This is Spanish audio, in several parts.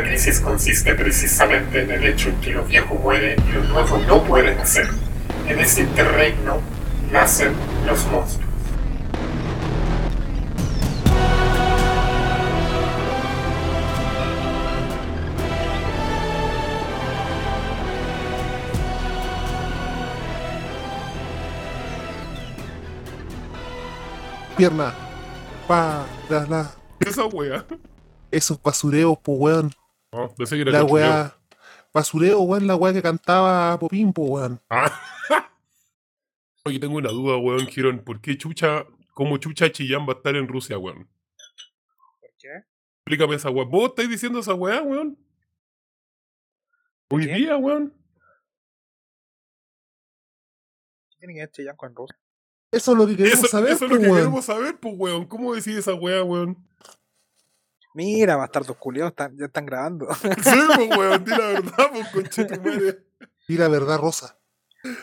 La crisis consiste precisamente en el hecho en que lo viejo muere y lo nuevo no puede nacer. En este interregno nacen los monstruos. Pierna. Pa, la, la. Esa wea. Esos basureos, po, weón. No, pensé que era La weá. Basureo, weón, la weá que cantaba Popín, po, weón. Ah. Oye, tengo una duda, weón, Girón. ¿Por qué chucha, como chucha Chillán va a estar en Rusia, weón? ¿Por qué? Explícame esa weá. ¿Vos estáis diciendo esa weá, weón? Hoy qué? día, weón. ¿Qué tiene que ver Chillán con Rusia? Eso es lo que queremos Eso, saber, eso es lo que weón. queremos saber, pues, weón. ¿Cómo decís esa weá, weón? Mira, bastardos culiados, están, ya están grabando. Sí, pues, weón, di la verdad, pues, conchetumare. Y la verdad, Rosa.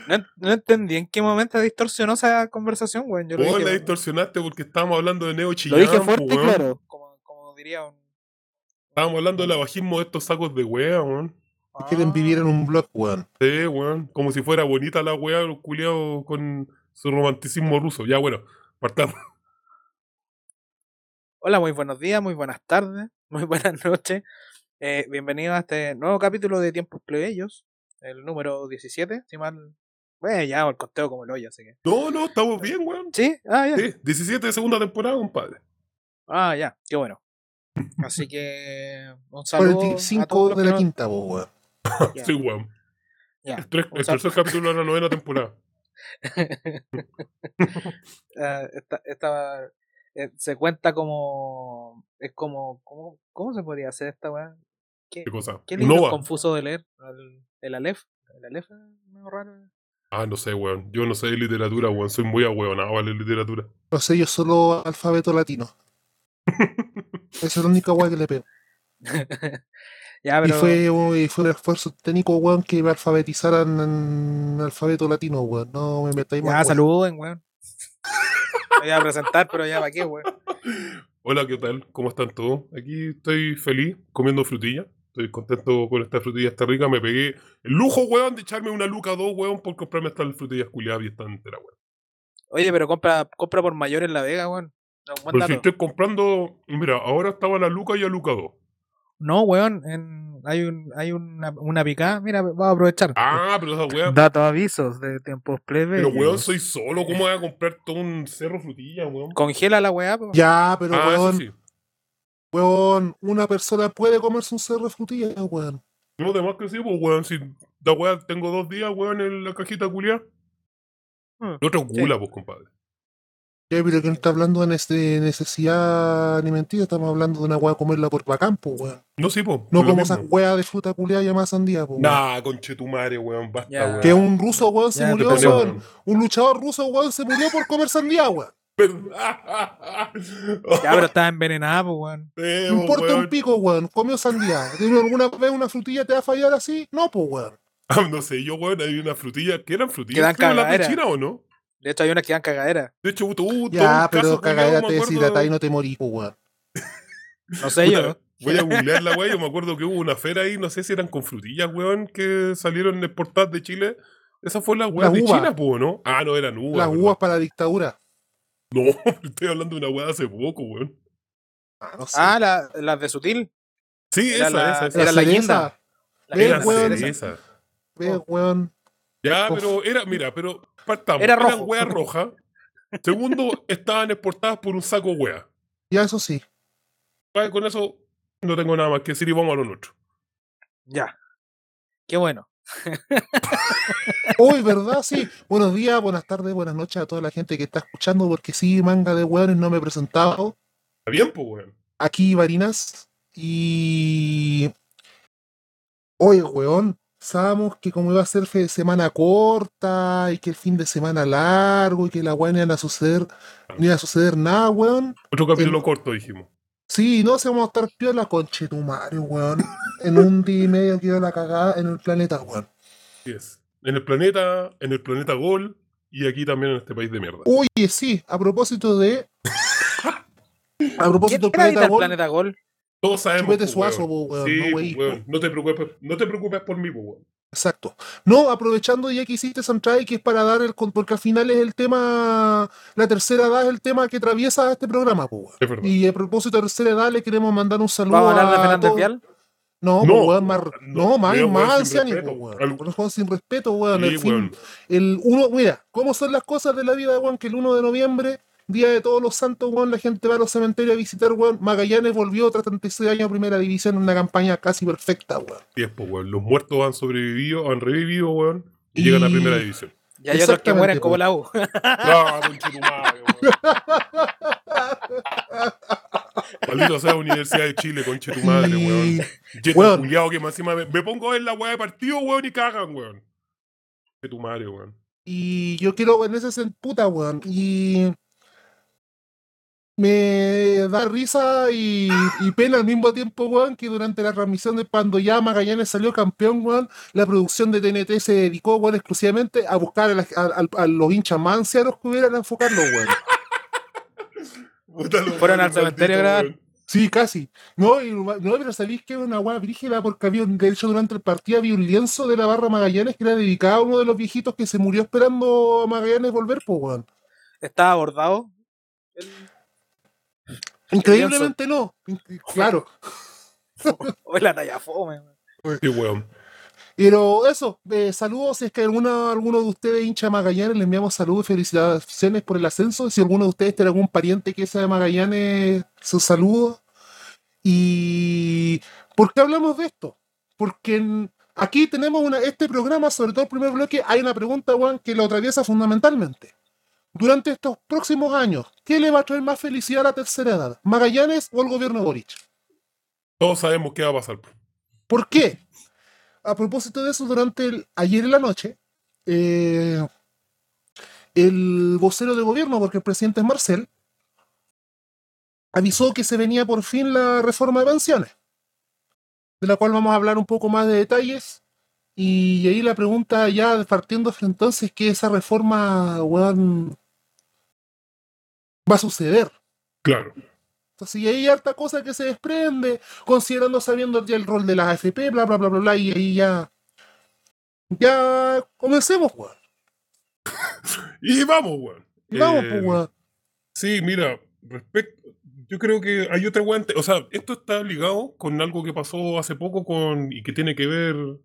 No, no entendí en qué momento distorsionó esa conversación, weón. Yo lo Vos dije, la distorsionaste porque estábamos hablando de Neo lo Chillán, dije pues, fuerte y weón. claro. Como, como diría un. Estábamos hablando del abajismo de estos sacos de weá, weón. Quieren vivir en un blog, weón. Sí, weón. Como si fuera bonita la weá, los culiados con su romanticismo ruso. Ya, bueno, partamos. Hola, muy buenos días, muy buenas tardes, muy buenas noches. Eh, bienvenidos a este nuevo capítulo de Tiempos Plebeyos, el número 17, si mal. Bueno, ya el conteo como el hoyo, así que. No, no, estamos bien, weón. ¿Sí? Ah, ya. Sí, 17 de segunda temporada, compadre. Ah, ya, qué bueno. Así que un saludo. a 45 todos los de la quinta, po, weón. Sí, weón. ya. El, tres- el tercer capítulo de la novena temporada. Esta, esta, eh, se cuenta como. Es como. ¿Cómo, cómo se podría hacer esta weá? ¿Qué, ¿Qué cosa? qué libro es Nova. confuso de leer? El, el Aleph. El Aleph es medio raro. Ah, no sé, weón. Yo no sé de literatura, weón. Soy muy ahueonado a la literatura. No sé, yo solo alfabeto latino. Esa es la única weá que le pego. ya, Y pero. fue, un- y fue un esfuerzo técnico, weón, que me alfabetizaran en alfabeto latino, weón. No me metáis más. Weón. saluden, weón. Me voy a presentar, pero ya para qué, weón. Hola, ¿qué tal? ¿Cómo están todos? Aquí estoy feliz comiendo frutilla. Estoy contento con esta frutilla, está rica. Me pegué el lujo, weón, de echarme una luca dos, weón, por comprarme estas frutillas culiadas y están enteras, weón. Oye, pero compra, compra por mayor en La Vega, weón. No, Pero si estoy comprando, mira, ahora estaba la luca y a luca dos. No, weón, en, hay, un, hay una, una picada. Mira, vamos a aprovechar. Ah, pero esa weá. Datos avisos de tiempos plebe. Pero weón, soy solo. ¿Cómo voy a comprar todo un cerro frutilla, weón? Congela la weá, po. Ya, pero ah, weón, sí. weón, una persona puede comerse un cerro frutilla, weón. No, de más que sí, pues, weón. Si la weá tengo dos días, weón, en la cajita culiada. Hmm, sí. gula, pues, compadre. Ya, pero que no está hablando de nece- de necesidad alimenticia, estamos hablando de una weá comerla por bacán, po, weón. No, sí, pues. No como esas weas de fruta culiada llamadas sandía, po, weón. Nah, conchetumare, weón. Basta, Ya. weón. Que un ruso, weón, se murió, weón. weón. Un luchador ruso, weón, se murió por comer sandía, weón. Ya, pero estaba envenenada, po, weón. Eh, No importa weón. un pico, weón. Comió sandía. ¿Tiene ¿Alguna vez una frutilla te va a fallar así? No, pues, weón. No sé, yo, weón, hay una frutilla. ¿Qué eran frutillas? Quedan ¿Qué eran las de. China o no? De hecho, hay unas que dan cagadera. De hecho, hubo todo Ya, pero cagadera te me acuerdo- deshidrata y no te morís, pues, weón. No sé yo. Voy a googlear la weá. Yo me acuerdo que hubo una feria ahí, no sé si eran con frutillas, weón, que salieron exportadas de Chile. Esa fue la weá La de uva. China, po, ¿no? Ah, no, eran uvas. Las uvas para la dictadura. No, estoy hablando de una weá de hace poco, weón. Ah, no sé. Ah, la- las de Sutil. Sí, Era esa, la- esa, esa. era la guinda. Eran guindas, weón. Ve, weón. Ya, pero era, mira, pero partamos. Era Eran rojo. weas rojas. Segundo, estaban exportadas por un saco de wea. Ya, eso sí. Con eso no tengo nada más que decir y vamos a lo nuestro. Ya. Qué bueno. Uy, ¿verdad? Sí. Buenos días, buenas tardes, buenas noches a toda la gente que está escuchando, porque sí, manga de weones, no me he presentado. Está bien, pues, weón. Aquí, Varinas. Y. Oye, weón. Sabemos que como iba a ser fe- semana corta y que el fin de semana largo y que la weá no iba a suceder, no iba a suceder nada, weón. Otro capítulo corto, dijimos. Sí, no se vamos a estar piola conche tu madre, weón. En un día y medio quedó la cagada en el planeta, weón. Así es. En el planeta, en el planeta Gol y aquí también en este país de mierda. Oye, sí, a propósito de. A propósito ¿Quién del planeta planeta Gol? Todos sabemos. Chupete suazo, weón. po, weón, Sí, no, weón. No te preocupes, no te preocupes por mí, weón. Exacto. No, aprovechando ya que hiciste y que es para dar el con- porque al final es el tema, la tercera edad es el tema que atraviesa este programa, weón. Verdad. Y a propósito de tercera edad, le queremos mandar un saludo ¿Vamos a hablar de Fernández Vial? No, No, weón, más, no, no, más, weón, más sin anciano, respeto. Al- weón. Los juegos sin respeto, weón. Sí, el fin, weón. el uno, mira, ¿cómo son las cosas de la vida, weón? Que el 1 de noviembre, día de todos los santos, weón, la gente va a los cementerios a visitar, weón. Magallanes volvió tras 36 años a primera división en una campaña casi perfecta, weón. Tiempo, weón. Los muertos han sobrevivido, han revivido, weón. Y, llegan a primera división. Y hay otros que mueren como la U. Ah, conchetumare, weón. Maldito sea la Universidad de Chile, conche tu madre, weón. Y- Yeto Weón. culiao que más encima me, me pongo ver la weá de partido, weón, y cagan, weón. Que tu madre, weón. Y yo quiero, en ese sentido, puta, weón. Y me da risa y, y pena al mismo tiempo, weón, que durante la transmisión de cuando ya Magallanes salió campeón, weón, la producción de TNT se dedicó, weón, exclusivamente a buscar a, la- a- a- a los hinchas más ancianos que hubieran a enfocarlo, weón. Fueron al cementerio a. Sí, casi. No, y, no pero sabéis que es una weá brígida porque había, un- de hecho, durante el partido había un lienzo de la barra Magallanes que era dedicado a uno de los viejitos que se murió esperando a Magallanes volver, pues, weón. Estaba abordado. el- Increíblemente no. In- Claro. O la talla fome. weón. Sí, weón. Pero eso, eh, saludos. Si es que alguna, alguno de ustedes hincha de Magallanes, le enviamos saludos y felicitaciones por el ascenso. Si alguno de ustedes tiene algún pariente que sea de Magallanes, sus saludos. ¿Y por qué hablamos de esto? Porque en- aquí tenemos una, este programa, sobre todo el primer bloque, hay una pregunta, Juan, que lo atraviesa fundamentalmente. Durante estos próximos años, ¿qué le va a traer más felicidad a la tercera edad? ¿Magallanes o el gobierno Boric? Todos sabemos qué va a pasar. po. ¿Por qué? A propósito de eso, durante el, ayer en la noche, eh, el vocero de gobierno, porque el presidente es Marcel, avisó que se venía por fin la reforma de pensiones, de la cual vamos a hablar un poco más de detalles. Y ahí la pregunta ya partiendo de entonces que esa reforma weón, va a suceder. Claro. Entonces, y hay harta cosa que se desprende, considerando, sabiendo ya el rol de las AFP, bla, bla, bla, bla, bla, y ahí ya. Ya comencemos, weón. Y vamos, weón. Y vamos, Eh, pues, weón. Sí, mira, respecto. Yo creo que hay otra weá. ante- O sea, esto está ligado con algo que pasó hace poco con y que tiene que ver. En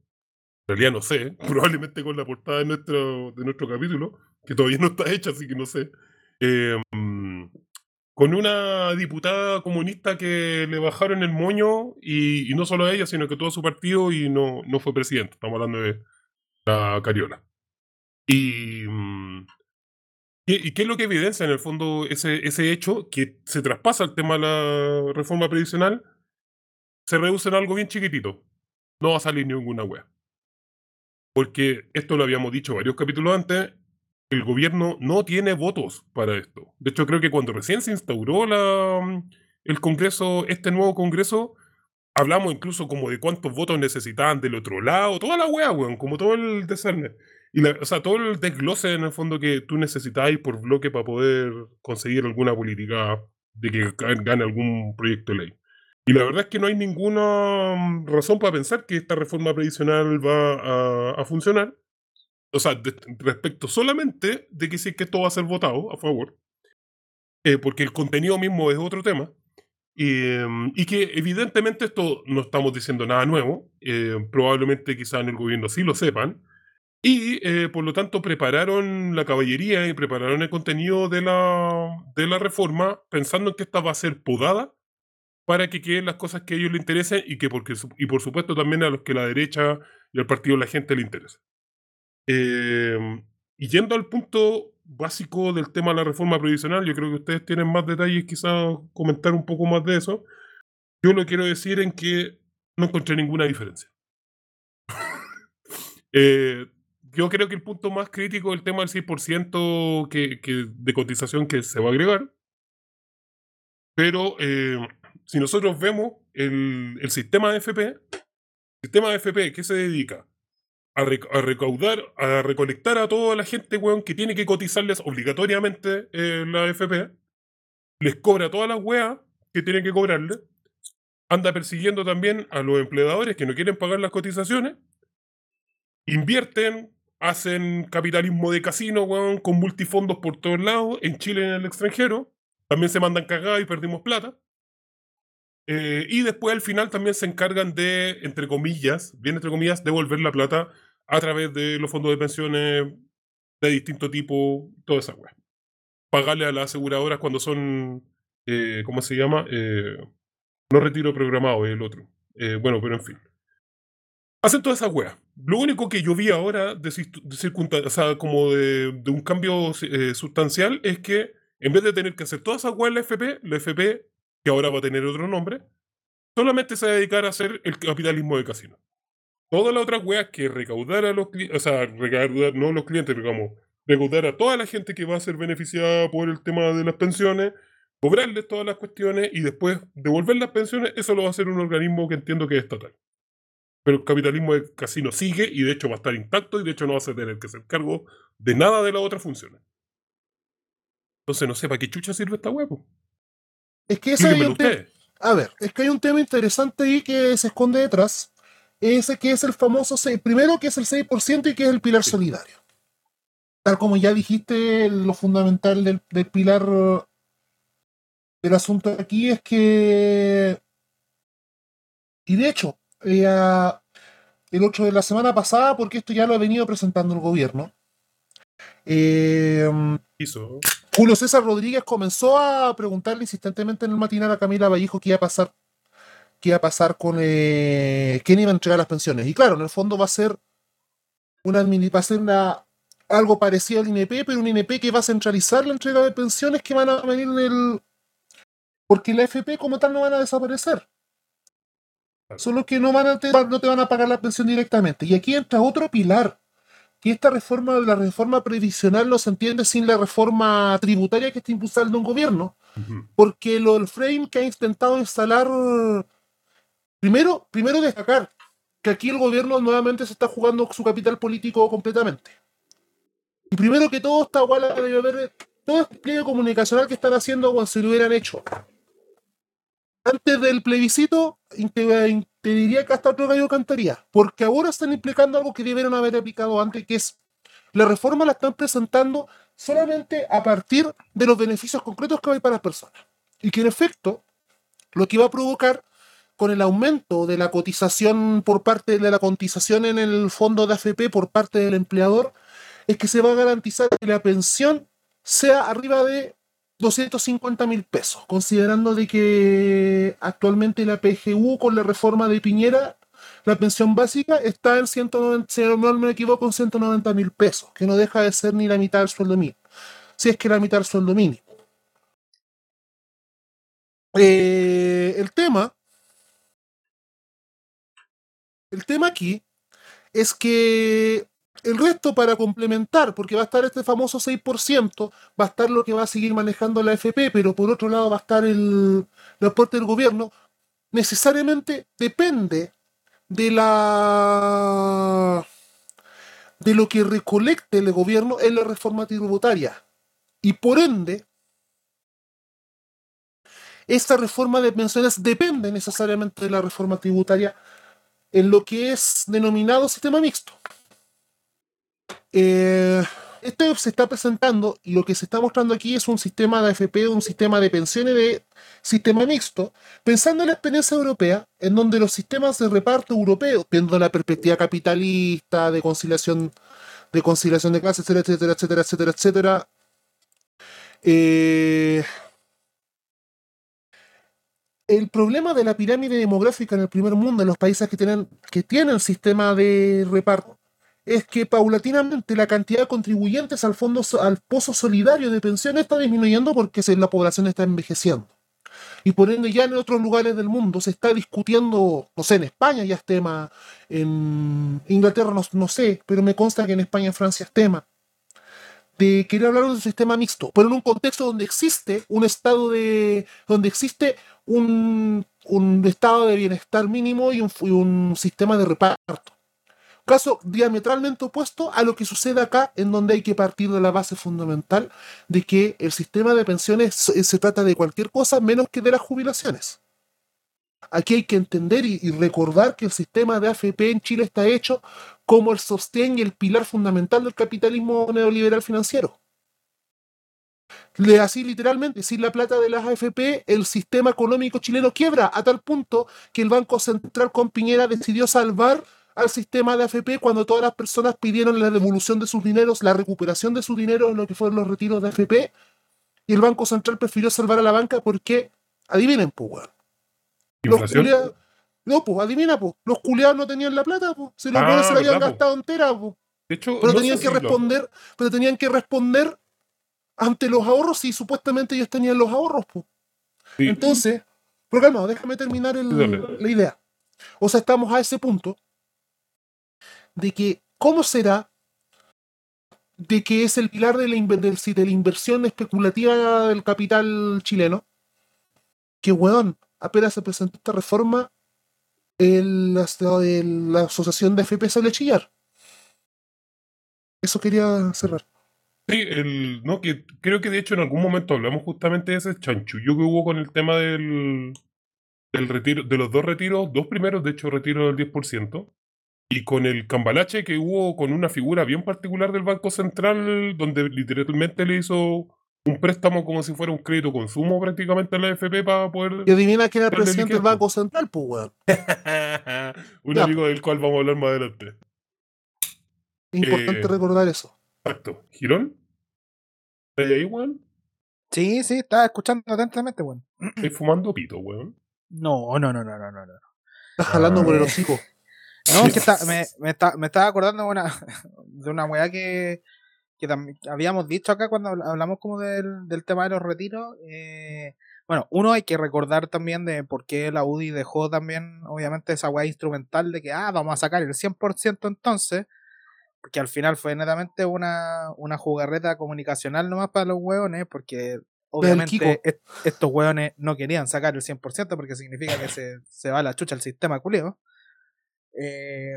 realidad no sé, probablemente con la portada de nuestro, de nuestro capítulo, que todavía no está hecha, así que no sé. Eh, mm, con una diputada comunista que le bajaron el moño, y, y no solo a ella, sino que todo su partido, y no, no fue presidente. Estamos hablando de la Cariola. Y. mm, ¿Qué- ¿Y qué es lo que evidencia en el fondo ese, ese hecho que se traspasa el tema de la reforma previsional? Se reduce en algo bien chiquitito. No va a salir ninguna wea. Porque esto lo habíamos dicho varios capítulos antes, el gobierno no tiene votos para esto. De hecho, creo que cuando recién se instauró la, el Congreso, este nuevo Congreso, hablamos incluso como de cuántos votos necesitaban del otro lado, toda la wea, weón, como todo el desarme. Y la- o sea, todo el desglose en el fondo que tú necesitáis por bloque para poder conseguir alguna política de que ga- gane algún proyecto de ley. Y la verdad es que no hay ninguna mm, razón para pensar que esta reforma previsional va a funcionar. O sea, respecto solamente de que sí que esto va a ser votado a favor. eh, porque el contenido mismo es otro tema. Em, y que evidentemente esto no estamos diciendo nada nuevo. eh, probablemente quizá en el gobierno sí lo sepan. Y eh, por lo tanto prepararon la caballería y prepararon el contenido de la, de la reforma pensando en que esta va a ser podada para que queden las cosas que a ellos les interesen y que porque, y por supuesto también a los que la derecha y al partido de la gente le interesa. Eh, y yendo al punto básico del tema de la reforma previsional, yo creo que ustedes tienen más detalles, quizás comentar un poco más de eso. Yo lo quiero decir en que no encontré ninguna diferencia. Eh, yo creo que el punto más crítico del tema del 6% que, que de cotización que se va a agregar. Pero eh, si nosotros vemos el, el sistema de FP, sistema de FP, ¿qué se dedica? A, rec- a recaudar, a recolectar a toda la gente, weón, que tiene que cotizarles obligatoriamente eh, la FP. Les cobra todas las weas que tienen que cobrarle. anda persiguiendo también a los empleadores que no quieren pagar las cotizaciones, invierten, hacen capitalismo de casino, weón, con multifondos por todos lados, en Chile y en el extranjero, también se mandan cagadas y perdimos plata. Eh, y después al final también se encargan de, entre comillas, bien entre comillas, devolver la plata a través de los fondos de pensiones de distinto tipo, toda esa weá. Pagarle a las aseguradoras cuando son, eh, ¿cómo se llama? Eh, no retiro programado, es el otro. Eh, bueno, pero en fin. Hacen toda esa weá. Lo único que yo vi ahora de, de o sea, como de, de un cambio eh, sustancial es que en vez de tener que hacer toda esa weá en la FP, la FP, que ahora va a tener otro nombre, solamente se va a dedicar a hacer el capitalismo de casino. Todas las otras weas que recaudar a los clientes, o sea, recaudar, no los clientes, digamos, recaudar a toda la gente que va a ser beneficiada por el tema de las pensiones, cobrarles todas las cuestiones y después devolver las pensiones, eso lo va a hacer un organismo que entiendo que es estatal. Pero el capitalismo de casino sigue y de hecho va a estar intacto y de hecho no vas a tener que hacer cargo de nada de las otras funciones. Entonces no sé para qué chucha sirve esta wea. Es que ese hay un. A ver, es que hay un tema interesante ahí que se esconde detrás. Ese que es el famoso 6, primero que es el 6% y que es el pilar solidario. Tal como ya dijiste, lo fundamental del, del pilar del asunto aquí es que. Y de hecho, eh, el 8 de la semana pasada, porque esto ya lo ha venido presentando el gobierno, eh, Hizo. Julio César Rodríguez comenzó a preguntarle insistentemente en el matinal a Camila Vallejo qué iba a pasar, qué iba a pasar con eh, quién iba a entregar las pensiones. Y claro, en el fondo va a ser una admini- va a ser una algo parecido al INP, pero un INP que va a centralizar la entrega de pensiones que van a venir en el porque la FP como tal no van a desaparecer. Solo que no van a te, no te van a pagar la pensión directamente. Y aquí entra otro pilar que esta reforma, la reforma previsional no se entiende sin la reforma tributaria que está impulsando un gobierno, porque lo del frame que ha intentado instalar, primero, primero destacar que aquí el gobierno nuevamente se está jugando su capital político completamente. Y primero que todo, esta guala debe haber, todo este despliegue comunicacional que están haciendo cuando se lo hubieran hecho. Antes del plebiscito, te, diría que hasta otro gallo cantaría, porque ahora están implicando algo que debieron haber aplicado antes, que es la reforma la están presentando solamente a partir de los beneficios concretos que hay para las personas. Y que en efecto, lo que va a provocar con el aumento de la cotización por parte de la cotización en el fondo de AFP por parte del empleador, es que se va a garantizar que la pensión sea arriba de 250 mil pesos, considerando de que actualmente la PGU con la reforma de Piñera, la pensión básica está en 190, si no me equivoco, en 190 mil pesos, que no deja de ser ni la mitad del sueldo mínimo, si es que la mitad del sueldo mínimo. Eh, el tema, el tema aquí es que el resto para complementar, porque va a estar este famoso 6%, va a estar lo que va a seguir manejando la FP, pero por otro lado va a estar el, aporte del gobierno, necesariamente depende de la de lo que recolecte el gobierno en la reforma tributaria. Y por ende, esta reforma de pensiones depende necesariamente de la reforma tributaria en lo que es denominado sistema mixto. Eh, esto se está presentando y lo que se está mostrando aquí es un sistema de AFP, un sistema de pensiones de sistema mixto, pensando en la experiencia europea, en donde los sistemas de reparto europeos, viendo la perspectiva capitalista, de conciliación de conciliación de clases, etcétera, etcétera, etcétera, etcétera, etcétera, eh, el problema de la pirámide demográfica en el primer mundo, en los países que tienen, que tienen sistema de reparto, es que paulatinamente la cantidad de contribuyentes al fondo al pozo solidario de pensiones está disminuyendo porque la población está envejeciendo. Y por ende ya en otros lugares del mundo se está discutiendo, no sé, en España ya es tema, en Inglaterra no, no sé, pero me consta que en España y Francia es tema, de querer hablar de un sistema mixto, pero en un contexto donde existe un estado de, donde existe un, un estado de bienestar mínimo y un, y un sistema de reparto. Caso diametralmente opuesto a lo que sucede acá, en donde hay que partir de la base fundamental de que el sistema de pensiones se, trata de cualquier cosa menos que de las jubilaciones. Aquí hay que entender y, recordar que el sistema de AFP en Chile está hecho como el sostén y el pilar fundamental del capitalismo neoliberal financiero. Así literalmente, sin la plata de las AFP, el sistema económico chileno quiebra a tal punto que el Banco Central con Piñera decidió salvar al sistema de AFP cuando todas las personas pidieron la devolución de sus dineros, la recuperación de su dinero en lo que fueron los retiros de AFP, y el Banco Central prefirió salvar a la banca porque, adivinen, pues, weón, los culiados- no, pues, adivina, pues, los culiados no tenían la plata, pues, se los Ah, se la habían po. gastado entera, pues De hecho, pero no tenían que lo- responder, pero tenían que responder ante los ahorros y supuestamente ellos tenían los ahorros. sí. Entonces, pero calma, déjame terminar el- la idea. O sea, estamos a ese punto de que, ¿cómo será de que es el pilar de la, inversión especulativa del capital chileno? Que, weón, apenas se presentó esta reforma, el- la asociación de FP sale a chillar. Eso quería cerrar. Sí, el, no, que creo que de hecho en algún momento hablamos justamente de ese chanchullo que hubo con el tema del, del retiro, de los dos retiros, dos primeros, de hecho, retiro del 10%, y con el cambalache que hubo con una figura bien particular del Banco Central, donde literalmente le hizo un préstamo como si fuera un crédito consumo prácticamente a la FP para poder... Y adivina quién era el presidente del Banco Central, pues, weón. un Ya. amigo del cual vamos a hablar más adelante. Importante Eh, recordar eso. Exacto. ¿Girón? ¿Estás ahí, weón? Sí, sí, estaba escuchando atentamente, weón. Estoy fumando pito, weón. No, no, no, no, no, no. no. Estás jalando por el eh. hocico. No, es que está- me, me, está- me estaba acordando de una, de una weá que, que también habíamos dicho acá cuando habl- hablamos como del, del tema de los retiros. eh, bueno, uno hay que recordar también de por qué la UDI dejó también, obviamente, esa weá instrumental de que, ah, vamos a sacar el 100% entonces, porque al final fue netamente una, una jugarreta comunicacional nomás para los hueones, porque obviamente est- estos hueones no querían sacar el 100% porque significa que se, se va a la chucha el sistema culeo. Eh,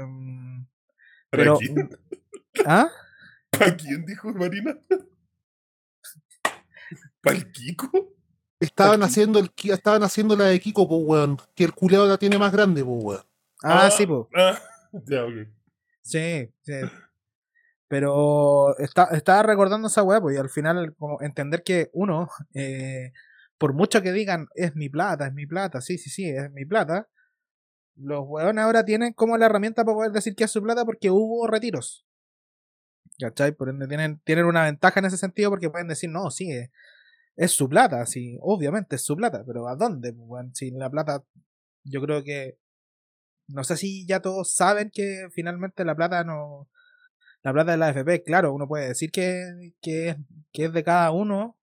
¿Para pero. quién? ¿Ah? ¿Para quién dijo Marina? ¿Para el Kiko? Estaban haciendo, el, estaban haciendo la de Kiko, pues, weón. Que el culeado la tiene más grande, pues, weón. Ah, sí, pues. Ah, ya, ok. Sí, sí. Pero está, estaba recordando esa weá, pues, y al final, como entender que uno, eh, por mucho que digan, es mi plata, es mi plata, sí, sí, sí, es mi plata, los weones ahora tienen como la herramienta para poder decir que es su plata porque hubo retiros. ¿Cachai? Por ende, tienen, tienen una ventaja en ese sentido porque pueden decir, no, sí, es, es su plata, sí, obviamente es su plata, pero ¿a dónde? pues, weón? si la plata, yo creo que no sé si ya todos saben que finalmente la plata no. La plata de la AFP, claro, uno puede decir que, que, que es de cada uno,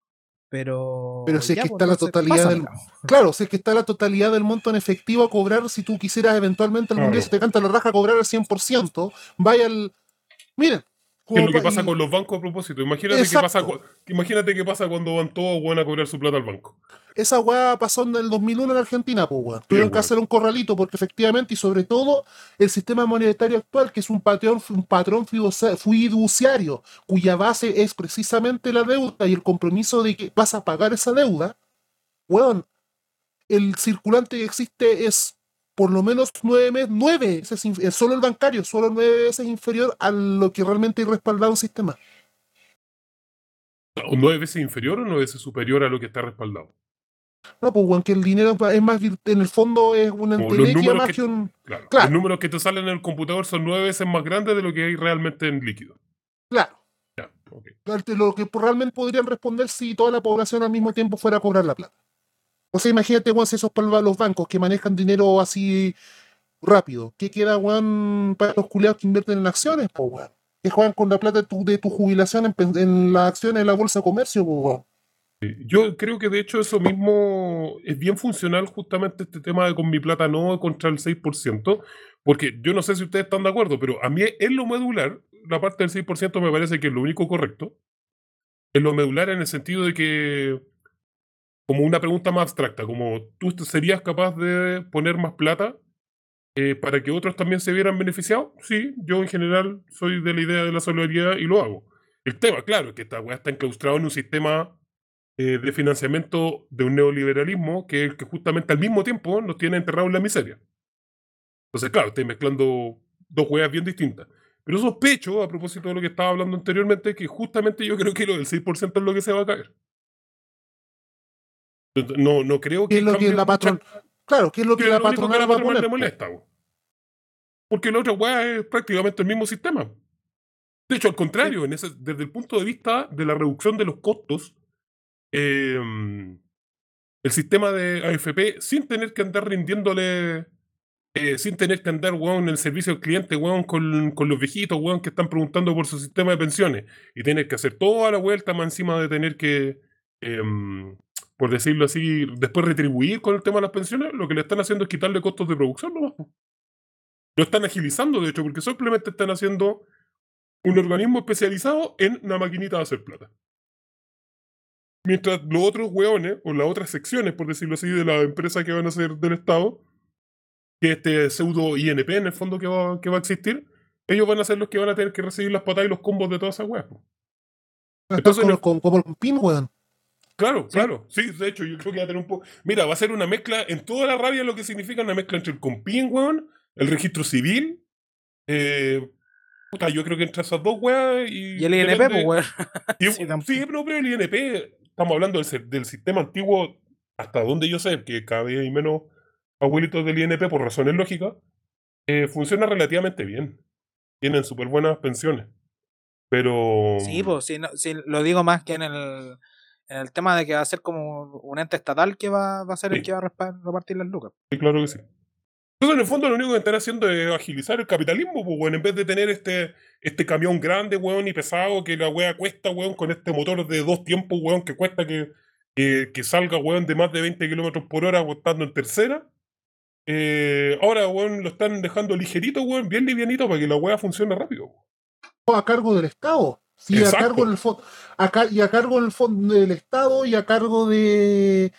pero. Pero si es ya, que pues, está la totalidad del-. Claro, si es que está la totalidad del monto en efectivo a cobrar, si tú quisieras eventualmente algún día se te canta la raja a cobrar al 100%, vaya al... Miren. ¿Qué es lo que pa- pasa con los bancos a propósito? Imagínate qué Exacto. pasa, cu- imagínate qué pasa cuando van todos bueno, a cobrar su plata al banco. Esa weá pasó en el 2001 en Argentina, pues weón. Tuvieron que hacer un corralito porque efectivamente y sobre todo el sistema monetario actual, que es un patrón, un patrón fiducia- fiduciario, cuya base es precisamente la deuda y el compromiso de que vas a pagar esa deuda, weón, el circulante que existe es por lo menos nueve meses, nueve, veces solo el bancario, solo nueve veces inferior a lo que realmente hay respaldado un sistema. ¿O nueve veces inferior o nueve veces superior a lo que está respaldado? No, pues weón, que el dinero es más, en el fondo es una entelequia más que- que un... Claro. Claro. Los números que te salen en el computador son nueve veces más grandes de lo que hay realmente en líquido. Claro. Ya, lo que realmente podrían responder si toda la población al mismo tiempo fuera a cobrar la plata. O sea, imagínate, weón, si esos para los bancos que manejan dinero así rápido. ¿Qué queda, weón, para los culiados que invierten en acciones, po, weón? Que juegan con la plata de tu, de tu jubilación en las acciones de la bolsa de comercio, po, weón. Yo creo que de hecho eso mismo es bien funcional justamente este tema de con mi plata no contra el 6%, porque yo no sé si ustedes están de acuerdo, pero a mí en lo medular, la parte del 6% me parece que es lo único correcto. En lo medular en el sentido de que, como una pregunta más abstracta, como tú serías capaz de poner más plata eh, para que otros también se vieran beneficiados. Sí, yo en general soy de la idea de la solidaridad y lo hago. El tema, claro, es que esta weá está enclaustrado en un sistema eh, de financiamiento de un neoliberalismo que, es el que justamente al mismo tiempo nos tiene enterrados en la miseria. Entonces, claro, estoy mezclando dos huevas bien distintas. Pero sospecho, a propósito de lo que estaba hablando anteriormente, que justamente yo creo que lo del 6% es lo que se va a caer. No, no creo ¿Qué que. es lo que la mucha-. Claro, ¿qué es lo que que la lo que patronal la va a patronal poner? le molesta, po. Porque la otra weá es prácticamente el mismo sistema. De hecho, al contrario, en ese, desde el punto de vista de la reducción de los costos, eh, el sistema de AFP, sin tener que andar rindiéndole, eh, sin tener que andar, weón, en el servicio al cliente, weón, con, con los viejitos, weón, que están preguntando por su sistema de pensiones, y tener que hacer toda la vuelta más encima de tener que, em, por decirlo así, después retribuir con el tema de las pensiones, lo que le están haciendo es quitarle costos de producción nomás. Lo están agilizando, de hecho, porque simplemente están haciendo un organismo especializado en una maquinita de hacer plata. Mientras los otros hueones, o las otras secciones, por decirlo así, de la empresa que van a ser del Estado, que este pseudo INP en el fondo que va, que va a existir, ellos van a ser los que van a tener que recibir las patadas y los combos de todas esas weas. Entonces, como, como, como el pin, weón. Claro, claro. Sí, de hecho, yo creo que va a tener un poco. Mira, va a ser una mezcla en toda la rabia lo que significa una mezcla entre el compin, weón, el registro civil. Eh, puta, yo creo que entre esas dos weas y. Y el INP, pues, weón. y- Sí, tampoco. sí, pero, pero el INP, estamos hablando del, del sistema antiguo, hasta donde yo sé, que cada vez hay menos abuelitos del INP por razones lógicas, eh, funciona relativamente bien. Tienen súper buenas pensiones. Pero. Sí, pues, sí, no- sí, lo digo más que en el, en el tema de que va a ser como un ente estatal que va, va a ser el que va a repartir las lucas. Sí, claro que sí. Entonces, en el fondo, lo único que están haciendo es agilizar el capitalismo, pues, weón. En vez de tener este, este camión grande, weón, y pesado, que la wea cuesta, weón, con este motor de dos tiempos, weón, que cuesta que, que, que salga, weón, de más de 20 kilómetros por hora, estando en tercera. Eh, ahora, weón, lo están dejando ligerito, weón, bien livianito, para que la wea funcione rápido. a cargo del Estado. Sí, a Exacto. cargo del y a cargo del fondo del Estado y a cargo de,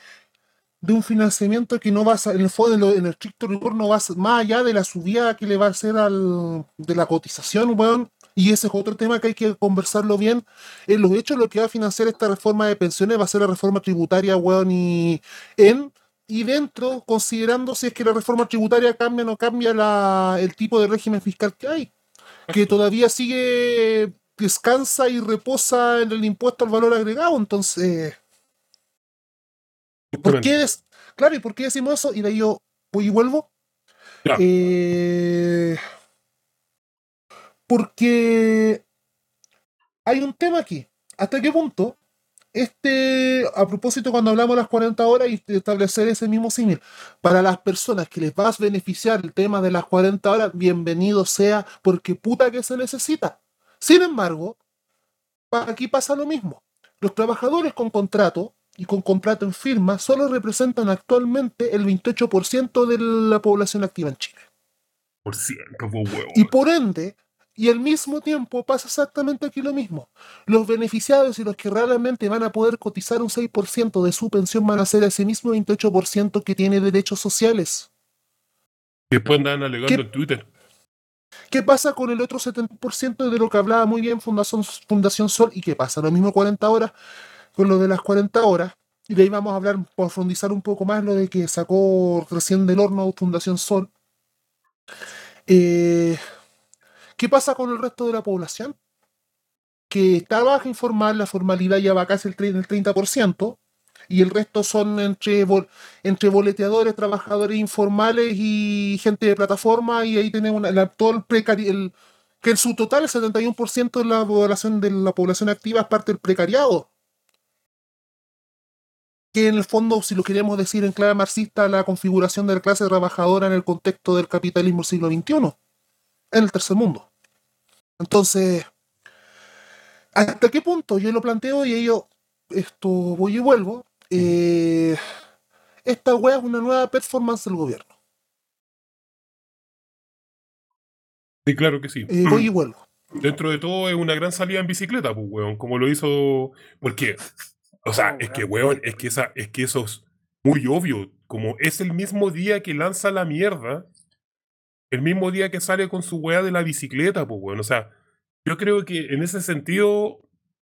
de un financiamiento que no va a en el fondo, en, el estricto rigor, no va a más allá de la subida que le va a hacer al, de la cotización, weón. Y ese es otro tema que hay que conversarlo bien. En los hechos, lo que va a financiar esta reforma de pensiones va a ser la reforma tributaria, weón, y en y dentro, considerando si es que la reforma tributaria cambia o no cambia la, el tipo de régimen fiscal que hay que todavía sigue, descansa y reposa en el impuesto al valor agregado. Entonces, ¿por qué es? Claro, ¿y por qué decimos eso? Y de ahí yo voy y vuelvo. Eh, porque hay un tema aquí. ¿Hasta qué punto? Este, a propósito, cuando hablamos de las 40 horas y establecer ese mismo símil, para las personas que les va a beneficiar el tema de las 40 horas, bienvenido sea, porque puta que se necesita. Sin embargo, aquí pasa lo mismo. Los trabajadores con contrato y con contrato en firma solo representan actualmente el 28% de la población activa en Chile. Por ciento, pues, weón. Y por ende, y al mismo tiempo pasa exactamente aquí lo mismo. Los beneficiados y los que realmente van a poder cotizar un 6% de su pensión van a ser ese mismo 28% que tiene derechos sociales. Después andan alegando ¿Qué- en Twitter. ¿Qué pasa con el otro 70% de lo que hablaba muy bien Fundación, Fundación Sol? ¿Y qué pasa? Lo mismo 40 horas con lo de las 40 horas. Y de ahí vamos a hablar, profundizar un poco más lo de que sacó recién del horno Fundación Sol. Eh, ¿Qué pasa con el resto de la población? Que trabaja informal, la formalidad ya va casi el tre- el 30%, y el resto son entre, entre boleteadores, trabajadores informales y gente de plataforma, y ahí tenemos una- la- todo el precari el, que en su total el 71% de la población de la población activa es parte del precariado. Que en el fondo, si lo queremos decir en clave marxista, la configuración de la clase trabajadora en el contexto del capitalismo del siglo XXI, en el tercer mundo. Entonces, ¿hasta qué punto yo lo planteo y ello, esto voy y vuelvo? eh, esta wea es una nueva performance del gobierno. Sí, claro que sí. Eh, voy y vuelvo. Dentro de todo es una gran salida en bicicleta, pues, weón, como lo hizo. Porque, o sea, Oh, es que, weón. es que, esa, es que eso es muy obvio. Como es el mismo día que lanza la mierda, el mismo día que sale con su weá de la bicicleta, pues, weón. O sea, yo creo que en ese sentido,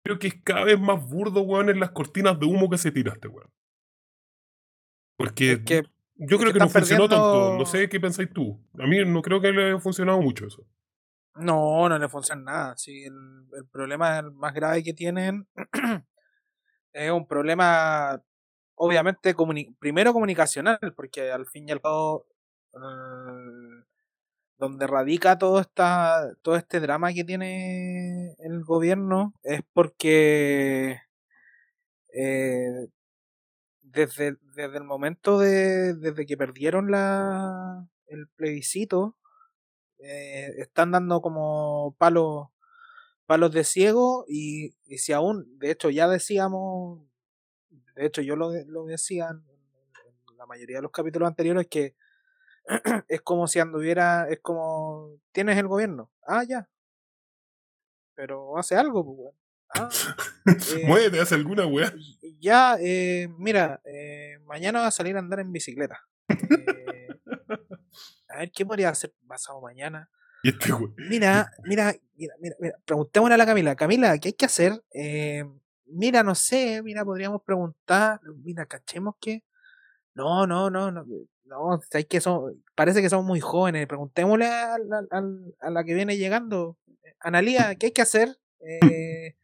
creo que es cada vez más burdo, weón, en las cortinas de humo que se tiraste, weón. Porque Es que yo creo que que no funcionó tanto. No sé qué pensáis tú. A mí no creo que le haya funcionado mucho eso. No, no le funciona nada. Sí, el, el problema más grave que tienen es un problema, obviamente, primero comunicacional, porque al fin y al cabo, eh, donde radica todo, esta, todo este drama que tiene el gobierno es porque eh, desde, desde el momento de desde que perdieron la, el plebiscito, eh, están dando como palos palos de ciego y, y si aún, de hecho ya decíamos, de hecho yo lo, lo decía en, en la mayoría de los capítulos anteriores que es como si anduviera, es como, tienes el gobierno, ah ya, pero hace algo, pues. Ah, eh, Muévete, hace alguna weá. ya, eh, mira, eh, mañana va a salir a andar en bicicleta. Eh, a ver, ¿qué podría hacer pasado mañana? Y este. Mira, mira, mira, mira, mira, preguntémosle a la Camila. Camila, ¿qué hay que hacer? Eh, mira, no sé, mira, podríamos preguntar, mira, cachemos que... No, no, no, no, no, hay que son, parece que somos muy jóvenes. Preguntémosle a la, al- a la que viene llegando. Analía, ¿qué hay que hacer? Eh,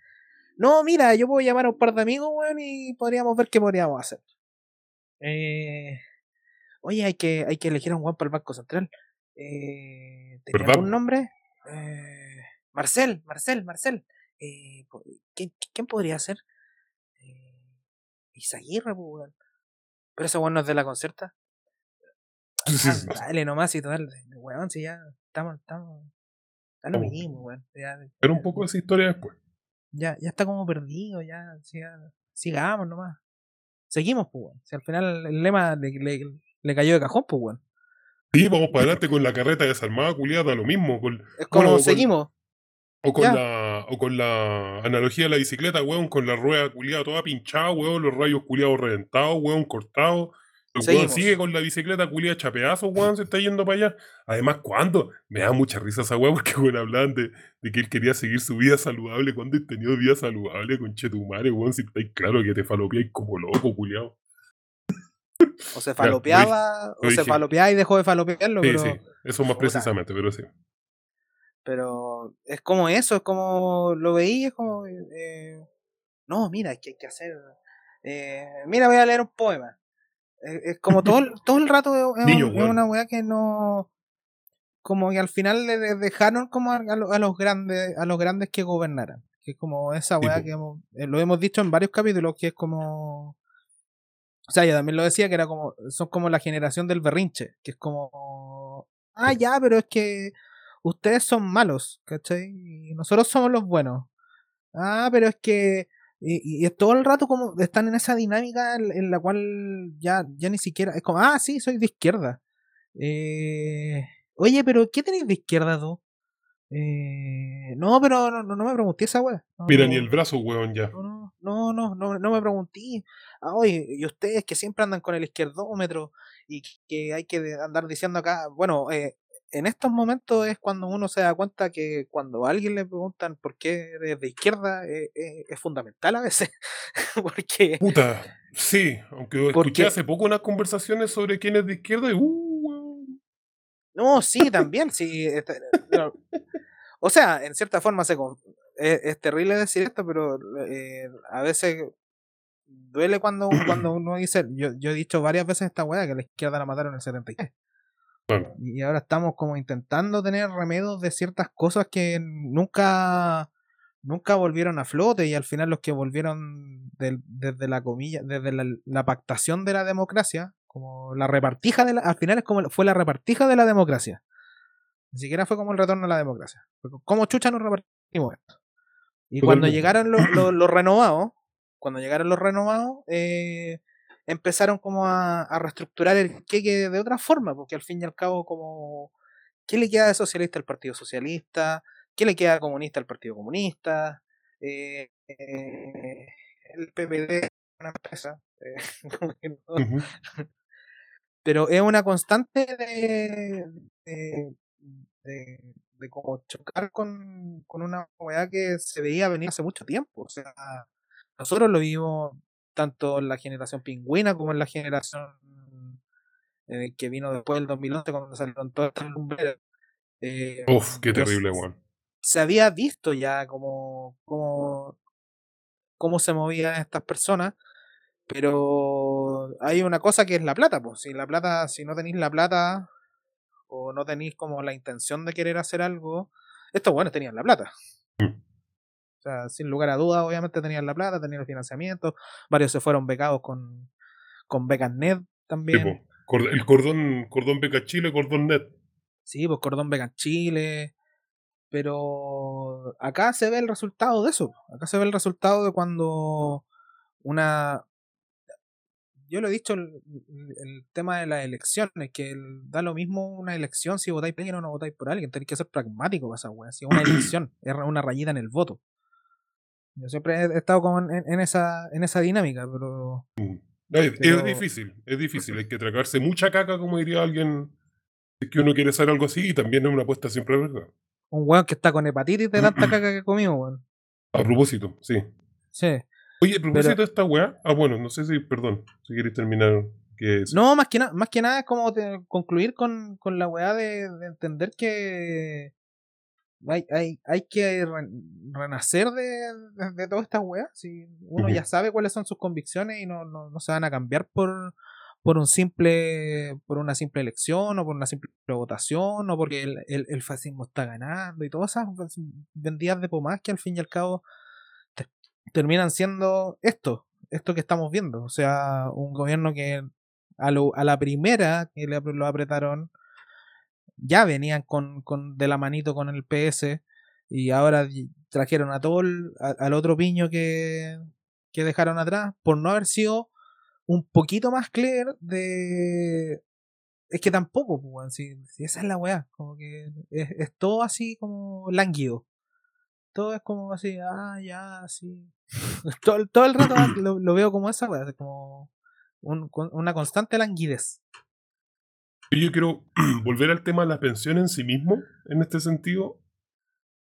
no, mira, yo puedo llamar a un par de amigos, weón, y podríamos ver qué podríamos hacer. Eh, oye, hay que, hay que elegir a un weón para el Banco Central. Eh, ¿Tenía algún nombre? Eh, Marcel, Marcel, Marcel. Eh, ¿quién, quién podría ser? Eh, Isaguirre, pues. Pero ese weón no es de la concerta. Ah, dale nomás y dale, weón, si ya estamos, estamos. Da lo mismo, weón. Ya, Era un ya- poco esa historia después. ya, ya está como perdido, ya, siga- sigamos nomás. Seguimos, pues, weón. Si al final el lema le, le, le cayó de cajón, pues, weón. Sí, vamos para adelante con la carreta desarmada, culiada, lo mismo. Con, Es como Bueno, con- seguimos. o, con Ya. la, o con la analogía de la bicicleta, weón, con la rueda culiada toda pinchada, weón, los rayos culiados reventados, weón, cortados. Weón sigue con la bicicleta culiada hecha pedazos, weón, se está yendo para allá. Además, ¿cuándo? Me da mucha risa esa weón porque, weón, hablaban de, de que él quería seguir su vida saludable. ¿Cuándo he tenido vida saludable, conchetumare, weón? Si estáis claro que te falopeáis como loco, culiado. O se lo falopeaba, lo o se falopeaba y dejó de falopearlo, Sí, pero, sí, eso más precisamente, pero sí. pero es como eso, es como lo veí, es como, eh, no, mira, es que hay que hacer, eh, mira, voy a leer un poema. Es, es como todo, el- todo el rato es, Niño, una weá que no, como que al final le de- dejaron como a, a lo- a los grandes, a los grandes que gobernaran. Que es como esa weá que hemos- eh, lo hemos dicho en varios capítulos, que es como, o sea, yo también lo decía que era como, son como la generación del berrinche, que es como, ah, ya, pero es que ustedes son malos, ¿cachai? Y nosotros somos los buenos. Ah, pero es que, y, y todo el rato como están en esa dinámica en, en la cual ya, ya ni siquiera, es como, ah, sí, soy de izquierda. Eh, oye, pero ¿qué tenéis de izquierda tú? Eh, no, pero no, no, no me pregunté esa weá. No, Mira, ni el brazo, weón, ya. No, no, no, no, me pregunté. Ah, oye, y ustedes que siempre andan con el izquierdómetro y que hay que andar diciendo acá, bueno, eh, en estos momentos es cuando uno se da cuenta que cuando a alguien le preguntan por qué eres de izquierda, eh, eh, es fundamental a veces. Porque, Puta, sí, aunque ¿Por escuché hace poco unas conversaciones sobre quién es de izquierda y uh, no, sí, también, sí. este, pero- o sea, en cierta forma se, es, es terrible decir esto, pero eh, a veces duele cuando, cuando uno dice, yo, yo he dicho varias veces esta weá que la izquierda la mataron en el 73. Claro. Y ahora estamos como intentando tener remedios de ciertas cosas que nunca nunca volvieron a flote y al final los que volvieron del- desde la comilla, desde la, la pactación de la democracia, como la repartija de la, al final es como fue la repartija de la democracia. Ni siquiera fue como el retorno a la democracia. Fue como chucha nos repartimos esto. Y cuando llegaron los, los, los renovados, cuando llegaron los renovados, eh, empezaron como a, a reestructurar el queque de otra forma, porque al fin y al cabo, como, ¿qué le queda de socialista al Partido Socialista? ¿Qué le queda de comunista al Partido Comunista? Eh, eh, el PPD es una empresa. eh, pero es una constante de, de, de- de como chocar con, con una weá que se veía venir hace mucho tiempo. O sea, nosotros lo vimos tanto en la generación pingüina como en la generación eh, que vino después del 2011 cuando salieron todas estas lumbreras. Eh, Uf, qué terrible, weón. se había visto ya como, como cómo se movían estas personas, pero hay una cosa que es la plata, pues si la plata, si no tenéis la plata o no tenéis como la intención de querer hacer algo, estos buenos tenían la plata. Mm. O sea, sin lugar a dudas, obviamente tenían la plata, tenían el financiamiento, varios se fueron becados con, con becas net también. el cordón, cordón beca Chile, cordón net. Sí, pues Cordón Beca Chile. Pero acá se ve el resultado de eso. Acá se ve el resultado de cuando una. Yo lo he dicho, el, el tema de las elecciones, que el- da lo mismo una elección si votáis por alguien o no votáis por alguien. Tenéis que ser pragmático para esa wea. Si es una elección, es una rayita en el voto. Yo siempre he estado como en, en esa, en esa dinámica, pero. No, es, difícil, es difícil. Hay que tragarse mucha caca, como diría alguien, es que uno quiere hacer algo así, y también es una apuesta siempre arriesgada. Un weón que está con hepatitis de tanta caca que comió, weón. A propósito, sí. Sí. Oye, a propósito de esta weá, ah, bueno, no sé si, perdón, si queréis terminar. Que es- No, más que, nada más que nada es como concluir con, con la weá de, de entender que hay, hay, hay que re- renacer de, de, de todas estas weas. Si uno ya sabe cuáles son sus convicciones y no, no, no se van a cambiar por, por un simple, por una simple elección o por una simple votación o porque el, el, el fascismo está ganando y todas esas vendidas de pomás que al fin y al cabo terminan siendo esto, esto que estamos viendo. O sea, un gobierno que a, lo- a la primera que le, lo apretaron, ya venían con, con de la manito con el PS y ahora trajeron a todo el- a- al otro piño que, que dejaron atrás por no haber sido un poquito más clear de es que tampoco pues, si esa es la weá como que es, es todo así como lánguido todo es como así ah ya sí todo, todo el rato lo, lo veo como esa como un- una constante languidez Yo quiero volver al tema de la pensión en sí mismo, en este sentido.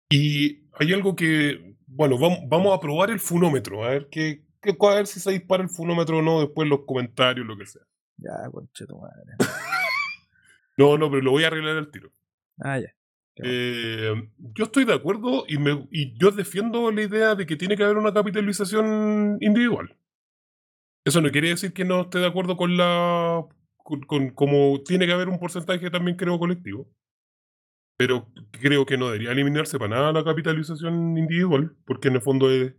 Y hay algo que, bueno, vamos, vamos a probar el funómetro, a ver, qué, qué- a ver si se dispara el funómetro o no, después en los comentarios, lo que sea. ya conche tu madre No, no, pero lo voy a arreglar al tiro. ah ya. Eh, yo estoy de acuerdo y, me, y yo defiendo la idea de que tiene que haber una capitalización individual. Eso no quiere decir que no esté de acuerdo con la. con, con- como tiene que haber un porcentaje también, creo, colectivo. Pero creo que no debería eliminarse para nada la capitalización individual, porque en el fondo es-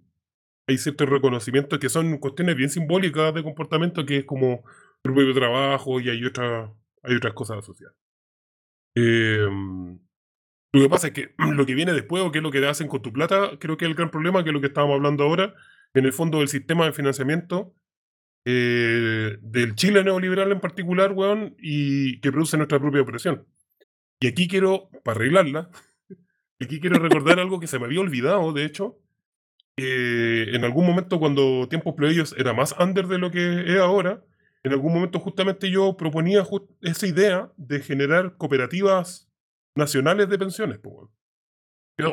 hay ciertos reconocimientos que son cuestiones bien simbólicas de comportamiento, que es como el propio trabajo y hay, otra, hay otras cosas asociadas. Eh, lo que pasa es que lo que viene después o qué es lo que hacen con tu plata, creo que es el gran problema, que es lo que estábamos hablando ahora, en el fondo del sistema de financiamiento eh, del Chile neoliberal en particular, weón, y que produce nuestra propia opresión. Y aquí quiero, para arreglarla, aquí quiero recordar algo que se me había olvidado, de hecho, que en algún momento cuando Tiempos Plebeyos era más under de lo que es ahora, en algún momento justamente yo proponía esa idea de generar cooperativas nacionales de pensiones, po,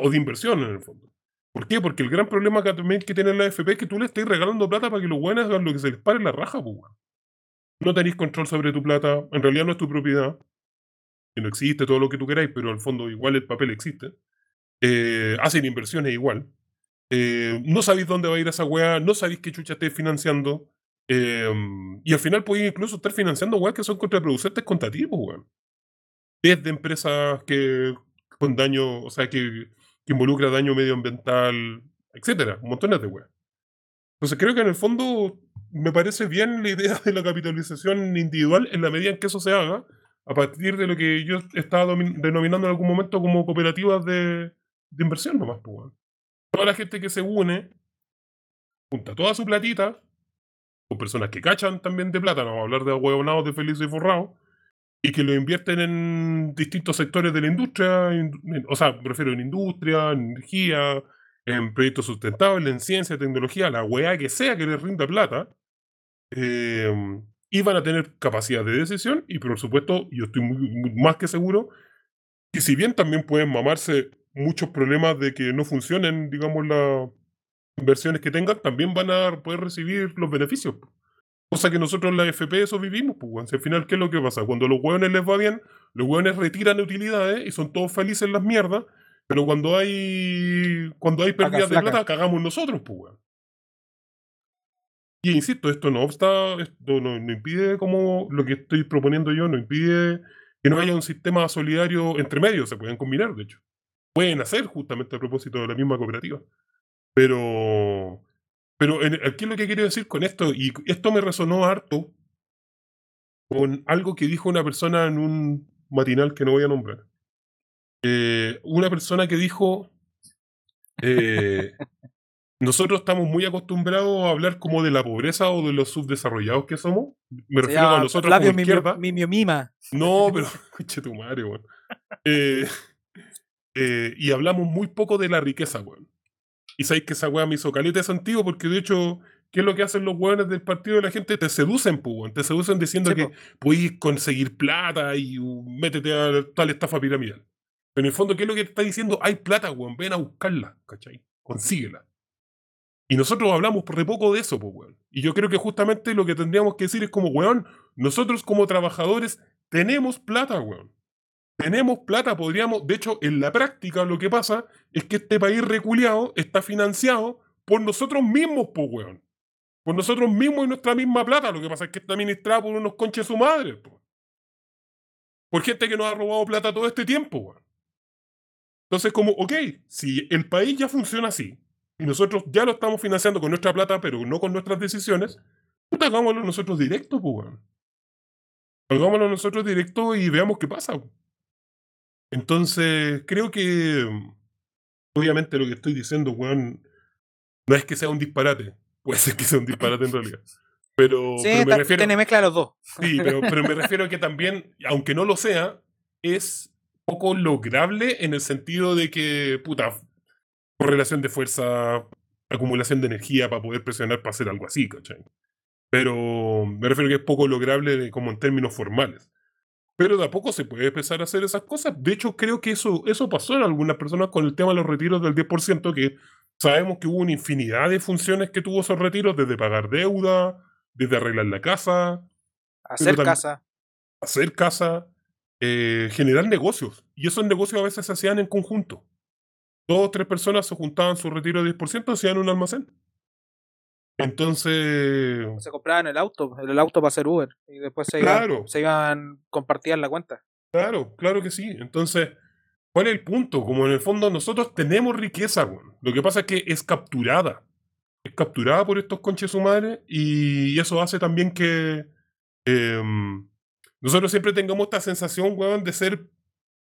o de inversión en el fondo. ¿Por qué? Porque el gran problema que también que tiene la AFP es que tú le estás regalando plata para que los buenos hagan lo que se les pare en la raja, weón. No tenéis control sobre tu plata, en realidad no es tu propiedad, que no existe todo lo que tú queráis, pero al fondo igual el papel existe. Eh, hacen inversiones igual. Eh, no sabéis dónde va a ir esa weá, no sabéis qué chucha estáis financiando. eh, y al final podéis incluso estar financiando weas que son contraproducentes contra ti, weón. Desde empresas que con daño, o sea, que, que involucra daño medioambiental, etcétera, montones de weas. Entonces creo que en el fondo me parece bien la idea de la capitalización individual en la medida en que eso se haga a partir de lo que yo estaba denominando en algún momento como cooperativas de, de inversión nomás, pues. Toda la gente que se une, junta toda su platita, con personas que cachan también de plata, no vamos a hablar de huevonados de felices y forrados, y que lo invierten en distintos sectores de la industria, o sea, me refiero en industria, en energía, en proyectos sustentables, en ciencia, tecnología, la weá que sea que les rinda plata, eh, y van a tener capacidad de decisión, y por supuesto, yo estoy muy- más que seguro Y si bien también pueden mamarse muchos problemas de que no funcionen, digamos, las inversiones que tengan, también van a poder recibir los beneficios. Cosa que nosotros en la FP eso vivimos, pues, weón. Si al final, ¿qué es lo que pasa? Cuando los hueones les va bien, los hueones retiran utilidades y son todos felices en las mierdas, pero cuando hay cuando hay pérdidas de plata, cagamos nosotros, pues, weón. Y insisto, esto no obsta, esto no, no impide como lo que estoy proponiendo yo, no impide que no haya un sistema solidario entre medios, se pueden combinar, de hecho. Pueden hacer justamente a propósito de la misma cooperativa. Pero, pero en- aquí lo que quiero decir con esto, y esto me resonó harto con algo que dijo una persona en un matinal que no voy a nombrar. Eh, una persona que dijo, eh, nosotros estamos muy acostumbrados a hablar como de la pobreza o de los subdesarrollados que somos. Me refiero a llama nosotros como Mimio- izquierda. Mima. No, pero. Tu madre, weón. Eh, y hablamos muy poco de la riqueza, weón. Y sabéis que esa weá me hizo caleta de sentido porque, de hecho, ¿qué es lo que hacen los weones del partido de la gente? Te seducen, pues, weón. Te seducen diciendo Sí, que po. podéis conseguir plata y uh, métete a tal estafa piramidal. Pero en el fondo, ¿qué es lo que te está diciendo? Hay plata, weón. Ven a buscarla, ¿cachai? Consíguela. Y nosotros hablamos re poco de eso, pues, weón. Y yo creo que justamente lo que tendríamos que decir es como, weón, nosotros como trabajadores tenemos plata, weón. Tenemos plata, podríamos. De hecho, en la práctica lo que pasa es que este país reculeado está financiado por nosotros mismos, pues, weón. Por nosotros mismos y nuestra misma plata. Lo que pasa es que está administrada por unos conches su madre, pues. Por gente que nos ha robado plata todo este tiempo, weón. Entonces, como, ok, si el país ya funciona así, y nosotros ya lo estamos financiando con nuestra plata, pero no con nuestras decisiones, puta, hagámoslo nosotros directo, pues, weón. Hagámoslo nosotros directo y veamos qué pasa. weón. Entonces, creo que, mm, obviamente, lo que estoy diciendo, weón, no es que sea un disparate. Puede ser que sea un disparate en realidad. Pero, Sí, pero me refiero. tiene mezcla de los dos. Sí, pero, pero me refiero a que también, aunque no lo sea, es poco lograble en el sentido de que, puta, correlación de fuerza, acumulación de energía para poder presionar para hacer algo así, ¿cachai? Pero me refiero a que es poco lograble como en términos formales. Pero de a poco se puede empezar a hacer esas cosas. De hecho, creo que eso, eso pasó en algunas personas con el tema de los retiros del 10%, que sabemos que hubo una infinidad de funciones que tuvo esos retiros, desde pagar deuda, desde arreglar la casa, Hacer casa. hacer casa, eh, generar negocios. Y esos negocios a veces se hacían en conjunto. Dos o tres personas se juntaban su retiro de 10% y hacían un almacén. Entonces, Se compraban el auto, el auto para hacer Uber. Y después se Claro. iban, se iban compartían la cuenta. claro, claro que sí. Entonces, ¿cuál es el punto? Como en el fondo nosotros tenemos riqueza, weón. Lo que pasa es que es capturada. Es capturada por estos conches madre y eso hace también que em, nosotros siempre tengamos esta sensación, weón, de ser,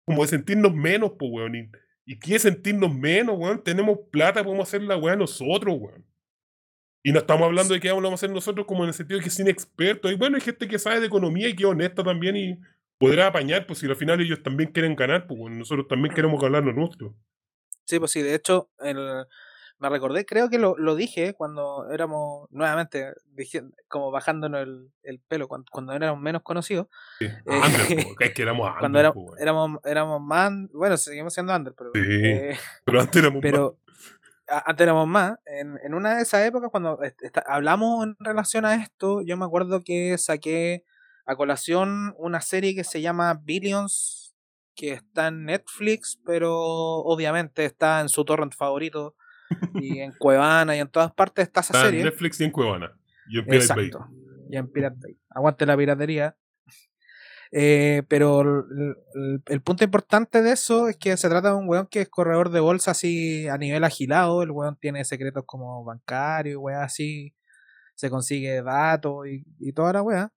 como de sentirnos menos, pues, weón. Y, ¿Y qué es sentirnos menos, weón? Tenemos plata, podemos hacer la weá nosotros, weón. Y no estamos hablando de que vamos a hacer nosotros como en el sentido de que sin expertos. Y bueno, hay gente que sabe de economía y que es honesta también y podrá apañar, pues si al final ellos también quieren ganar, pues bueno, nosotros también queremos ganar lo nuestro. Sí, pues sí, de hecho, el- me recordé, creo que lo, lo dije cuando éramos, nuevamente, dije, como bajándonos el, el pelo, cuando, cuando éramos menos conocidos. Sí. Eh, Under, po, es que éramos under, cuando era- po, weón. éramos, éramos más, bueno, seguimos siendo under, pero, Sí. eh, Pero antes éramos pero a- antes éramos más. En, en una de esas épocas, cuando hablamos en relación a esto, yo me acuerdo que saqué a colación una serie que se llama Billions, que está en Netflix, pero obviamente está en su torrent favorito y en Cuevana y en todas partes está esa en serie. Netflix y en Cuevana. Y en Pirate Bay. Exacto. Y en Pirate Bay. Aguante la piratería. Eh, pero el, punto importante de eso es que se trata de un weón que es corredor de bolsa así a nivel agilado. El weón tiene secretos como bancario y weá así. Se consigue datos y, y toda la weá.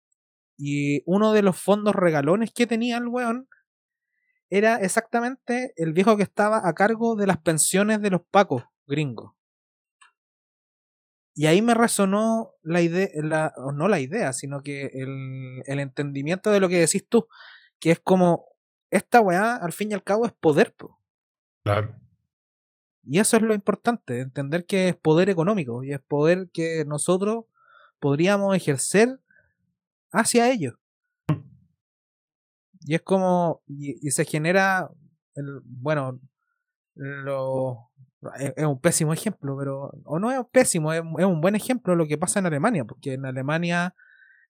Y uno de los fondos regalones que tenía el weón era exactamente el viejo que estaba a cargo de las pensiones de los pacos gringos. Y ahí me resonó la idea, la, o no la idea, sino que el, el entendimiento de lo que decís tú, que es como, esta weá al fin y al cabo es poder, po. Claro. y eso es lo importante, entender que es poder económico y es poder que nosotros podríamos ejercer hacia ellos. Y es como, y, y se genera, el- bueno, lo, es, es un pésimo ejemplo, pero, o no es pésimo, es, es un buen ejemplo lo que pasa en Alemania, porque en Alemania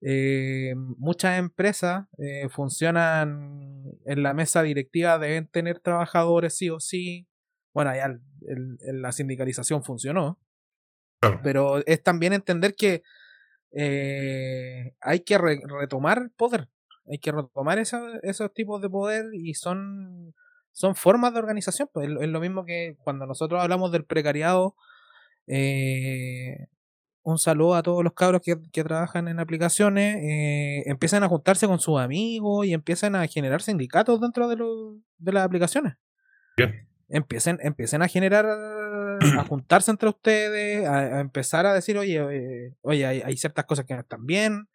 eh, muchas empresas eh, funcionan en la mesa directiva, deben tener trabajadores sí o sí. Bueno, ya el- el- el- la sindicalización funcionó, Claro. pero es también entender que eh, hay que re- retomar poder, hay que retomar esa- esos tipos de poder y son, son formas de organización. Pues es, lo- lo mismo que cuando nosotros hablamos del precariado, eh, un saludo a todos los cabros que, que trabajan en aplicaciones, eh, empiezan a juntarse con sus amigos y empiezan a generar sindicatos dentro de, los de las aplicaciones. Bien. Empiecen, empiecen a generar, a juntarse entre ustedes, a, a empezar a decir, oye, oye, oye, hay, hay ciertas cosas que no están bien.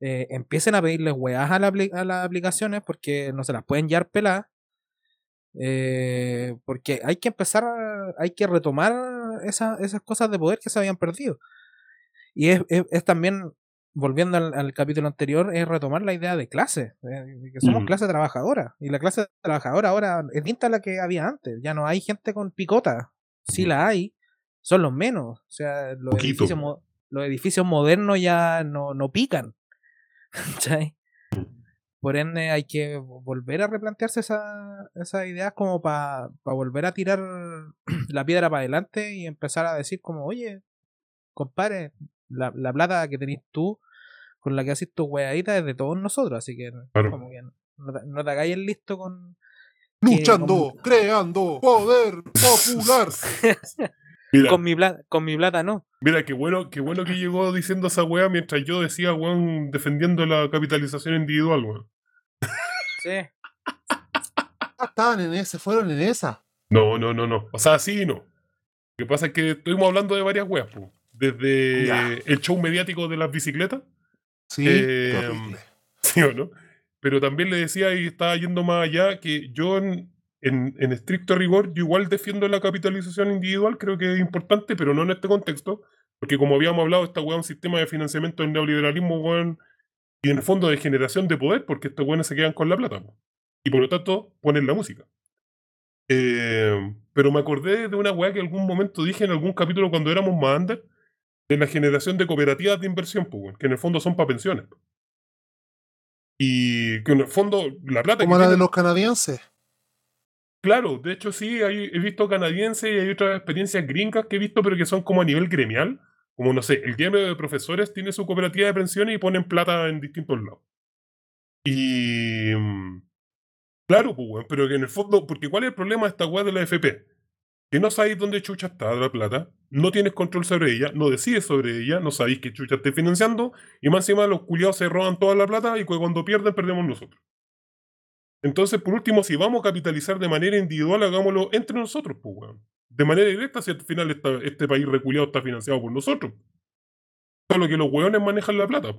eh, empiecen a pedirles weas a, la a las aplicaciones porque no se las pueden llevar peladas. Eh, porque hay que empezar, hay que retomar esa- esas cosas de poder que se habían perdido. Y es, es- es también, volviendo al, al capítulo anterior, es retomar la idea de clase, eh, que somos Ujú. clase trabajadora. Y la clase trabajadora ahora es distinta a la que había antes. Ya no hay gente con picota. Sí Ujú. la hay, son los menos. O sea, los, Poquito. edificios, los edificios modernos ya no, no pican. ¿Cachai? Por ende, hay que volver a replantearse esa- esas ideas como para volver a tirar la piedra para adelante y empezar a decir como, oye, compadre, la, la plata que tenés tú con la que haces tu weadita es de todos nosotros, así que Claro. como que no, te, no te hagáis el listo con... Luchando, como- creando poder popular. Mira, Con mi, plata, con mi plata no. mira, qué bueno, qué bueno que llegó diciendo esa weá mientras yo decía, weón, defendiendo la capitalización individual, weón. Sí. Ah, estaban en ese, fueron en esa. No, no, no, no. O sea, sí y no. Lo que pasa es que estuvimos hablando de varias weas, po. Desde Ya. el show mediático de las bicicletas, Sí, Eh. ¿sí o no? Pero también le decía y estaba yendo más allá que yo en, en- en estricto rigor, yo igual defiendo la capitalización individual, creo que es importante, pero no en este contexto, porque como habíamos hablado, esta weá es un sistema de financiamiento del neoliberalismo, weón, y en el fondo de generación de poder, porque estos weones se quedan con la plata, y por lo tanto ponen la música. Eh, pero me acordé de una weá que en algún momento dije en algún capítulo cuando éramos más under, de la generación de cooperativas de inversión, que en el fondo son para pensiones. Y que en el fondo la plata Como la de los canadienses. Claro, de hecho sí, hay- he visto canadienses y hay otras experiencias gringas que he visto, pero que son como a nivel gremial. Como, no sé, el gremio de profesores tiene su cooperativa de pensiones y ponen plata en distintos lados. Y... mm, Claro, pues, pero que en el fondo, porque ¿cuál es el problema de esta weá de la FP? Que no sabéis dónde chucha está la plata, no tienes control sobre ella, no decides sobre ella, no sabéis que chucha esté financiando, y más encima los culiados se roban toda la plata y cu- cuando pierden, perdemos nosotros. Entonces, por último, si vamos a capitalizar de manera individual, hagámoslo entre nosotros, pues. De manera directa, si al final esta- este país reculiado está financiado por nosotros. Solo que los weones manejan la plata.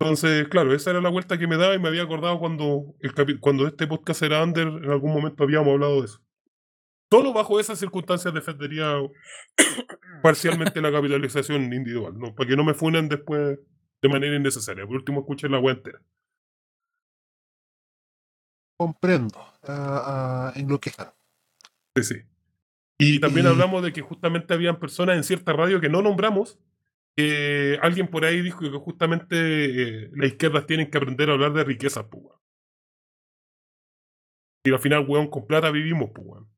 Entonces, claro, esa era la vuelta que me daba y me había acordado cuando, el cuando este podcast era under, en algún momento habíamos hablado de eso. Solo bajo esas circunstancias defendería parcialmente la capitalización individual, ¿no? Para que no me funen después de manera innecesaria. Por último, escuchen la web entera. Comprendo. Ah, ah, en lo que Sí, sí. Y también Y- hablamos de que justamente habían personas en cierta radio que no nombramos. que alguien por ahí dijo que justamente eh, las izquierdas tienen que aprender a hablar de riquezas, pues, weón. Y al final, weón, con plata vivimos, pues, weón.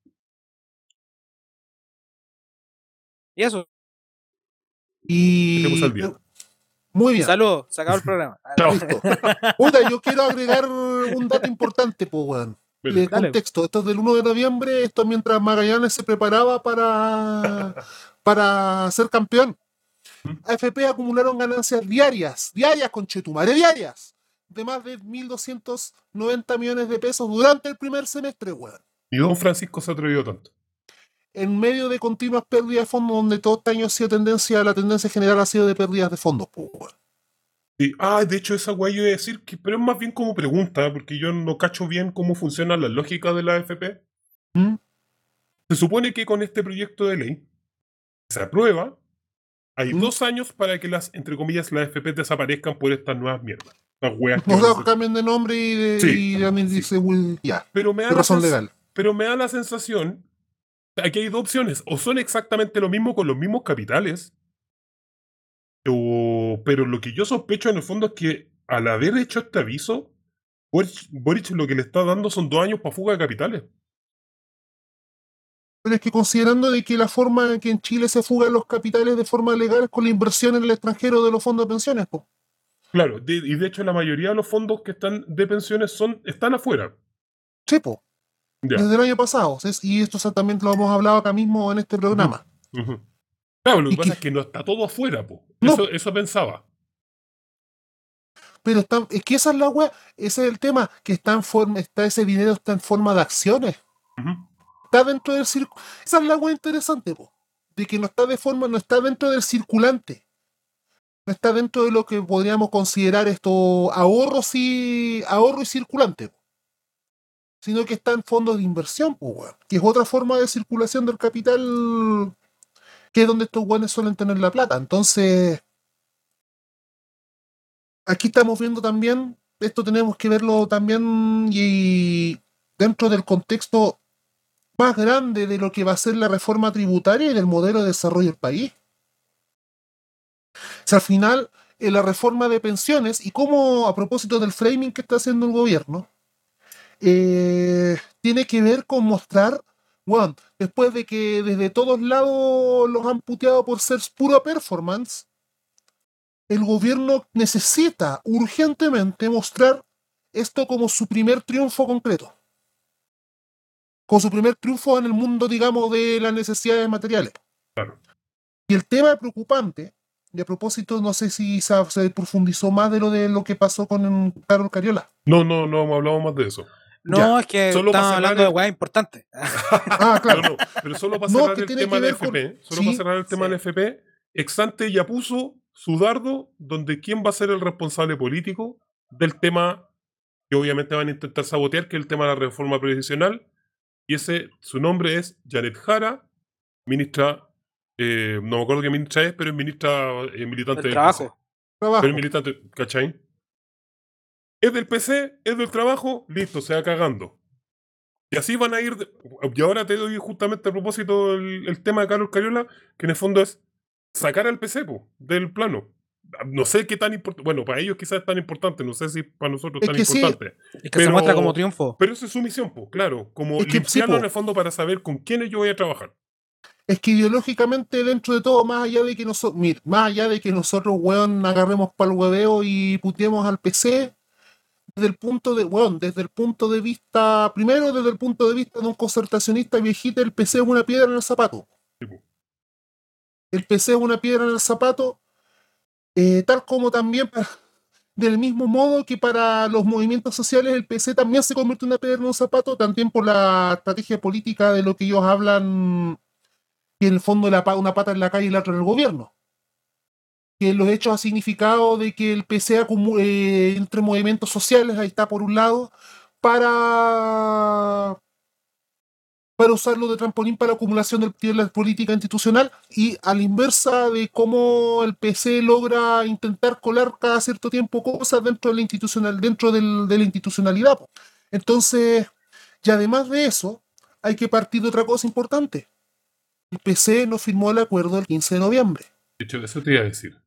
Y eso. Y. Estemos al día. Muy bien. Saludos, se acabó el programa. Puta, yo quiero agregar un dato importante, pues, weón. Dale. contexto, esto es del 1 de noviembre, esto mientras Magallanes se preparaba para, para ser campeón. AFP acumularon ganancias diarias, diarias con Chetumare, diarias, de más de 1.290 millones de pesos durante el primer semestre, weón. Ni Don Francisco se atrevió tanto. En medio de continuas pérdidas de fondos, donde todo este año ha sido tendencia, la tendencia general ha sido de pérdidas de fondos, pues, weón. Sí. Ah, de hecho, esa weá yo iba a decir que, pero es más bien como pregunta, porque yo no cacho bien cómo funciona la lógica de la AFP. ¿Mm? Se supone que con este proyecto de ley se aprueba, hay ¿Mm? dos años para que las, entre comillas, las AFP desaparezcan por estas nuevas mierdas. Las weas que O sea, cambian de nombre y de, Sí, y Pero me da razón legal. Pero me da la sensación. Aquí hay dos opciones. O son exactamente lo mismo con los mismos capitales. O, pero lo que yo sospecho en el fondo es que al haber hecho este aviso, Boric, Boric lo que le está dando son dos años para fuga de capitales. Pero es que considerando de que la forma en que en Chile se fugan los capitales de forma legal es con la inversión en el extranjero de los fondos de pensiones, po. Claro, de- y de hecho la mayoría de los fondos que están de pensiones son están afuera. Sí, po, desde el año pasado. ¿sí? Y esto exactamente lo hemos hablado acá mismo en este programa. Claro, lo que pasa es que no está todo afuera, po. No. Eso, eso pensaba. Pero está, es que esa es la wea, ese es el tema, que está en forma, está ese dinero está en forma de acciones. Está dentro del circuito. Esa es la wea interesante, po. De que no está de forma, no está dentro del circulante. No está dentro de lo que podríamos considerar esto ahorros y ahorro y circulante. po. Sino que está en fondos de inversión, po, weón. Que es otra forma de circulación del capital que es donde estos weones suelen tener la plata. Entonces, aquí estamos viendo también, esto tenemos que verlo también y dentro del contexto más grande de lo que va a ser la reforma tributaria y del modelo de desarrollo del país. O sea, al final, la reforma de pensiones y cómo, a propósito del framing que está haciendo el gobierno, eh, tiene que ver con mostrar, bueno, después de que desde todos lados los han puteado por ser pura performance, el gobierno necesita urgentemente mostrar esto como su primer triunfo concreto. Como su primer triunfo en el mundo, digamos, de las necesidades materiales. Claro. Y el tema preocupante, y a propósito, no sé si se, se profundizó más de lo de lo que pasó con Carol Cariola. No, no, no hablamos más de eso. No, Ya. es que Solo estamos hablando de weas importantes. Ah, claro. No, no, pero solo para cerrar el tema del con- FP, solo sí, para cerrar el tema sí. del FP, Exante ya puso su dardo donde quién va a ser el responsable político del tema que obviamente van a intentar sabotear, que es el tema de la reforma previsional, y ese, su nombre es Janet Jara, ministra, eh, no me acuerdo qué ministra es, pero es ministra eh, militante Del trabajo. Trabajo. Pero es militante, ¿cachai? Es del PC, es del trabajo, listo, se va cagando. Y así van a ir. de- Y ahora te doy justamente a propósito el, el tema de Carlos Cariola, que en el fondo es sacar al PC po, del plano. No sé qué tan importante. Bueno, para ellos quizás es tan importante, no sé si para nosotros Es tan que sí. importante. Y que se muestra como triunfo. Pero esa es su misión, pues, claro. Como Es que sí, limpiarlo po. en el fondo para saber con quiénes yo voy a trabajar. Es que ideológicamente, dentro de todo, más allá de que nosotros, mir, más allá de que nosotros, weón, agarremos para el hueveo y puteemos al PC, desde el punto de, weón, desde el punto de vista, primero desde el punto de vista de un concertacionista viejita, el PC es una piedra en el zapato. El PC es una piedra en el zapato, eh, tal como también para- del mismo modo que para los movimientos sociales el PC también se convierte en una piedra en un zapato, también por la estrategia política de lo que ellos hablan que en el fondo la, una pata en la calle y la otra en el gobierno. Que los hechos ha significado de que el PC eh, entre movimientos sociales, ahí está por un lado, para, para usarlo de trampolín para la acumulación de la política institucional y a la inversa de cómo el PC logra intentar colar cada cierto tiempo cosas dentro de la institucional, dentro del- de la institucionalidad. Entonces, y además de eso, hay que partir de otra cosa importante el PC no firmó el acuerdo el 15 de noviembre. De hecho, eso te iba a decir.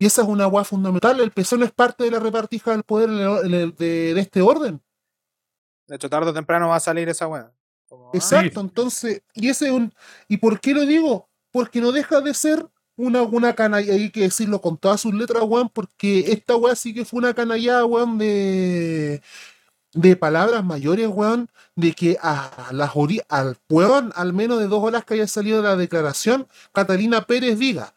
Y esa es una guay fundamental. El PC no es parte de la repartija del poder en el- en el- de, de este orden. De hecho, tarde o temprano va a salir esa. Como, ah, Exacto. Entonces, y ese es un. ¿Y por qué lo digo? Porque no deja de ser una, una canalla, hay que decirlo con todas sus letras, weón, porque esta weá sí que fue una canallada, weón, de. de palabras mayores, weón, de que a las al weón, al menos de dos horas que haya salido de la declaración, Catalina Pérez diga,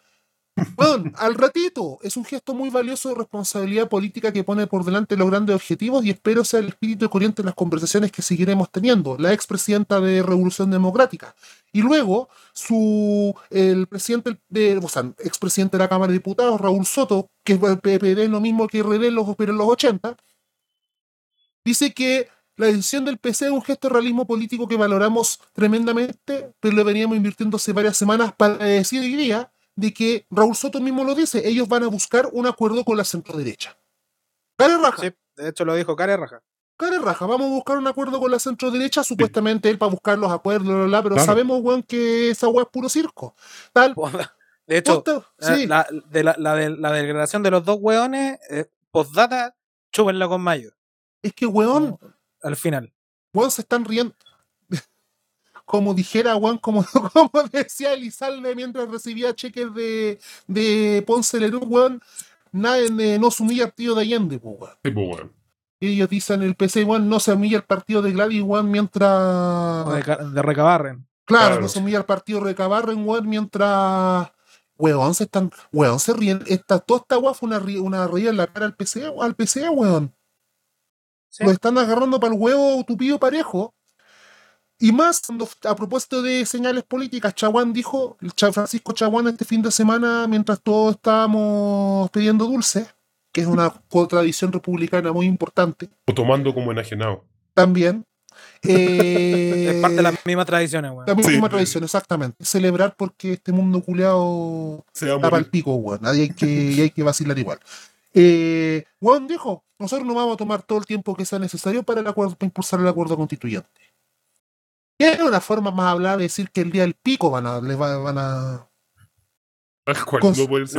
weón, al ratito, es un gesto muy valioso de responsabilidad política que pone por delante los grandes objetivos y espero sea el espíritu corriente en las conversaciones que seguiremos teniendo. La expresidenta de Revolución Democrática. Y luego, su el presidente de, o sea, expresidente de la Cámara de Diputados, Raúl Soto, que es el PPD, es lo mismo que RD en los, en los 80, dice que la decisión del PC es un gesto de realismo político que valoramos tremendamente, pero le veníamos invirtiendo hace varias semanas para decir de que Raúl Soto mismo lo dice, ellos van a buscar un acuerdo con la centro derecha. Care raja. Sí, de hecho lo dijo Care Raja. Care raja, vamos a buscar un acuerdo con la centro derecha, supuestamente él para buscar los acuerdos, bla, bla, bla, pero Claro. sabemos, weón, que esa weá es puro circo. Tal, De hecho, eh, sí, la, de la, la, de, la declaración de los dos weones, eh, postdata, chúpenla con mayo. es que, weón, Al final. weón, se están riendo. Como dijera, weón, como, como decía Elizalde mientras recibía cheques de, de Ponce Lerú, weón, nadie eh, no se humilla al tío de Allende, pues, weón. Sí, pues. Y ellos dicen el PC, weón, no se humilla el partido de Gladys, weón, mientras... De, Ca- de Recabarren. Claro, Claro. no se humilla el partido de Cabarren, weón, mientras. Weón, se están. Weón, se ríen. Esta, toda esta weá fue una, una reída en la cara al PC, al PC, weón. Sí. Lo están agarrando para el huevo tupido parejo. Y más, cuando- a propósito de señales políticas, Chaguán dijo, Francisco Chaguán este fin de semana, mientras todos estábamos pidiendo dulce, que es una tradición republicana muy importante, O tomando como enajenado. también. eh, Es parte de las mismas tradiciones, weón. la misma Sí. tradición, exactamente. Celebrar porque este mundo culeado Se va a está para el pico, weón. Nadie hay que, y hay que vacilar igual. Eh, weón dijo, nosotros no vamos a tomar todo el tiempo que sea necesario para, el acuerdo, para impulsar el acuerdo constituyente. Y es una forma más hablada de decir que el día del pico van a, les va- van a. Puede ser dicho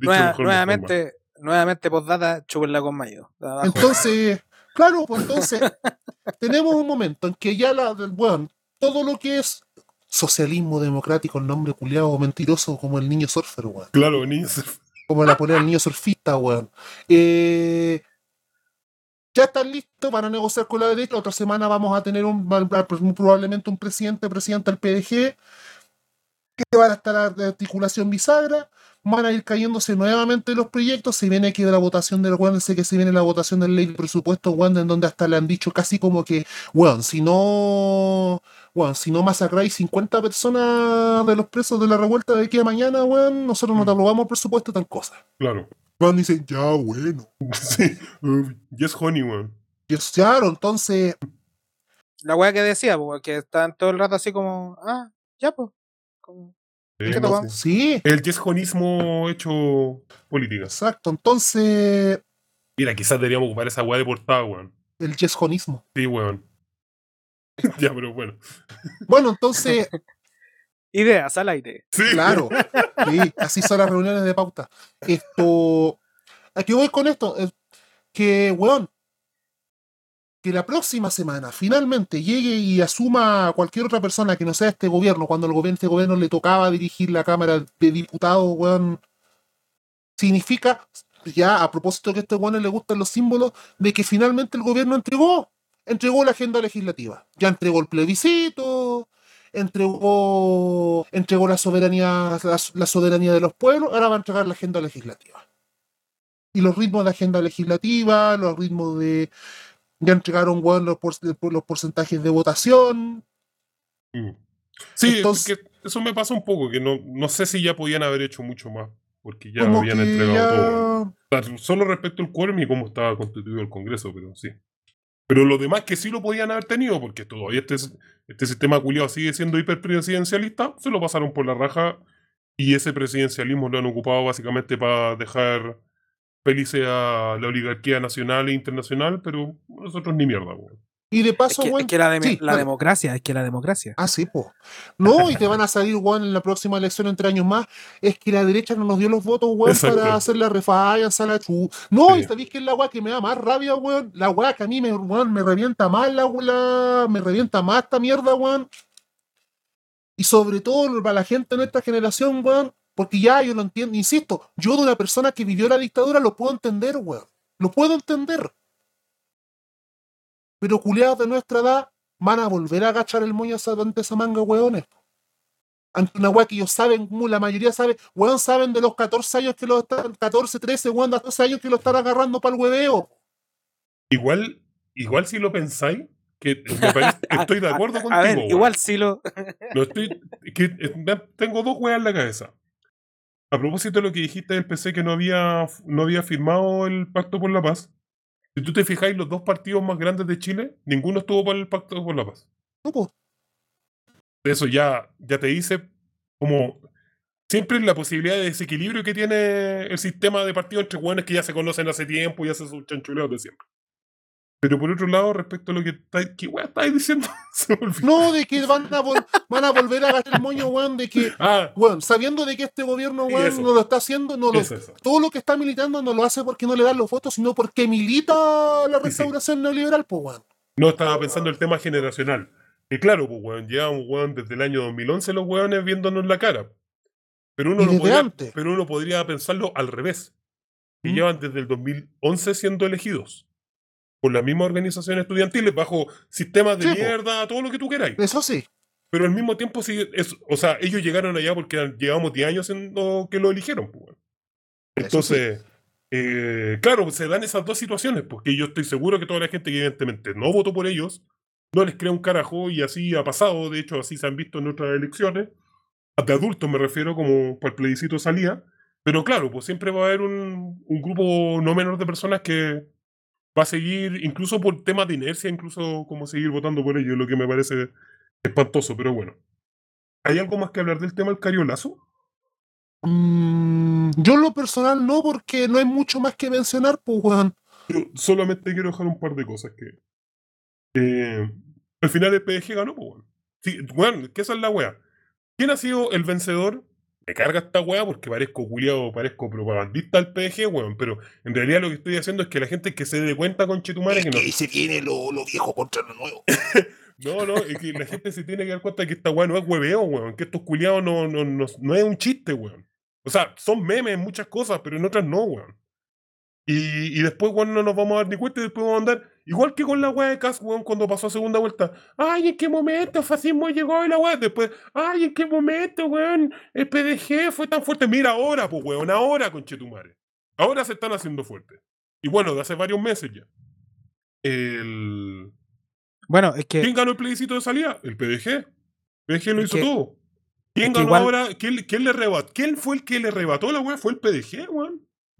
Nueva- mejor nuevamente, nuevamente postdata, chúpenla con mayo. Entonces, claro, pues entonces tenemos un momento en que ya la, bueno, todo lo que es socialismo democrático, el nombre culeado mentiroso como el niño surfer, weón. Claro, niños. como la polea del niño surfista, weón. Eh, ya están listos para negociar con la derecha. La otra semana vamos a tener un, va- probablemente un presidente, presidente del PDG, que van a estar de articulación bisagra. Van a ir cayéndose nuevamente los proyectos. Se viene aquí de la votación del weón, sé que se viene la votación del ley de presupuesto, weón, en donde hasta le han dicho casi como que, weón, si no, weón, si no masacráis 50 personas de los presos de la revuelta de aquí a mañana, weón, nosotros no te aprobamos el presupuesto, tal cosa. Claro. Juan dice, ya, bueno. Sí. Uh, yes, honey, weón. Es claro, entonces, La weá que decía, pues, que estaban todo el rato así como, ah, ya, pues. Como, sé. sí, El yes honismo hecho política. exacto. Entonces, Mira, quizás deberíamos ocupar esa weá de portada, weón. el yesjonismo. Sí, weón. ya, pero bueno. Bueno, entonces, ideas al aire. Sí. claro, sí, así son las reuniones de pauta. Esto, ¿a qué voy con esto? Es que, weón, que la próxima semana finalmente llegue y asuma a cualquier otra persona que no sea este gobierno, cuando el gobierno, este gobierno le tocaba dirigir la Cámara de Diputados, weón, significa, ya a propósito que a este weón le gustan los símbolos, de que finalmente el gobierno entregó, entregó la agenda legislativa. Ya entregó el plebiscito, entregó, entregó la soberanía, la, la soberanía de los pueblos, ahora va a entregar la agenda legislativa. Y los ritmos de agenda legislativa, los ritmos de. Ya entregaron weón, los, por- los porcentajes de votación. Mm. Sí, Entonces- eso me pasa un poco, que no, no sé si ya podían haber hecho mucho más, porque ya como habían entregado ya- todo. Solo respecto al quórum y cómo estaba constituido el Congreso, pero sí. Pero lo demás que sí lo podían haber tenido, porque todavía este, este sistema culiado sigue siendo hiperpresidencialista, se lo pasaron por la raja y ese presidencialismo lo han ocupado básicamente para dejar felices a la oligarquía nacional e internacional, pero nosotros ni mierda, weón. Y de Es paso, es weón, que la, sí, democracia, es que la democracia. Ah, sí, po. No, y te van a salir, weón, en la próxima elección entre años más. Es que la derecha no nos dio los votos, weón, para hacer la refalla, la chu. No, y sabéis que es la weá que me da más rabia, weón. La weá que a mí me, weón, me revienta más la, la- me revienta más esta mierda, weón. Y sobre todo para la gente de nuestra generación, weón, porque ya yo lo entiendo, insisto, yo de una persona que vivió la dictadura lo puedo entender, weón. Lo puedo entender. Pero culiados de nuestra edad van a volver a agachar el moño ante esa manga, weones. Ante una weá que ellos saben, la mayoría sabe, weón, saben de los 14 años que lo están, 14, 13, weón, de 12 años que lo están agarrando para el hueveo. Igual, igual si lo pensáis, que me parece, estoy de acuerdo contigo. a ver, weón. igual sí lo. No estoy. Que, eh, tengo dos weas en la cabeza. A propósito de lo que dijiste del PC que no había, no había firmado el Pacto por la Paz. Si tú te fijáis, los dos partidos más grandes de Chile, ninguno estuvo para el Pacto por la Paz. No, po. Eso ya, ya te dice como. siempre la posibilidad de desequilibrio que tiene el sistema de partidos entre hueones que ya se conocen hace tiempo y hacen sus chanchuleos de siempre. Pero por otro lado, respecto a lo que estáis, ¿qué weá estáis diciendo? No, de que van a, vol- van a volver a gastar el moño, weón, de que, Ah, weón, sabiendo de que este gobierno, weón, no lo está haciendo, no lo, eso, eso. todo lo que está militando no lo hace porque no le dan los votos, sino porque milita la sí. restauración neoliberal, pues, weón. No, estaba pensando el tema generacional. Que claro, pues, weón, llevamos, weón, desde el año 2011 los weones viéndonos la cara. Pero uno, podría, antes. pero uno podría pensarlo al revés. Que ¿Mm? llevan desde el 2011 siendo elegidos. Por las mismas organizaciones estudiantiles, bajo sistemas de Sí, po. mierda, todo lo que tú queráis. Eso sí. Pero al mismo tiempo, sí, es, o sea, ellos llegaron allá porque llevamos 10 años en lo que lo eligieron. pues, Entonces, eh, claro, se dan esas dos situaciones, porque yo estoy seguro que toda la gente que evidentemente no votó por ellos, no les crea un carajo y así ha pasado, de hecho así se han visto en otras elecciones, de adultos me refiero, como para el plebiscito salía, pero claro, pues siempre va a haber un, un grupo no menor de personas que va a seguir, incluso por temas de inercia, incluso como seguir votando por ellos, lo que me parece espantoso, pero bueno. ¿Hay algo más que hablar del tema del cariolazo? Mm, yo en lo personal no, porque no hay mucho más que mencionar, pues, weón. Yo solamente quiero dejar un par de cosas que. eh, al final el PDG ganó, pues, weón. Sí, weón, que esa es la wea. ¿Quién ha sido el vencedor? Me carga esta wea porque parezco culiado, parezco propagandista del PDG, weón. Pero en realidad lo que estoy haciendo es que la gente que se dé cuenta con Chetumare que no. se viene lo, lo viejo contra lo nuevo. No, no, es que la gente se tiene que dar cuenta que esta weá no es hueveo, weón. Que estos culiados no, no, no, no es un chiste, weón. O sea, son memes en muchas cosas, pero en otras no, weón. Y, y después, weón, no nos vamos a dar ni cuenta y después vamos a andar. Igual que con la weá de Cas, weón, cuando pasó a segunda vuelta. Ay, ¿en qué momento el fascismo llegó y la weá? Después, ay, ¿en qué momento, weón? El PDG fue tan fuerte. Mira ahora, pues, weón, ahora, conchetumare. Ahora se están haciendo fuertes. Y bueno, de hace varios meses ya. El. Bueno, es que ¿Quién ganó el plebiscito de salida? El PDG. PDG lo hizo que- todo. ¿Quién ganó igual- ahora? ¿Quién, quién le rebató? ¿Quién fue el que le rebató la weá? Fue el PDG, weón.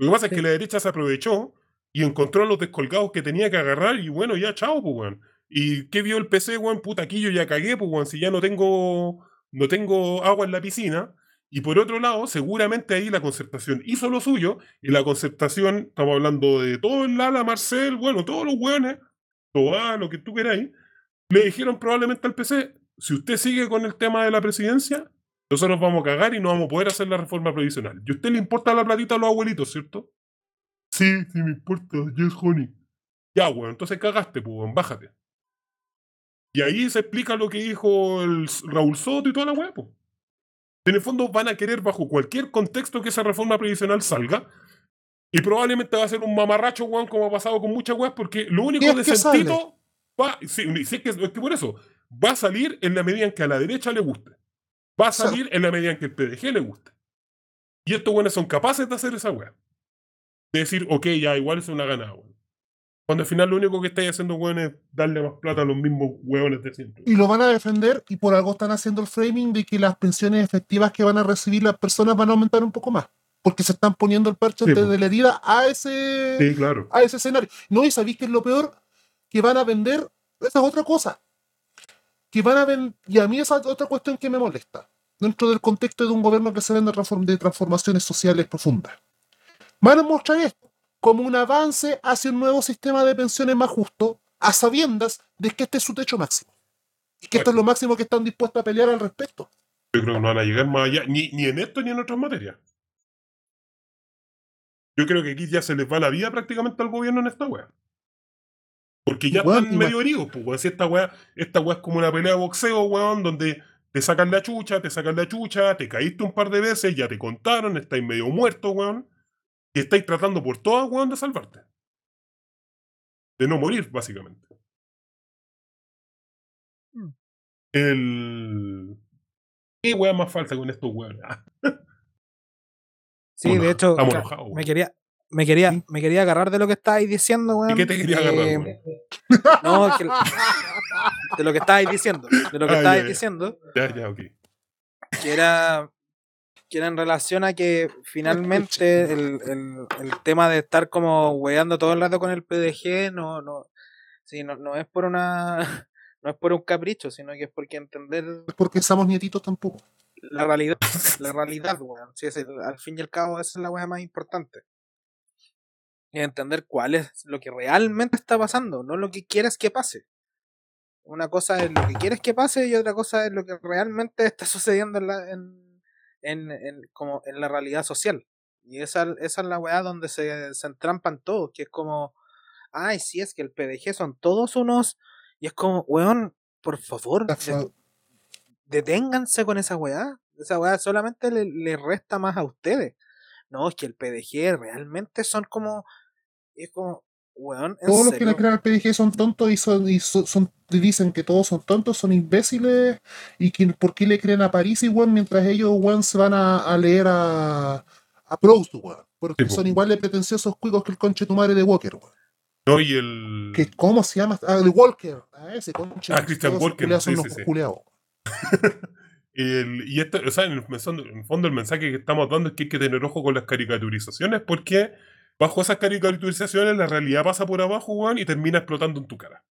Lo que pasa es que la derecha se aprovechó y encontró a los descolgados que tenía que agarrar y bueno, ya chao, pues, weón. ¿Y qué vio el PC, weón? Puta, aquí yo ya cagué, pues, weón. Si ya no tengo, no tengo agua en la piscina. Y por otro lado, seguramente ahí la concertación hizo lo suyo y la concertación, estamos hablando de todo el ala, Marcel, bueno, todos los weones, todo lo que tú queráis, le dijeron probablemente al PC, si usted sigue con el tema de la presidencia, nosotros vamos a cagar y no vamos a poder hacer la reforma previsional. ¿Y a usted le importa la platita a los abuelitos, cierto? Sí, sí me importa, yes, honey. Ya, weón, entonces cagaste, pues, weón, bájate. Y ahí se explica lo que dijo el Raúl Soto y toda la weá, pues. En el fondo van a querer, bajo cualquier contexto, que esa reforma previsional salga. Y probablemente va a ser un mamarracho, weón, como ha pasado con muchas weas, porque lo único es de sentido va. Sí, sí, es, que, es que por eso. Va a salir en la medida en que a la derecha le guste. Va a salir en la medida en que el PDG le guste. Y estos weones son capaces de hacer esa wea. De decir, ok, ya, igual es una ganada, weón. Cuando al final lo único que estáis haciendo, weón, es darle más plata a los mismos weones de siempre. Y lo van a defender y por algo están haciendo el framing de que las pensiones efectivas que van a recibir las personas van a aumentar un poco más. Porque se están poniendo el parche Sí, de la herida a ese, Sí, claro. a ese escenario. No, y sabéis que es lo peor, que van a vender, esa es otra cosa. Que van a vender, y a mí esa es otra cuestión que me molesta, dentro del contexto de un gobierno que se vende de transformaciones sociales profundas. Van a mostrar esto como un avance hacia un nuevo sistema de pensiones más justo, a sabiendas de que este es su techo máximo. Y que esto es lo máximo que están dispuestos a pelear al respecto. Yo creo que no van a llegar más allá, ni, ni en esto ni en otras materias. Yo creo que aquí ya se les va la vida prácticamente al gobierno en esta wea. Porque ya Weón, están medio heridos, pues, weón. Si esta wea, esta wea es como una pelea de boxeo, weón, donde te sacan la chucha, te sacan la chucha, te caíste un par de veces, ya te contaron, estáis medio muerto, weón. Y estáis tratando por todas, weón, de salvarte. De no morir, básicamente. Mm. El. ¿Qué wea más falta con estos? Ah, sí, de hecho, me weón. quería, me quería, me quería agarrar de lo que estabais diciendo, weón. ¿Y qué te quería agarrar, Eh, weón? No, es que- de lo que estabais diciendo, de lo que Ah, ya. diciendo, Ya, ya, ok. que era, que era en relación a que finalmente el, el, el tema de estar como weando todo el rato con el PDG no, no, sí, no, no es por una, no es por un capricho, sino que es porque entender Es porque somos nietitos tampoco. la realidad, la realidad, weón. Sí, es el- al fin y al cabo, esa es la weá más importante. Y entender cuál es lo que realmente está pasando, no lo que quieres que pase. Una cosa es lo que quieres que pase y otra cosa es lo que realmente está sucediendo en la, en, en, en- como en la realidad social. Y esa, esa es la weá donde se, se entrampan todos, que es como, ay, sí, es que el PDG son todos unos. Y es como, weón, por favor, deténganse con esa weá. Esa weá solamente le, le resta más a ustedes. No, es que el PDG realmente son como. Es como, weón, en Todos los que le crean al PDG son tontos y, son, y so- son- y dicen que todos son tontos, son imbéciles. ¿Y que, por qué le creen a París weón, mientras ellos weón, se van a, a leer a, a Proust, weón? Porque Sí, son igual de pretenciosos cuicos que el conche tu madre de Walker, weón. No, y el. Que, ¿Cómo se llama? Ah, de Walker. Ah, ese conche. Ah, Christian Walker, sí, son sí, los el- y esto, o sea, el, en el fondo el mensaje que estamos dando es que hay que tener ojo con las caricaturizaciones porque bajo esas caricaturizaciones la realidad pasa por abajo, weón, y termina explotando en tu cara.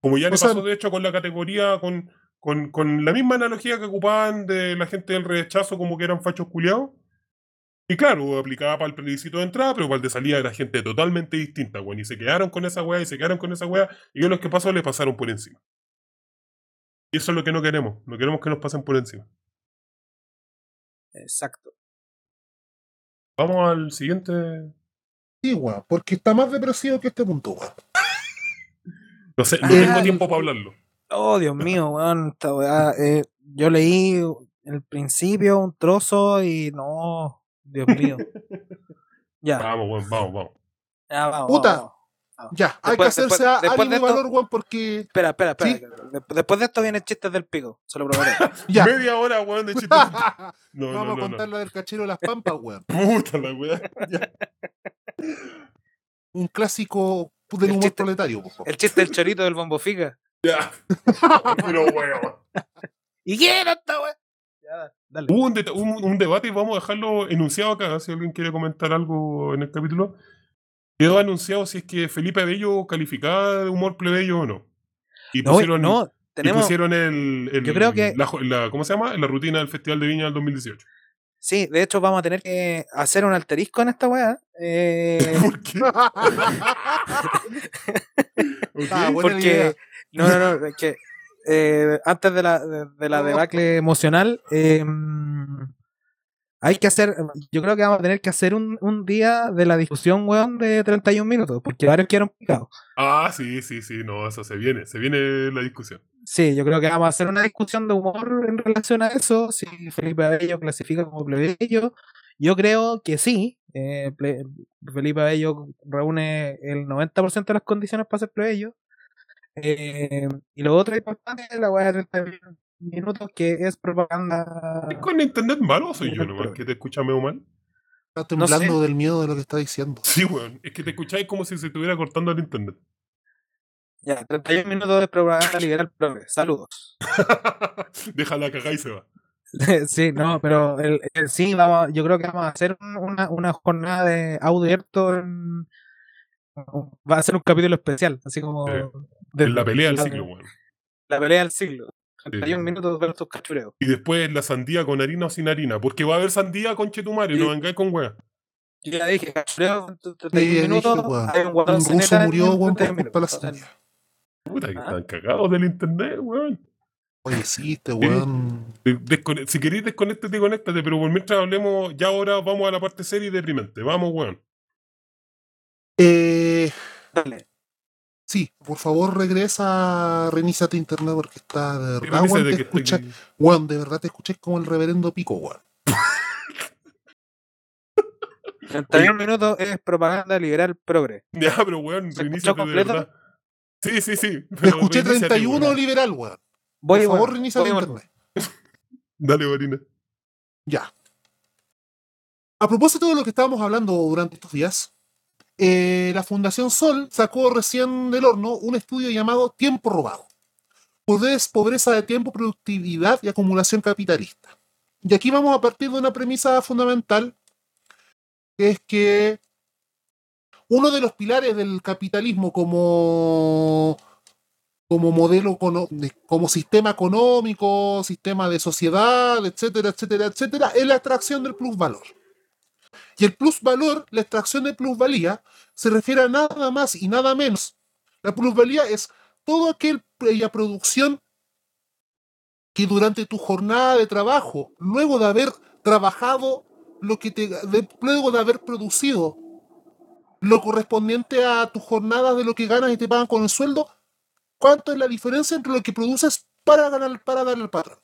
Como ya le sea- pasó de hecho con la categoría, con, con, con la misma analogía que ocupaban de la gente del rechazo como que eran fachos culiados. Y claro, aplicaba para el plebiscito de entrada, pero para el de salida era gente totalmente distinta, weón. Y se quedaron con esa weá y se quedaron con esa weá. Y a los que pasó le pasaron por encima. Y eso es lo que no queremos. No queremos que nos pasen por encima. Exacto. Vamos al siguiente. Sí, weón. Porque está más depresivo que este punto, weón. No sé, no Ah, tengo tiempo para hablarlo. Oh, Dios mío, weón. esta weá, eh, yo leí el principio un trozo y no. Dios mío. Ya, Vamos, weón, vamos, vamos. ya vamos. Puta. vamos. Ya, hay que hacerse después- a después ánimo de y esto- valor, weón, porque. Espera, espera, espera. Después de esto vienen chistes del pico. Se lo probaré. Ya. Media hora, weón, de chiste. No, Vamos no, a contar no. la del cachero de las pampas, weón. Puta la. Ya. Un clásico del El humor chiste- proletario, por favor. El chiste del chorito del bombo fica. Ya. Pero weón. ¿Y qué era esta weá? Ya, dale. Hubo un- un debate y vamos a dejarlo enunciado acá, si alguien quiere comentar algo en el capítulo. Quedó anunciado si es que Felipe Bello calificaba de humor plebeyo o no. Y No, pusieron, no, y tenemos. pusieron el, el- Yo creo que- la, jo- la- ¿Cómo se llama? La rutina del Festival de Viña del 2018. Sí, de hecho vamos a tener que hacer un alterisco en esta weá. Eh, ¿Por qué? Ah, porque. No, no, no, es que eh, antes de la, de, de la No. debacle emocional, eh, hay que hacer. Yo creo que vamos a tener que hacer un, un día de la discusión, weón, de 31 minutos, porque varios quieren picado. Ah, sí, sí, sí, no, eso se viene, se viene la discusión. Sí, yo creo que vamos a hacer una discusión de humor en relación a eso. Si Felipe Abello clasifica como plebeyo, yo creo que sí. eh, Felipe Abello reúne el 90% de las condiciones para ser plebeyo. Eh, y lo otro importante es la weá de 30 minutos que es propaganda. ¿Es con internet malo o soy yo nomás que te escucha medio mal? Está No sé. temblando del miedo de lo que está diciendo. Sí, weón. Es que te escucháis como si se estuviera cortando el internet. Ya, 31 minutos de propaganda liberal. Saludos. Déjala cagar y se va. sí, no, pero el, el- sí, vamos, yo creo que vamos a hacer un- una, una jornada de audio abierto. en- va a ser un capítulo especial, así como. De- En la pelea del siglo, weón. La pelea del siglo. Sí. 31 minutos versus cachureo. Y después la sandía con harina o sin harina. Porque va a haber sandía con chetumario, Sí. no vengáis con weá. Yo ya dije, cachureo, Sí, 31 minutos. hay un ruso murió, weón, 31 por culpa de la minutos. O sea, sandía. Puta, que Ah. están cagados del internet, weón. Oye, sí, este weón. Si queréis desconéctate, conéctate, pero por mientras hablemos, ya ahora vamos a la parte seria y deprimente. Vamos, weón. Eh, Dale. Sí, por favor regresa, reiníciate internet porque está de verdad, weón, de te estoy- weón, de verdad te escuché como el reverendo pico, weón. 31 minutos es propaganda liberal progre. Ya, pero weón, ¿Se reiníciate de verdad. Sí, sí, sí. Te pero escuché reiníciate, 31 weón. liberal, weón. Voy, Por favor, reiníciate internet. Dale, Marina. Ya. A propósito de lo que estábamos hablando durante estos días, eh, la Fundación Sol sacó recién del horno un estudio llamado Tiempo Robado. Pobreza, pobreza de tiempo, productividad y acumulación capitalista. Y aquí vamos a partir de una premisa fundamental, que es que uno de los pilares del capitalismo como como modelo, como sistema económico, sistema de sociedad, etcétera, etcétera, etcétera, es la extracción del plusvalor. Y el plusvalor, la extracción de plusvalía, se refiere a nada más y nada menos. La plusvalía es todo aquella producción que durante tu jornada de trabajo, luego de haber trabajado lo que te, de- luego de haber producido lo correspondiente a tu jornada de lo que ganas y te pagan con el sueldo, ¿cuánto es la diferencia entre lo que produces para ganar para darle al patrón?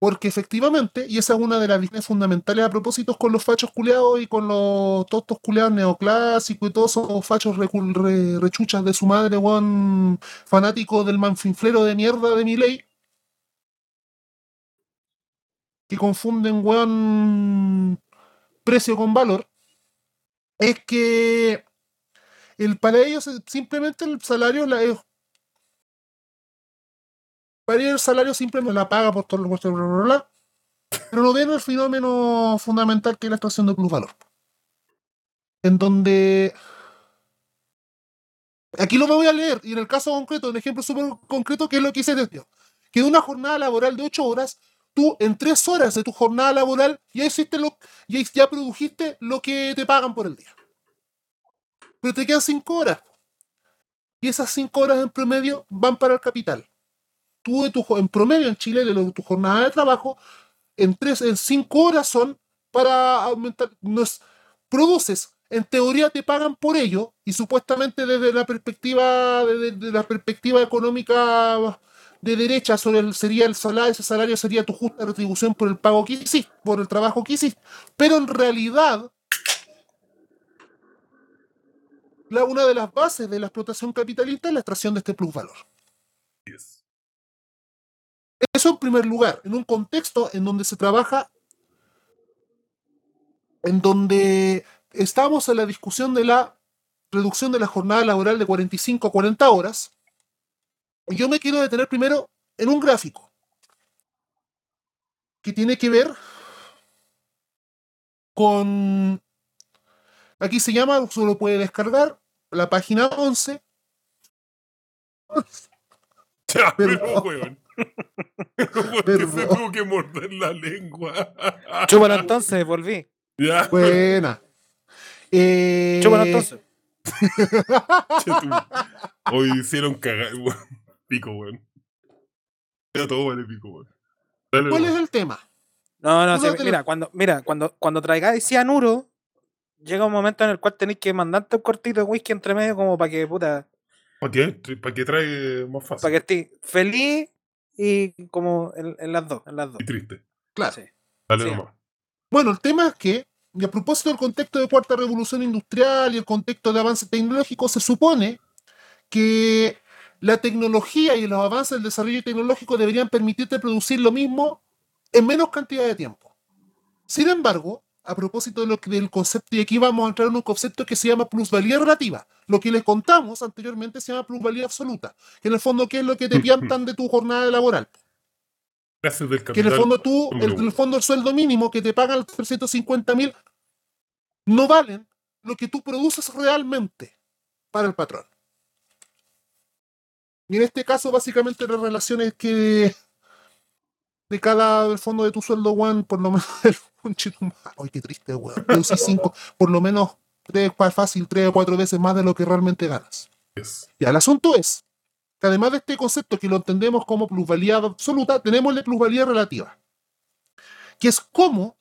Porque efectivamente, y esa es una de las diferencias fundamentales a propósito con los fachos culeados y con los todos estos culeados neoclásicos y todos esos fachos rechuchas de su madre, weón, fanático del manfinflero de mierda de mi ley, que confunden, weón, precio con valor, es que el, para ellos simplemente el salario la, es- el salario simplemente la paga por todo lo bla, bla, bla, bla, pero no ven el fenómeno fundamental que es la extracción de plusvalor. En donde aquí lo voy a leer, y en el caso concreto, un ejemplo súper concreto, que es lo que hice yo. Que de una jornada laboral de 8 horas, tú en 3 horas de tu jornada laboral ya hiciste lo, ya, ya produjiste lo que te pagan por el día. Pero te quedan 5 horas. Y esas 5 horas en promedio van para el capital. Tú de tu, en promedio en Chile, de tu jornada de trabajo, en 3, en 5 horas son para aumentar. No es- produces, en teoría te pagan por ello, y supuestamente desde la perspectiva, desde, desde la perspectiva económica de derecha sobre el, sería el salario, ese salario sería tu justa retribución por el pago que hiciste, por el trabajo que hiciste. Pero en realidad, la, una de las bases de la explotación capitalista es la extracción de este plusvalor. Yes. Eso en primer lugar, en un contexto en donde se trabaja, en donde estamos en la discusión de la reducción de la jornada laboral de 45 a 40 horas, yo me quiero detener primero en un gráfico que tiene que ver con... Aquí se llama, se lo puede descargar, la página 11. Ya, pero, Perdón. weón. ¿Por qué se tuvo que morder la lengua? Chúpalo entonces, volví. Ya, Buena. Eh, Chúpalo entonces. Hoy hicieron cagar, weón. Pico, weón. Ya todo vale pico, weón. Dale, ¿Cuál es el tema? No, no, sí, mira, cuando, mira, cuando, cuando traigáis cianuro, llega un momento en el cual tenéis que mandarte un cortito de whisky entre medio como para que, puta, ¿Para qué? ¿Para qué trae más fácil? para que estés feliz y como en, en las dos, en las dos. Y triste. Claro. Sí. Dale Sí. nomás. Bueno, el tema es que, y a propósito del contexto de cuarta revolución industrial y el contexto de avance tecnológico, se supone que la tecnología y los avances del desarrollo tecnológico deberían permitirte producir lo mismo en menos cantidad de tiempo. Sin embargo, a propósito de lo que- del concepto, y aquí vamos a entrar en un concepto que se llama plusvalía relativa. Lo que les contamos anteriormente se llama plusvalía absoluta, que en el fondo qué es lo que te piantan de tu jornada laboral. Gracias del Que en el fondo tú, el, en el fondo el sueldo mínimo que te pagan los 350 mil no valen lo que tú produces realmente para el patrón. Y en este caso, básicamente, las relaciones que de cada del fondo de tu sueldo, weón, por lo menos el Ay, qué triste, weón. Producís cinco, por lo menos tres, fácil, tres o cuatro veces más de lo que realmente ganas. Yes. Ya, el asunto es que además de este concepto que lo entendemos como plusvalía absoluta, tenemos la plusvalía relativa, que es cómo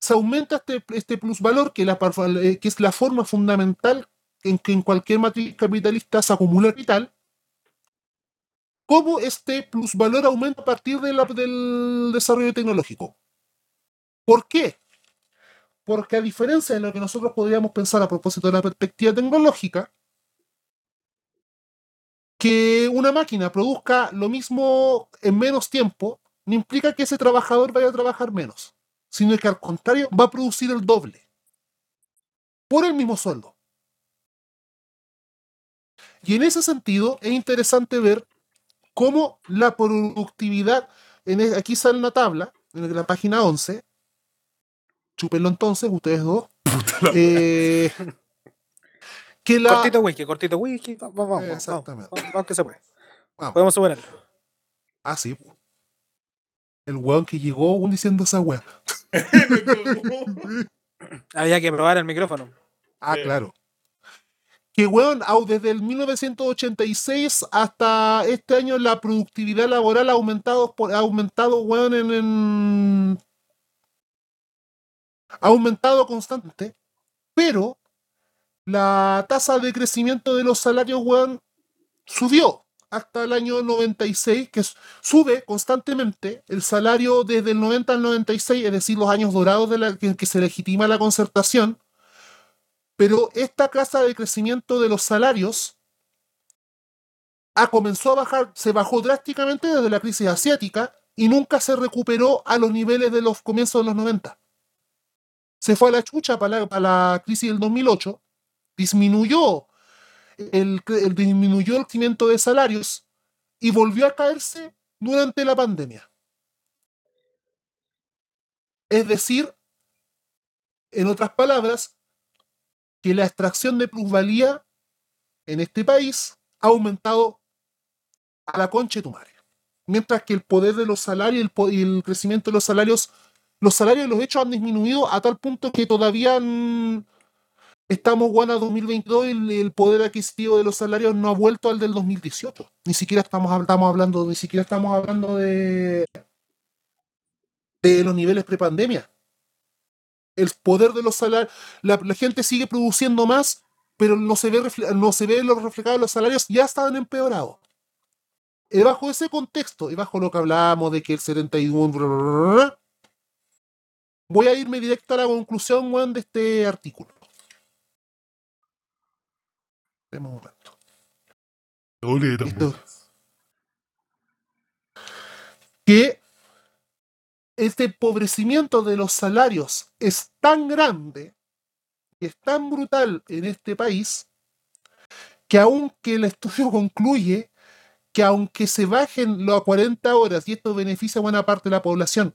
se aumenta este, este plusvalor, que, la, eh, que es la forma fundamental en que en cualquier matriz capitalista se acumula capital, cómo este plusvalor aumenta a partir de del desarrollo tecnológico. ¿Por qué? Porque a diferencia de lo que nosotros podríamos pensar a propósito de la perspectiva tecnológica, que una máquina produzca lo mismo en menos tiempo no implica que ese trabajador vaya a trabajar menos, sino que al contrario va a producir el doble por el mismo sueldo. Y en ese sentido es interesante ver cómo la productividad, en aquí sale una tabla, en la página 11, chúpenlo entonces, ustedes dos, eh, que la... Cortito whisky, cortito whisky. Vamos, vamos, vamos, Exactamente. vamos, vamos que se puede. Vamos. Podemos superarlo. Ah, sí. El weón que llegó aún diciendo esa weá. Había que probar el micrófono. Ah, claro. Que, weón, desde el 1986 hasta este año la productividad laboral ha aumentado, aumentado, weón, en, Ha aumentado constante, pero la tasa de crecimiento de los salarios, weón, subió hasta el año 96, que sube constantemente el salario desde el 90 al 96, es decir, los años dorados de la, que se legitima la concertación, pero esta tasa de crecimiento de los salarios comenzó a bajar, se bajó drásticamente desde la crisis asiática y nunca se recuperó a los niveles de los comienzos de los 90. Se fue a la chucha para la, crisis del 2008, disminuyó el- disminuyó el crecimiento de salarios y volvió a caerse durante la pandemia. Es decir, en otras palabras, que la extracción de plusvalía en este país ha aumentado a la concha de tu madre. Mientras que el poder de los salarios y el, crecimiento de los salarios, los salarios y los hechos han disminuido a tal punto que todavía estamos bueno a 2022 y el, poder adquisitivo de los salarios no ha vuelto al del 2018. Ni siquiera estamos, estamos hablando, ni siquiera estamos hablando de, de los niveles prepandemia. El poder de los salarios, la, la gente sigue produciendo más, pero no se ve, no se ve los reflejados los salarios, ya estaban empeorados. Y bajo ese contexto, y bajo lo que hablábamos de que el 71, bla, bla, voy a irme directo a la conclusión, weón, de este artículo. Momento. De Listo. tambores. que este empobrecimiento de los salarios es tan grande y es tan brutal en este país que aunque el estudio concluye que aunque se bajen los a 40 horas y esto beneficia a buena parte de la población,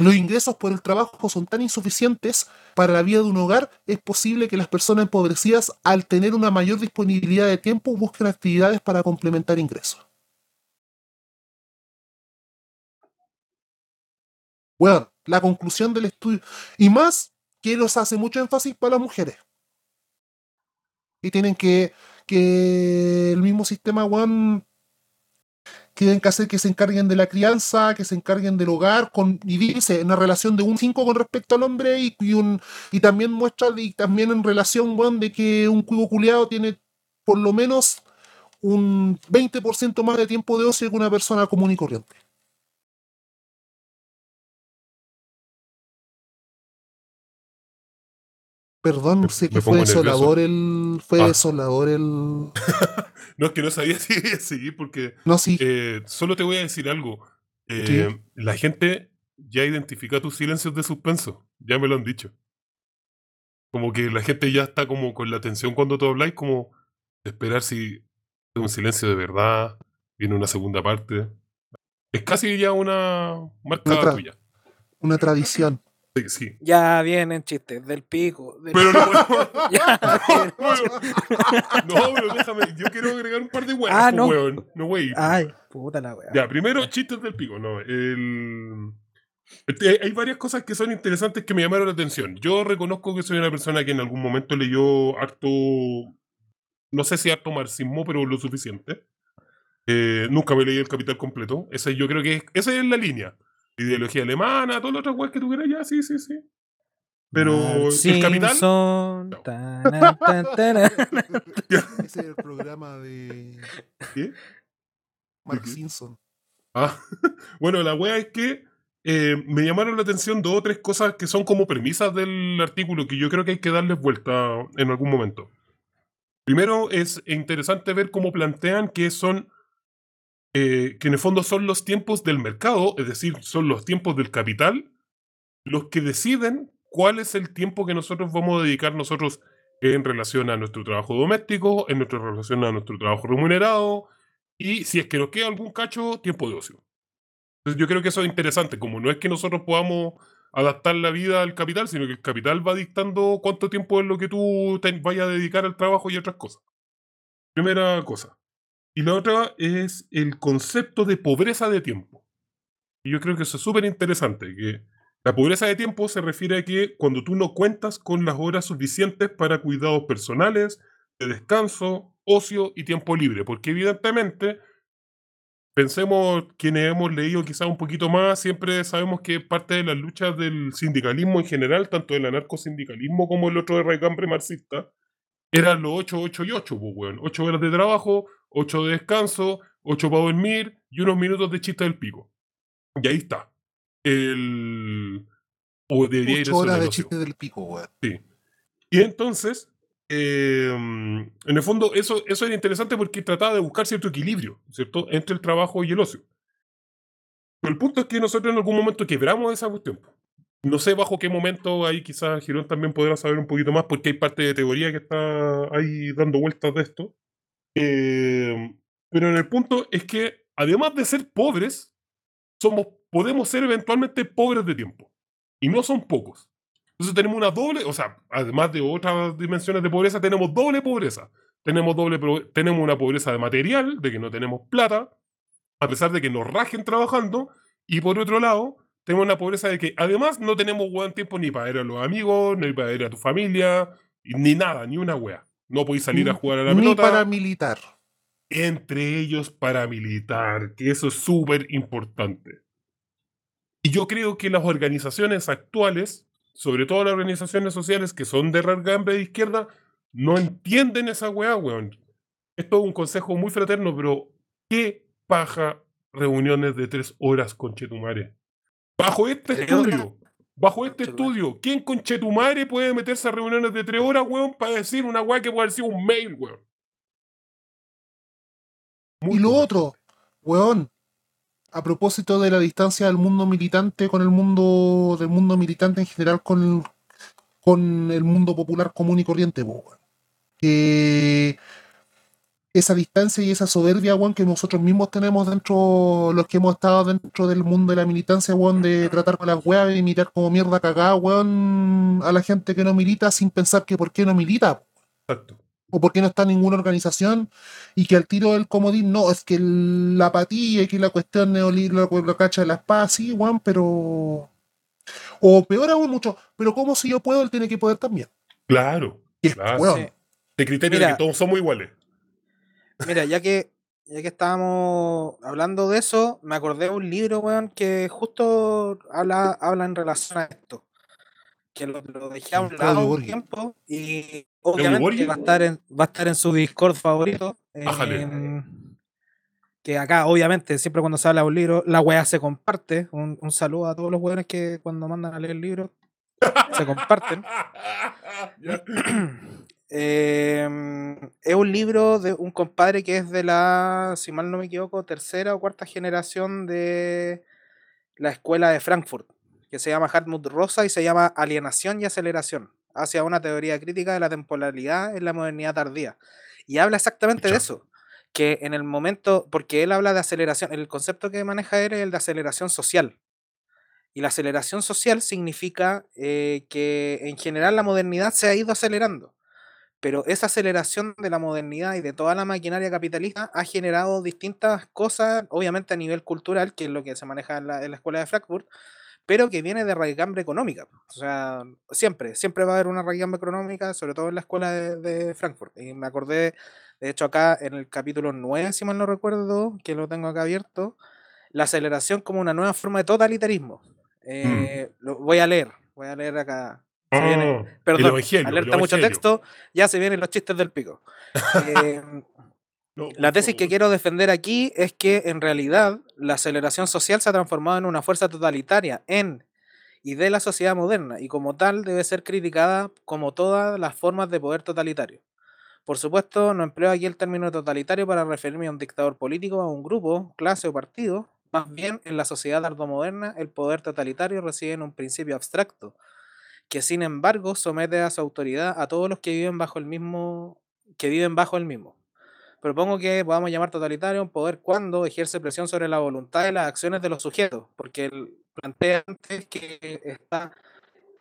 los ingresos por el trabajo son tan insuficientes para la vida de un hogar, es posible que las personas empobrecidas, al tener una mayor disponibilidad de tiempo, busquen actividades para complementar ingresos. Bueno, la conclusión del estudio. Y más que nos hace mucho énfasis para las mujeres. Y tienen que, que el mismo sistema, weón, tienen que hacer que se encarguen de la crianza, que se encarguen del hogar, con, y dice, en una relación de un 5 con respecto al hombre, y, y también muestra, y también en relación, weón, de que un cuivo culiado tiene por lo menos un 20% más de tiempo de ocio que una persona común y corriente. Perdón, sé que fue desolador el. Fue Ah. desolador el. No, es que no sabía si iba a seguir porque No, sí. eh, solo te voy a decir algo. Eh. La gente ya identifica tus silencios de suspenso. Ya me lo han dicho. Como que la gente ya está como con la atención cuando tú habláis, como de esperar si es un silencio de verdad, viene una segunda parte. Es casi ya una marca Una tuya. Una tradición. Sí, sí. Ya vienen chistes del pico. del- Pero no podemos- Ya vienen No, pero déjame, yo quiero agregar un par de huevos, Ah, no. weón. No, wey. Ay, puta la wea. Ya, primero, chistes del pico, no. El... este, Hay varias cosas que son interesantes que me llamaron la atención. Yo reconozco que soy una persona que en algún momento leyó harto, no sé si harto marxismo, pero lo suficiente. Eh, nunca me leí el Capital completo. Esa yo creo que es, esa es la línea. Ideología alemana, todas las otras weas que tuviera ya, sí, sí, sí. Pero el Capital, Simpson, tanan, tan, tanan. Ese es el programa de ¿qué? Mark. Simpson. Ah, bueno, la wea es que eh, me llamaron la atención dos o tres cosas que son como premisas del artículo que yo creo que hay que darles vuelta en algún momento. Primero, es interesante ver cómo plantean que son, eh, que en el fondo son los tiempos del mercado, es decir, son los tiempos del capital, los que deciden cuál es el tiempo que nosotros vamos a dedicar nosotros en relación a nuestro trabajo doméstico, en nuestra relación a nuestro trabajo remunerado, y si es que nos queda algún cacho, tiempo de ocio. Entonces yo creo que eso es interesante, como no es que nosotros podamos adaptar la vida al capital, sino que el capital va dictando cuánto tiempo es lo que tú te vayas a dedicar al trabajo y otras cosas. Primera cosa. Y la otra es el concepto de pobreza de tiempo. Y yo creo que eso es súper interesante, que la pobreza de tiempo se refiere a que cuando tú no cuentas con las horas suficientes para cuidados personales, de descanso, ocio y tiempo libre, porque evidentemente pensemos quienes hemos leído quizás un poquito más, siempre sabemos que parte de las luchas del sindicalismo en general, tanto del anarcosindicalismo como el otro de raigambre marxista, eran los 8, 8 y 8, pues, weón. 8 horas de trabajo, 8 de descanso, 8 para dormir y unos minutos de chiste del pico. Y ahí está. El... O debería ir 8 eso en horas de chiste del pico, weón. Sí. Y entonces, eh, en el fondo, eso, eso era interesante porque trataba de buscar cierto equilibrio, ¿cierto? Entre el trabajo y el ocio. Pero el punto es que nosotros en algún momento quebramos esa cuestión. No sé bajo qué momento, ahí quizás Girón también podrá saber un poquito más porque hay parte de teoría que está ahí dando vueltas de esto. Eh, pero en el punto es que, además de ser pobres, somos, podemos ser eventualmente pobres de tiempo. Y no son pocos. Entonces tenemos una doble, o sea, además de otras dimensiones de pobreza, tenemos doble pobreza. Tenemos, doble, tenemos una pobreza de material, de que no tenemos plata, a pesar de que nos rajen trabajando. Y por otro lado, tenemos una pobreza de que además no tenemos buen tiempo ni para ir a los amigos, ni para ir a tu familia, ni nada, ni una wea. No podéis salir a jugar a la Ni pelota paramilitar. entre ellos paramilitar, que eso es súper importante. Y yo creo que las organizaciones actuales, sobre todo las organizaciones sociales que son de regambre de izquierda, no entienden esa weá, weón. Esto es un consejo muy fraterno, pero ¿qué paja reuniones de tres horas con Chetumare? Bajo este ¿Tres estudio, bajo este estudio, ¿quién con Chetumare puede meterse a reuniones de tres horas, weón, para decir una weá que puede haber sido un mail, weón? Muy Y lo poca. otro, weón, a propósito de la distancia del mundo militante con el mundo, del mundo militante en general con, con el mundo popular común y corriente, weón. Que esa distancia y esa soberbia, weón, que nosotros mismos tenemos dentro, los que hemos estado dentro del mundo de la militancia, weón, de tratar con las weas y mirar como mierda cagada, weón, a la gente que no milita sin pensar que por qué no milita, Exacto. o por qué no está en ninguna organización y que al tiro del comodín no, es que el- la apatía y que la cuestión neoliberal lo, lo cacha de la espada, sí, weón, pero. O peor aún mucho, pero como si yo puedo, él tiene que poder también. Claro. Y es, Claro. weón, Sí. De criterio de que todos somos iguales. Mira, ya que, ya que estábamos hablando de eso, me acordé de un libro, weón, que justo habla, habla en relación a esto. Que lo, lo dejé a un lado un tiempo y obviamente va a estar en, va a estar en su Discord favorito. En- que acá, obviamente, siempre cuando se habla de un libro, la weá se comparte. Un, un saludo a todos los weones que cuando mandan a leer el libro se comparten. Em, es un libro de un compadre que es de la, si mal no me equivoco, tercera o cuarta generación de la escuela de Frankfurt, que se llama Hartmut Rosa y se llama Alienación y Aceleración, hacia una teoría crítica de la temporalidad en la modernidad tardía. Y habla exactamente de eso, que en el momento, porque él habla de aceleración, el concepto que maneja él es el de aceleración social. Y la aceleración social significa eh, que en general la modernidad se ha ido acelerando pero esa aceleración de la modernidad y de toda la maquinaria capitalista ha generado distintas cosas, obviamente a nivel cultural, que es lo que se maneja en la, en la escuela de Frankfurt, pero que viene de raigambre económica. O sea, siempre, siempre va a haber una raigambre económica, sobre todo en la escuela de, de Frankfurt. Y me acordé, de hecho, acá en el capítulo 9, si mal no recuerdo, que lo tengo acá abierto, la aceleración como una nueva forma de totalitarismo. Eh, lo voy a leer, voy a leer acá. Se viene- Ah, Perdón, evangelio, alerta mucho texto, ya se vienen los chistes del pico. Eh, No, la tesis que quiero defender aquí es que en realidad la aceleración social se ha transformado en una fuerza totalitaria en y de la sociedad moderna y como tal debe ser criticada como todas las formas de poder totalitario. Por supuesto, no empleo aquí el término totalitario para referirme a un dictador político, a un grupo, clase o partido. Más bien, en la sociedad tardomoderna, el poder totalitario reside en un principio abstracto, que sin embargo somete a su autoridad a todos los que viven bajo el mismo, que viven bajo el mismo. propongo que podamos llamar totalitario un poder cuando ejerce presión sobre la voluntad y las acciones de los sujetos, porque él plantea antes que está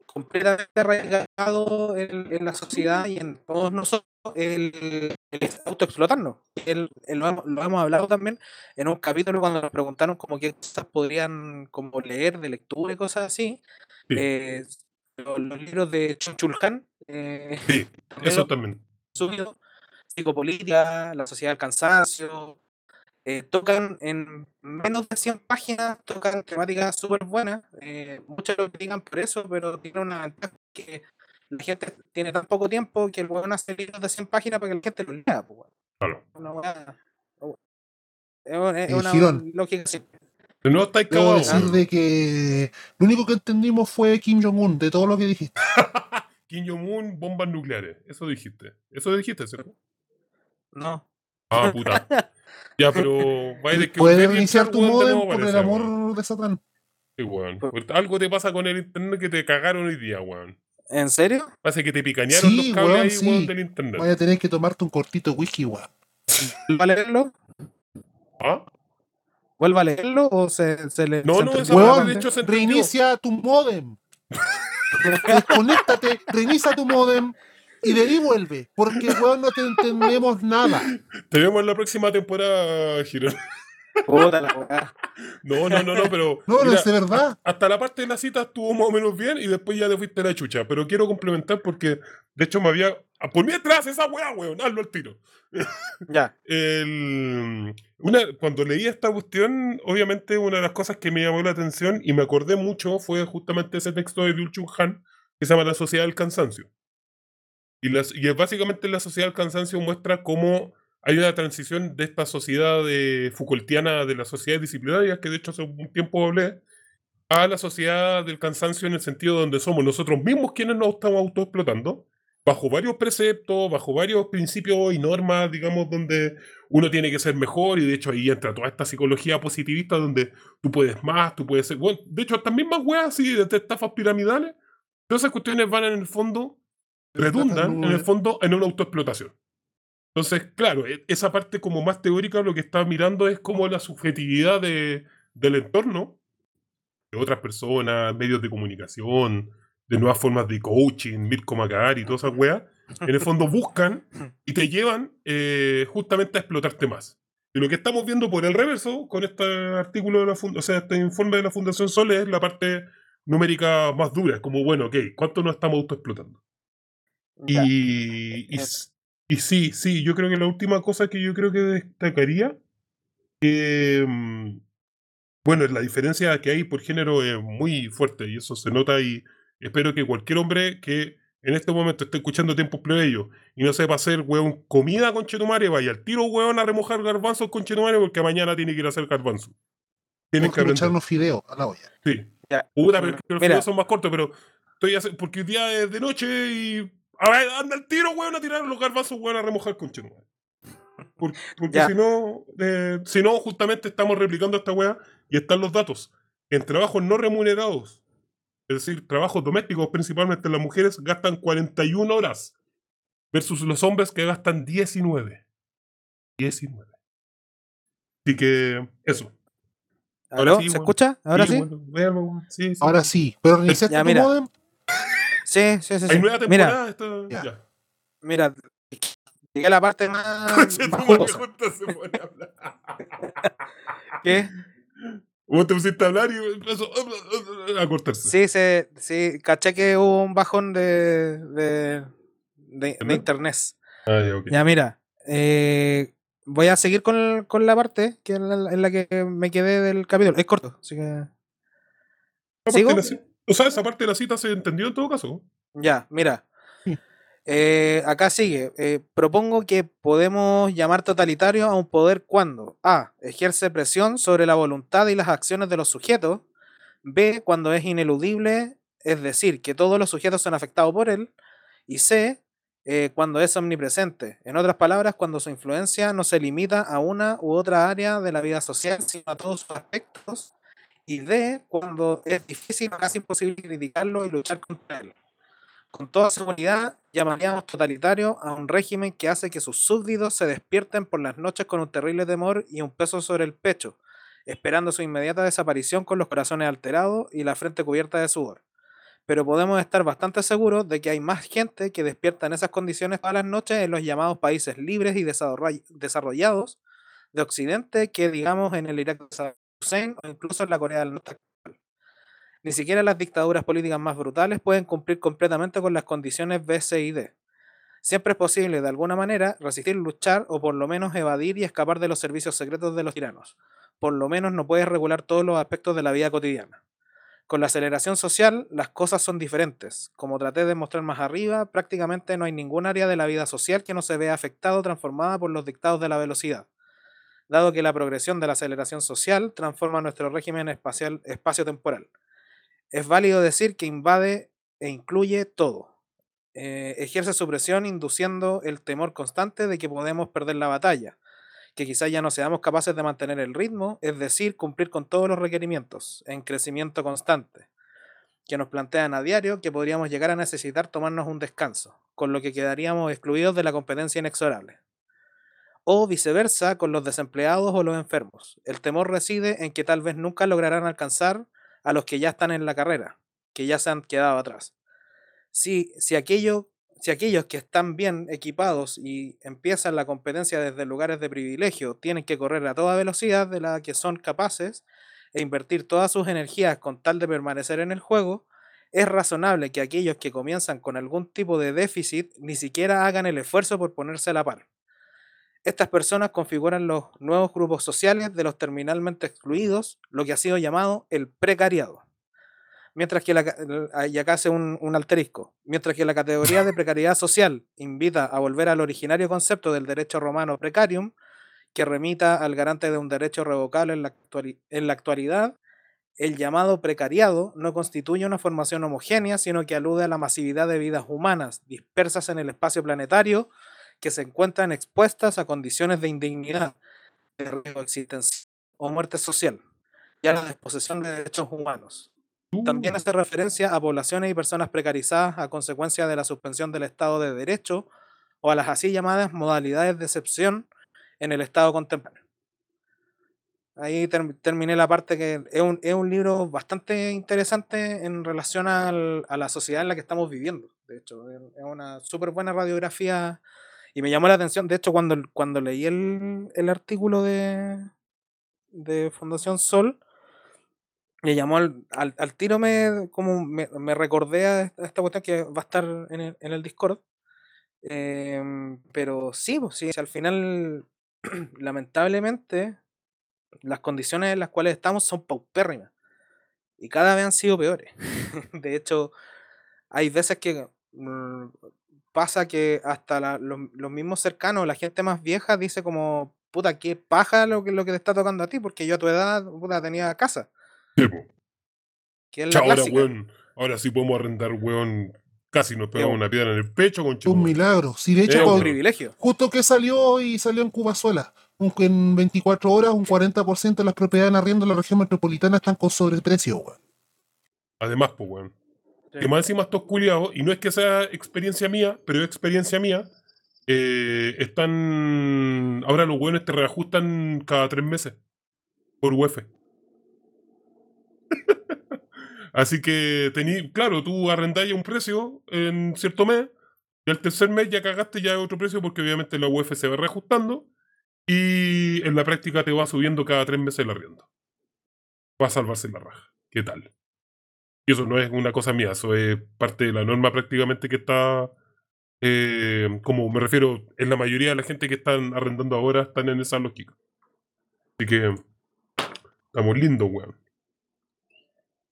completamente arraigado en, en la sociedad y en todos nosotros el, el autoexplotarnos. El, el- lo, hemos, lo hemos hablado también en un capítulo cuando nos preguntaron como qué cosas podrían como leer de lectura y cosas así. Sí. Eh, los, los libros de Chulhan, eh, Sí, eso también. subido, psicopolítica, la sociedad del cansancio, eh, tocan en menos de 100 páginas, tocan temáticas súper buenas, eh, muchos lo critican por eso, pero tiene una ventaja que la gente tiene tan poco tiempo que el weón hace libros de 100 páginas para que la gente lo lea, pues. Claro. Una es una, es una lógica simple. Pero no estáis cagados. decir de que lo único que entendimos fue Kim Jong-un, de todo lo que dijiste. Kim Jong-un, bombas nucleares. Eso dijiste. Eso dijiste, ¿cierto? No. Ah, puta. Ya, pero que Puedes reiniciar tu de modem nuevo, por el amor weón. de Satán. Sí, weón. Porque Algo te pasa con el internet que te cagaron hoy día, weón. ¿En serio? Parece que te picanearon Sí, los cables weón, ahí, sí. weón, del internet. Vaya a tener que tomarte un cortito whisky, weón. ¿Vuelve a leerlo? ¿Ah? ¿Vuelve a leerlo o se, se le... No, se no, entendió esa la weón, parte? de hecho, se entendió. reinicia tu modem. Desconéctate, reinicia tu modem y de ahí vuelve. Porque, weón, no te entendemos nada. Te vemos en la próxima temporada, Girón. No, no, no, no, pero. No, no es de verdad. hasta la parte de la cita estuvo más o menos bien y después ya te fuiste a la chucha. Pero quiero complementar porque, de hecho, me había. Por mientras, esa weá, weón, hazlo al tiro. Ya. El- una, cuando leí esta cuestión, obviamente una de las cosas que me llamó la atención y me acordé mucho fue justamente ese texto de Liu Han que se llama La Sociedad del Cansancio. Y, las, y básicamente la Sociedad del Cansancio muestra cómo hay una transición de esta sociedad de Foucaultiana de las sociedades disciplinarias, que de hecho hace un tiempo hablé, a la sociedad del cansancio en el sentido donde somos nosotros mismos quienes nos estamos autoexplotando, bajo varios preceptos, bajo varios principios y normas, digamos, donde uno tiene que ser mejor y de hecho ahí entra toda esta psicología positivista donde tú puedes más, tú puedes ser... Bueno, de hecho, estas mismas weas así de estafas piramidales, todas esas cuestiones van en el fondo, redundan en el fondo en una autoexplotación. Entonces, claro, e- esa parte como más teórica lo que está mirando es como la subjetividad de, del entorno, de otras personas, medios de comunicación, de nuevas formas de coaching, Mirko Macari y todas esas weas, en el fondo buscan y te llevan eh, justamente a explotarte más. Y lo que estamos viendo por el reverso con este artículo de la o sea, este informe de la Fundación Sol es la parte numérica más dura. Es como, bueno, ok, ¿cuánto nos estamos autoexplotando? Y, y, y sí, sí, yo creo que la última cosa que yo creo que destacaría, que, mm, bueno, la diferencia que hay por género es muy fuerte y eso se nota y espero que cualquier hombre que en este momento esté escuchando tiempos plebeyos y no sepa hacer, weón, comida con chetumare, vaya al tiro, weón, a remojar garbanzos con chetumare porque mañana tiene que ir a hacer garbanzo. Tienen que Porque aprender. echarnos fideo a la olla. Sí. Ya. Puta, pero los Mira. videos son más cortos, pero estoy hace- porque hoy día es de noche y. A ver, anda el tiro, weón, a tirar los garbanzos, weón, a remojar con. Por- porque si no, eh, si no, justamente estamos replicando esta weá y están los datos. En trabajos no remunerados, es decir, trabajos domésticos, principalmente las mujeres, gastan 41 horas versus los hombres que gastan 19. 19. Así que, eso. Ahora sí, ¿Se weón. escucha? ¿Ahora sí? bueno, véalo, weón. sí, sí. Ahora sí, pero reiniciaste Ya, tu mira. modem. Sí, sí, sí. sí. Hay nueva Mira, temporada. esto- Ya. ya. mira, llegué a la parte más. ¿Qué? Vos te pusiste a hablar y empezó a cortarse. Sí, se, sí, caché que hubo un bajón de, de, de, de ¿Internet? Ah, ya. Ya, mira, eh, voy a seguir con, con la parte que en la, en la que me quedé del capítulo. Es corto, así que. ¿Sigo? la o sea, esa parte de la cita se entendió en todo caso. Ya, mira. Eh, acá sigue. eh, propongo que podemos llamar totalitario a un poder cuando A. ejerce presión sobre la voluntad y las acciones de los sujetos. B. cuando es ineludible, es decir, que todos los sujetos son afectados por él. Y C. eh, cuando es omnipresente. En otras palabras, cuando su influencia no se limita a una u otra área de la vida social, sino a todos sus aspectos. Y D. cuando es difícil o casi imposible criticarlo y luchar contra él. Con toda seguridad, llamaríamos totalitario a un régimen que hace que sus súbditos se despierten por las noches con un terrible temor y un peso sobre el pecho, esperando su inmediata desaparición con los corazones alterados y la frente cubierta de sudor. Pero podemos estar bastante seguros de que hay más gente que despierta en esas condiciones todas las noches en los llamados países libres y desarroll- desarrollados de Occidente que digamos en el Irak de Saddam Hussein o incluso en la Corea del Norte. Ni siquiera las dictaduras políticas más brutales pueden cumplir completamente con las condiciones B, C y D. Siempre es posible, de alguna manera, resistir, luchar o por lo menos evadir y escapar de los servicios secretos de los tiranos. Por lo menos no puedes regular todos los aspectos de la vida cotidiana. Con la aceleración social, las cosas son diferentes. Como traté de mostrar más arriba, prácticamente no hay ningún área de la vida social que no se vea afectado o transformada por los dictados de la velocidad. Dado que la progresión de la aceleración social transforma nuestro régimen espacial, espacio-temporal. Es válido decir que invade e incluye todo. Eh, ejerce su presión induciendo el temor constante de que podemos perder la batalla, que quizás ya no seamos capaces de mantener el ritmo, es decir, cumplir con todos los requerimientos, en crecimiento constante, que nos plantean a diario que podríamos llegar a necesitar tomarnos un descanso, con lo que quedaríamos excluidos de la competencia inexorable. O viceversa con los desempleados o los enfermos. El temor reside en que tal vez nunca lograrán alcanzar a los que ya están en la carrera, que ya se han quedado atrás. Si, si, aquello, si aquellos que están bien equipados y empiezan la competencia desde lugares de privilegio tienen que correr a toda velocidad de la que son capaces e invertir todas sus energías con tal de permanecer en el juego, es razonable que aquellos que comienzan con algún tipo de déficit ni siquiera hagan el esfuerzo por ponerse a la par. Estas personas configuran los nuevos grupos sociales de los terminalmente excluidos, lo que ha sido llamado el precariado. Mientras que la, y acá hace un, un asterisco, mientras que la categoría de precariedad social invita a volver al originario concepto del derecho romano precarium, que remita al garante de un derecho revocable en la actualidad, el llamado precariado no constituye una formación homogénea, sino que alude a la masividad de vidas humanas dispersas en el espacio planetario que se encuentran expuestas a condiciones de indignidad, de riesgo existencial o muerte social, y a la desposesión de derechos humanos. También hace referencia a poblaciones y personas precarizadas a consecuencia de la suspensión del Estado de Derecho o a las así llamadas modalidades de excepción en el Estado contemporáneo. Ahí term- terminé la parte que es un, es un libro bastante interesante en relación al- a la sociedad en la que estamos viviendo. De hecho, es una súper buena radiografía y me llamó la atención, de hecho, cuando, cuando leí el, el artículo de, de Fundación Sol, me llamó al, al, al tiro, me, como me, me recordé a esta, cuestión que va a estar en el, en el Discord. Em, pero sí, pues sí, al final, lamentablemente, las condiciones en las cuales estamos son paupérrimas y cada vez han sido peores. De hecho, hay veces que mm, pasa que hasta la- los, los mismos cercanos, la gente más vieja dice como, puta, qué paja lo que, lo que te está tocando a ti, porque yo a tu edad, puta, tenía casa. Sí, po. Que es la ahora, clásica. weón. Ahora sí podemos arrendar, weón. Casi nos pegamos un- una piedra en el pecho con Un milagro. Si de hecho, Es un con- privilegio. justo que salió y salió en Cuba sola. Un- En 24 horas, un 40% de las propiedades en arriendo en la región metropolitana están con sobreprecio, weón. Además, pues, weón. Que más encima estos culiados, y no es que sea experiencia mía, pero es experiencia mía, eh, están. Ahora los weones te reajustan cada tres meses por UEF. Así que tení, claro, tú arrendáis un precio en cierto mes, y al tercer mes ya cagaste ya otro precio porque obviamente la UEF se va reajustando y en la práctica te va subiendo cada tres meses el arriendo. Va a salvarse la raja. ¿Qué tal? Y eso no es una cosa mía, eso es parte de la norma prácticamente que está, eh, como me refiero, en la mayoría de la gente que están arrendando ahora están en esa lógica. Así que estamos lindos, weón.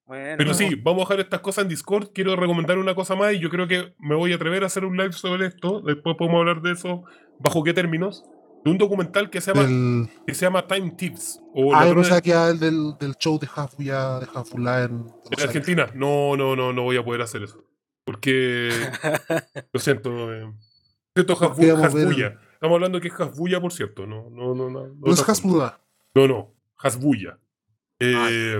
Bueno, Pero sí, vamos a dejar estas cosas en Discord. Quiero recomendar una cosa más y yo creo que me voy a atrever a hacer un live sobre esto. Después podemos hablar de eso. ¿Bajo qué términos? De un documental que se llama, Del... que se llama Time Tips. O Ah, yo Ladrones- pensaba que era el del, del show de Hafuya, de Hafula en ¿En. Argentina? No, no, no, no voy a poder hacer eso. Porque. lo siento. Eh, siento ver- Hasbulla. Estamos hablando que es Hasbulla, por cierto. No, no, no. No, no, No es. Hasbulla. No, no. Hasbulla. Eh,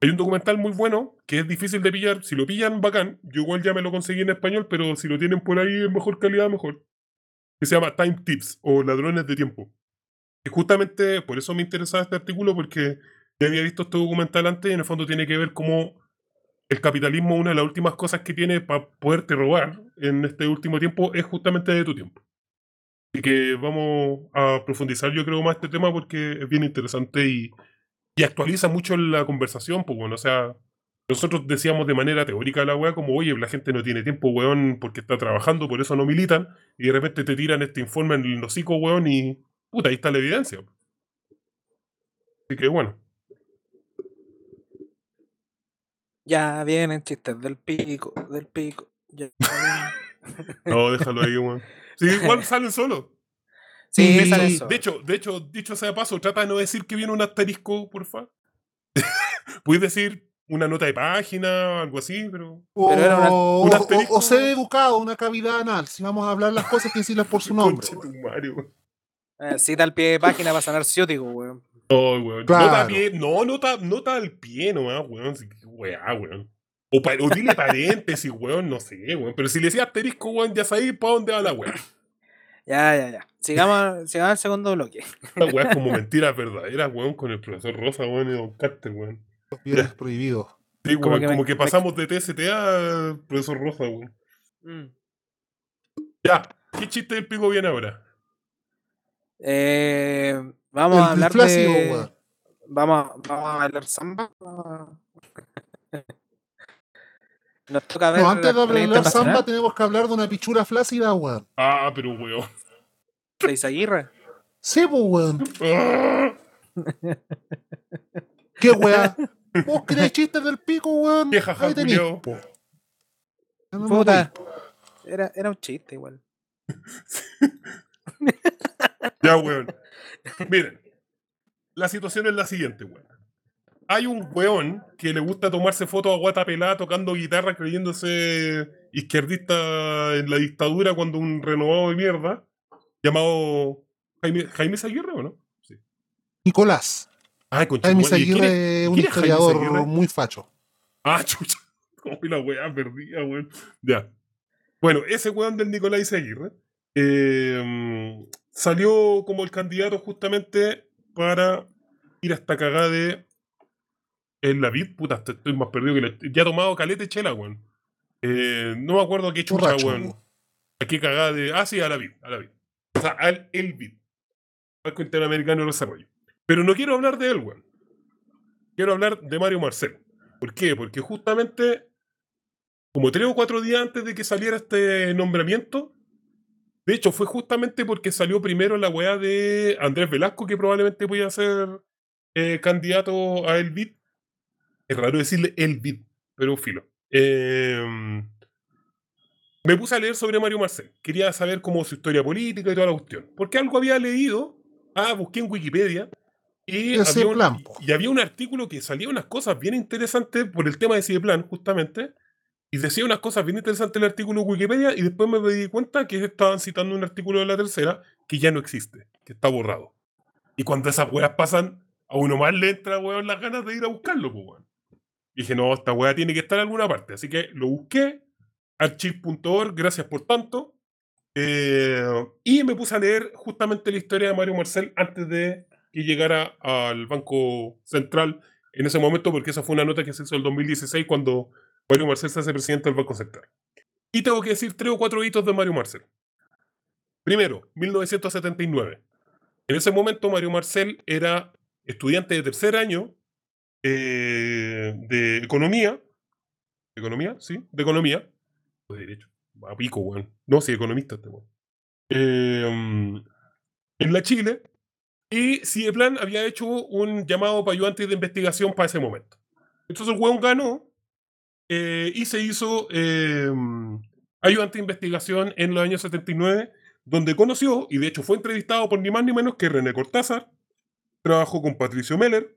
Hay un documental muy bueno que es difícil de pillar. Si lo pillan, bacán. Yo igual ya me lo conseguí en español, pero si lo tienen por ahí en mejor calidad, mejor. Que se llama Time Tips o Ladrones de Tiempo. Y justamente por eso me interesaba este artículo, porque ya había visto este documental antes y en el fondo tiene que ver cómo el capitalismo, una de las últimas cosas que tiene para poderte robar en este último tiempo es justamente de tu tiempo. Así que vamos a profundizar, yo creo, más este tema porque es bien interesante y, y actualiza mucho la conversación, pues bueno, o sea, nosotros decíamos de manera teórica la weá, como, oye, la gente no tiene tiempo, weón, porque está trabajando, por eso no militan, y de repente te tiran este informe en el hocico, weón, y puta, ahí está la evidencia. Así que bueno, Ya vienen chistes del pico, del pico. Ya no, déjalo ahí, weón. Sí, igual salen solos. Sí, eso. De hecho, de hecho, dicho sea de paso, trata de no decir que viene un asterisco, porfa. Puedes decir una nota de página, algo así, pero. O, Pero era una- o- un o- asterisco. o ser educado, una cavidad anal. Si vamos a hablar las cosas, que decirlas por su nombre. Weón. Eh, cita al pie de página para sanar ciútico, weón. No, weón. Claro. Nota, pie, no, nota, nota al pie nomás, weón. Weá, weón. O, pa- o dile paréntesis, weón, no sé, weón. Pero si le decía asterisco, weón, ya sabéis para dónde va la weá. Ya, ya, ya. Sigamos, sigamos al segundo bloque. La weá es como mentiras verdaderas, weón, con el profesor Rosa, weón, y Don Carter, weón. Los bienes prohibidos. Sí, Como weón, que como me- que me- pasamos de TSTA al profesor Rosa, weón. Mm. Ya, ¿qué chiste del pico viene ahora? Eh, vamos El a hablar de. weón. Vamos, a- vamos a bailar samba. Nos toca ver. No, antes de hablar samba, tenemos que hablar de una pichura flácida, weón. Ah, pero weón. de Izaguirre. Sí, pues, weón. Ah, ¿Qué weá? ¿Vos querés chistes del pico, weón? Jaja, Ahí tenés, po. No Puta. Era, era un chiste igual. Ya, weón. Miren, la situación es la siguiente, weón. Hay un weón que le gusta tomarse fotos a guata pelada tocando guitarra creyéndose izquierdista en la dictadura cuando un renovado de mierda llamado Jaime, Jaime Zaguirre, ¿o no? Sí. Nicolás. Ay, concha Jaime tu madre, ¿y quién es- Aguirre es un historiador muy facho. Ah, chucha. Como la weá perdida, weón. Ya. Bueno, ese weón del Nicolás Aguirre eh, salió como el candidato justamente para ir hasta cagada de en la vid. Puta, estoy- más perdido que la... Ya ha tomado calete chela, weón. Eh, no me acuerdo a qué chucha, weón. A qué cagada de... Ah, sí, a la vid, a la vid. O sea, al el vid. Banco Interamericano de Desarrollo. Pero no quiero hablar de él, weón. Quiero hablar de Mario Marcel. ¿Por qué? Porque justamente, como tres o cuatro días antes de que saliera este nombramiento, de hecho, fue justamente porque salió primero la weá de Andrés Velasco, que probablemente podía ser eh, candidato a El Bid. Es raro decirle El Bid, pero filo. Eh, me puse a leer sobre Mario Marcel. Quería saber cómo su historia política y toda la cuestión. Porque algo había leído, ah, busqué en Wikipedia, y había, un, y- había un artículo que salía unas cosas bien interesantes por el tema de ese plan, justamente. Y decía unas cosas bien interesantes el artículo de Wikipedia y después me di cuenta que estaban citando un artículo de la tercera que ya no existe, que está borrado. Y cuando esas weas pasan, a uno más le entra, weón, las ganas de ir a buscarlo, pues, weón. Y dije, no, esta wea tiene que estar en alguna parte. Así que lo busqué, archive.org, gracias por tanto. Eh, y me puse a leer justamente la historia de Mario Marcel antes de que llegara al Banco Central en ese momento, porque esa fue una nota que se hizo en el 2016 cuando Mario Marcel se hace presidente del Banco Central. Y tengo que decir tres o cuatro hitos de Mario Marcel. Primero, 1979. En ese momento Mario Marcel era estudiante de tercer año eh, de economía. ¿Economía? Sí, de economía. De derecho. A pico, weón. No, sí, economista este weón. Eh, en la Chile. Y Cideplan había hecho un llamado para ayudantes de investigación para ese momento. Entonces el weón ganó eh, y se hizo eh, ayudante de investigación en los años 79, donde conoció, y de hecho fue entrevistado por ni más ni menos que René Cortázar, trabajó con Patricio Meller,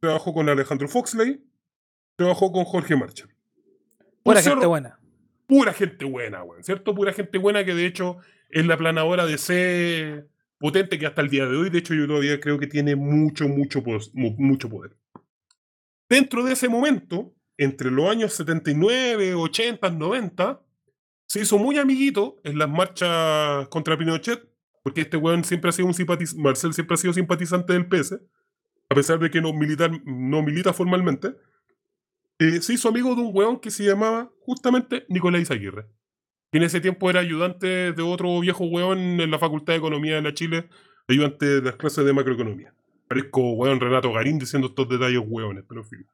trabajó con Alejandro Foxley, trabajó con Jorge Marchal. Pura gente buena. pura gente buena, weón, ¿cierto? Pura gente buena que de hecho es la planadora de C potente que hasta el día de hoy, de hecho yo todavía creo que tiene mucho, mucho, mucho poder. Dentro de ese momento, entre los años 79, 80, 90, se hizo muy amiguito en las marchas contra Pinochet, porque este weón siempre ha sido un simpatizante, Marcel siempre ha sido simpatizante del PS, a pesar de que no, militar, no milita formalmente. Eh, se hizo amigo de un weón que se llamaba justamente Nicolás Aguirre, que en ese tiempo era ayudante de otro viejo weón en la Facultad de Economía de la Chile, ayudante de las clases de macroeconomía. Parezco weón Renato Garín diciendo estos detalles weones, pero en fin.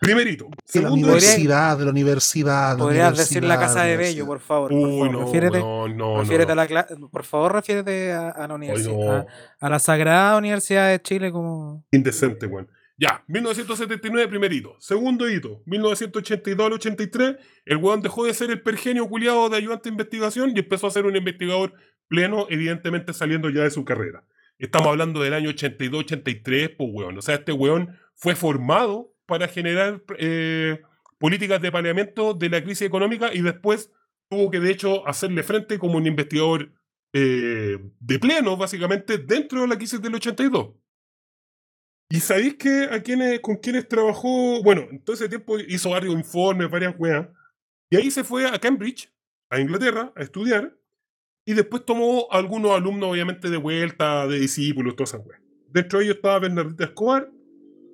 Primerito. De la universidad, de la universidad. la Podrías decir la casa de Bello, por favor. por Uy, favor. no, refiérete, weón, no, refiérete no. a la Por favor, refiérete a, a la Ay, universidad. no. A, a la Sagrada Universidad de Chile como. Indecente, weón. Ya, 1979, primerito. Segundo hito, 1982 al 83, el weón dejó de ser el pergenio culiado de ayudante de investigación y empezó a ser un investigador pleno, evidentemente saliendo ya de su carrera. Estamos hablando del año 82-83, pues weón. O sea, este weón fue formado para generar eh, políticas de paliamiento de la crisis económica y después tuvo que, de hecho, hacerle frente como un investigador eh, de pleno, básicamente, dentro de la crisis del 82. ¿Y sabéis que a quienes, con quienes trabajó? Bueno, en todo ese tiempo hizo varios informes, varias weas. Y ahí se fue a Cambridge, a Inglaterra, a estudiar. Y después tomó algunos alumnos, obviamente, de vuelta, de discípulos, todas esas weas. Dentro de ellos estaba Bernardita Escobar,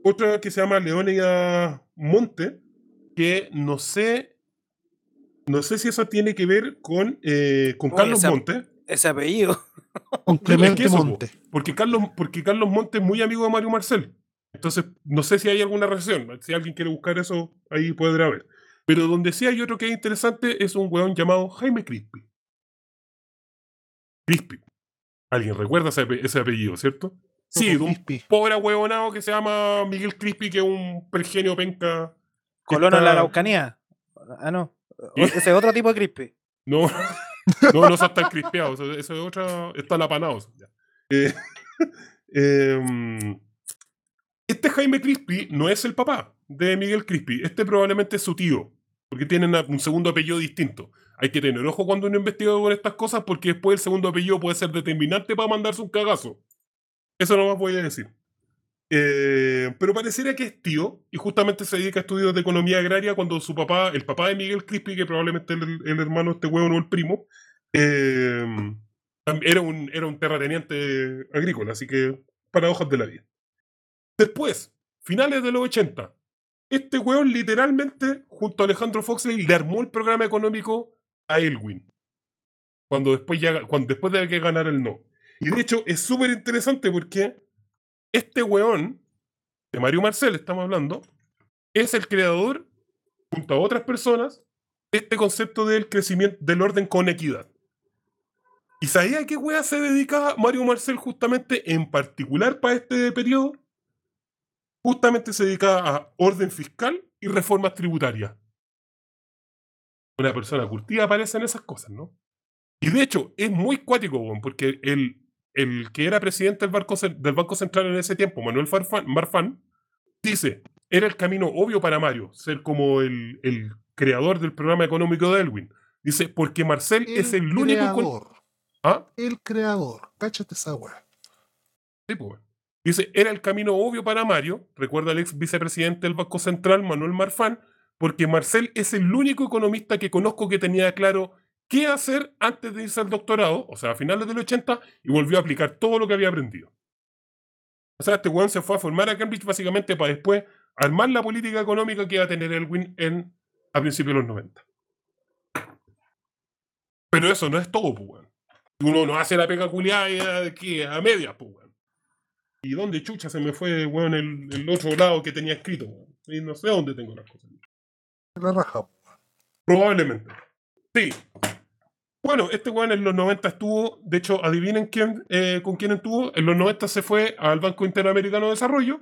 otra que se llama Leónida Monte, que no sé. No sé si eso tiene que ver con, eh, con Oye, Carlos esa- Monte. Ese apellido. Con Es que Clemente. Porque Carlos, porque Carlos Montes es muy amigo de Mario Marcel. Entonces, no sé si hay alguna relación. Si alguien quiere buscar eso, ahí podrá ver. Pero donde sí hay otro que es interesante es un weón llamado Jaime Crispy. Crispy. ¿Alguien recuerda ese, ese apellido, cierto? Sí, de un Crispy. pobre huevonado que se llama Miguel Crispy, que es un pergenio penca. Colono de la Araucanía. Ah, no. Ese es otro tipo de crispy. No, no, no está tan crispeado. Eso, es otra. Están apanados. Eh, em, este Jaime Crispy no es el papá de Miguel Crispy. Este probablemente es su tío. Porque tienen un segundo apellido distinto. Hay que tener ojo cuando uno investiga con estas cosas porque después el segundo apellido puede ser determinante para mandarse un cagazo. Eso no más voy a decir. Eh, pero pareciera que es tío y justamente se dedica a estudios de economía agraria cuando su papá, el papá de Miguel Crispy, que probablemente el, el hermano de este huevo o el primo, eh, era, un, era un terrateniente agrícola, así que paradojas de la vida. Después, finales de los 80, este hueón literalmente, junto a Alejandro Foxley, le armó el programa económico a Elwin. Cuando después, ya, cuando, después de que ganara el no. Y de hecho es súper interesante porque este weón, de Mario Marcel estamos hablando, es el creador, junto a otras personas, de este concepto del crecimiento del orden con equidad. ¿Y sabía a qué weá se dedica Mario Marcel justamente en particular para este periodo? Justamente se dedica a orden fiscal y reformas tributarias. Una persona curtida aparece en esas cosas, ¿no? Y de hecho, es muy cuático, porque el, el que era presidente del Banco, Cen- del Banco Central en ese tiempo, Manuel Farfán- Marfán, dice, era el camino obvio para Mario, ser como el, el creador del programa económico de Elwin. Dice, porque Marcel es el único... con- creador. ¿Ah? El creador. Cáchate esa weá. Sí, pues. Dice, era el camino obvio para Mario, recuerda el ex vicepresidente del Banco Central, Manuel Marfán, porque Marcel es el único economista que conozco que tenía claro qué hacer antes de irse al doctorado, o sea, a finales del 80, y volvió a aplicar todo lo que había aprendido. O sea, este weón se fue a formar a Cambridge básicamente para después armar la política económica que iba a tener Elwin en, a principios de los 90. Pero eso no es todo, pues, weón. Uno no hace la pega culiada a, medias, pues, weón. ¿Y dónde chucha se me fue, weón, el, el otro lado que tenía escrito, weón? Y no sé dónde tengo las cosas. La raja. Probablemente. Sí. Bueno, este weón en los 90 estuvo, de hecho, adivinen quién, eh, con quién estuvo. En los 90 se fue al Banco Interamericano de Desarrollo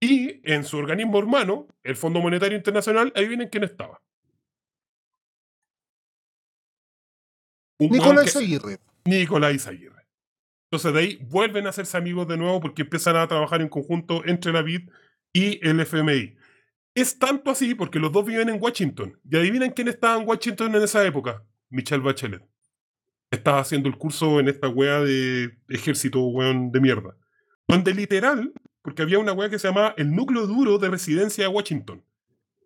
y en su organismo hermano, el Fondo Monetario Internacional, adivinen quién estaba. Un Nicolás que- Aguirre. Nicolás Aguirre. Entonces de ahí vuelven a hacerse amigos de nuevo porque empiezan a trabajar en conjunto entre la BID y el FMI. Es tanto así porque los dos viven en Washington. Y adivinen quién estaba en Washington en esa época. Michelle Bachelet. Estaba haciendo el curso en esta wea de ejército, weón, de mierda. Donde literal, porque había una weá que se llamaba el núcleo duro de residencia de Washington.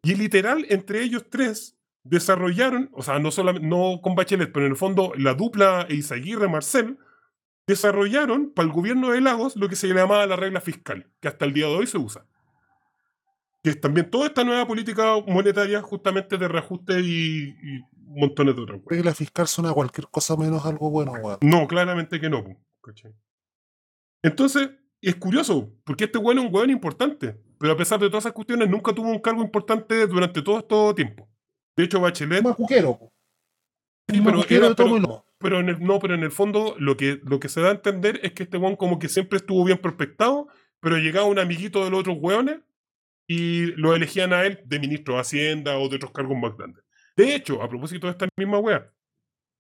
Y literal, entre ellos tres, desarrollaron, o sea, no, solamente, no con Bachelet, pero en el fondo la dupla Eizaguirre-Marcel, desarrollaron para el gobierno de Lagos lo que se llamaba la regla fiscal, que hasta el día de hoy se usa. Que es también toda esta nueva política monetaria justamente de reajuste y montones de otras weas. Regla fiscal suena a cualquier cosa menos algo bueno, weón. No, claramente que no. ¿cachai? Entonces, es curioso, porque este weón es un weón importante, pero a pesar de todas esas cuestiones, nunca tuvo un cargo importante durante todo este tiempo. De hecho, Bachelet, Más juquero. Sí, Más pero era- de todo pero- pero en el, no, pero en el fondo lo que, lo que se da a entender es que este weón como que siempre estuvo bien prospectado, pero llegaba un amiguito de los otros weones y lo elegían a él de ministro de Hacienda o de otros cargos más grandes. De hecho, a propósito de esta misma wea,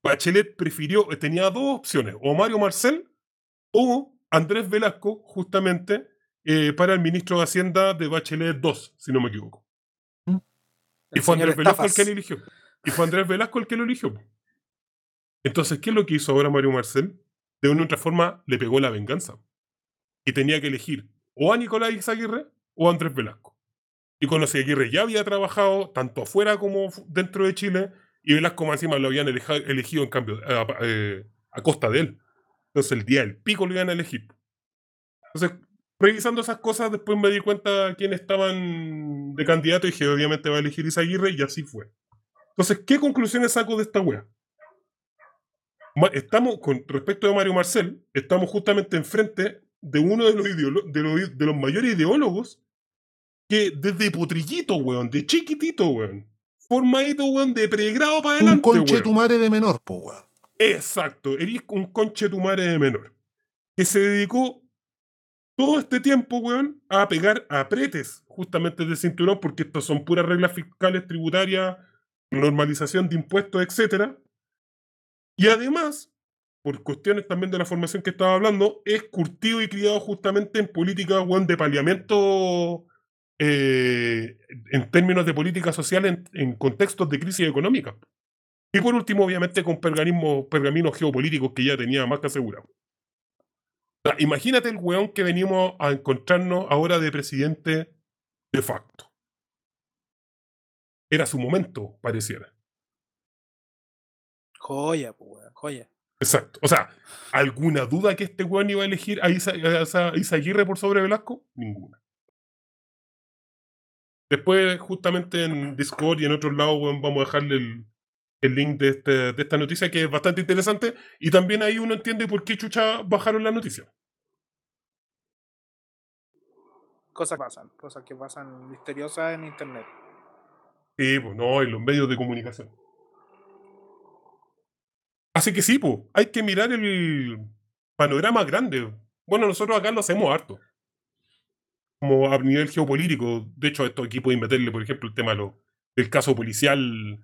Bachelet prefirió, tenía dos opciones, o Mario Marcel o Andrés Velasco, justamente, eh, para el ministro de Hacienda de Bachelet 2, si no me equivoco. ¿Mm? Y fue Andrés Velasco el que le eligió. Y fue Andrés Velasco el que lo eligió. Entonces, ¿qué es lo que hizo ahora Mario Marcel? De una u otra forma le pegó la venganza. Y tenía que elegir o a Nicolás Izaguirre o a Andrés Velasco. Y con los Aguirre ya había trabajado tanto afuera como dentro de Chile, y Velasco más encima lo habían elegido en cambio a, eh, a costa de él. Entonces el día del pico lo iban a elegir. Entonces, revisando esas cosas, después me di cuenta quiénes estaban de candidato y dije, obviamente va a elegir Izaguirre, y así fue. Entonces, ¿qué conclusiones saco de esta wea? Estamos, con respecto a Mario Marcel, estamos justamente enfrente de uno de los, de los, de los mayores ideólogos que desde potrillito, weón, de chiquitito, weón, formadito, weón, de pregrado para Un adelante, conche weón. tu madre de menor, po, weón. Exacto, eres un conche tu madre de menor. Que se dedicó todo este tiempo, weón, a pegar apretes justamente de cinturón, porque estos son puras reglas fiscales, tributarias, normalización de impuestos, etc. Y además, por cuestiones también de la formación que estaba hablando, es curtido y criado justamente en políticas, weón, de paliamiento eh, en términos de política social en, en contextos de crisis económica. Y por último, obviamente, con pergaminos geopolíticos que ya tenía más que asegurado. Imagínate el weón que venimos a encontrarnos ahora de presidente de facto. Era su momento, pareciera. Joya, pues, weón, joya. Exacto. O sea, ¿alguna duda que este weón iba a elegir a, Isa, a por sobre Velasco? Ninguna. Después, justamente en Discord y en otros lados, vamos a dejarle el, el link de, este- de esta noticia que es bastante interesante. Y también ahí uno entiende por qué chucha bajaron la noticia. Cosas que pasan, cosas que pasan misteriosas en internet. Sí, pues no, en los medios de comunicación. Así que sí, pues, hay que mirar el panorama grande. Bueno, nosotros acá lo hacemos harto. Como a nivel geopolítico. De hecho, esto aquí pueden meterle, por ejemplo, el tema lo- del caso policial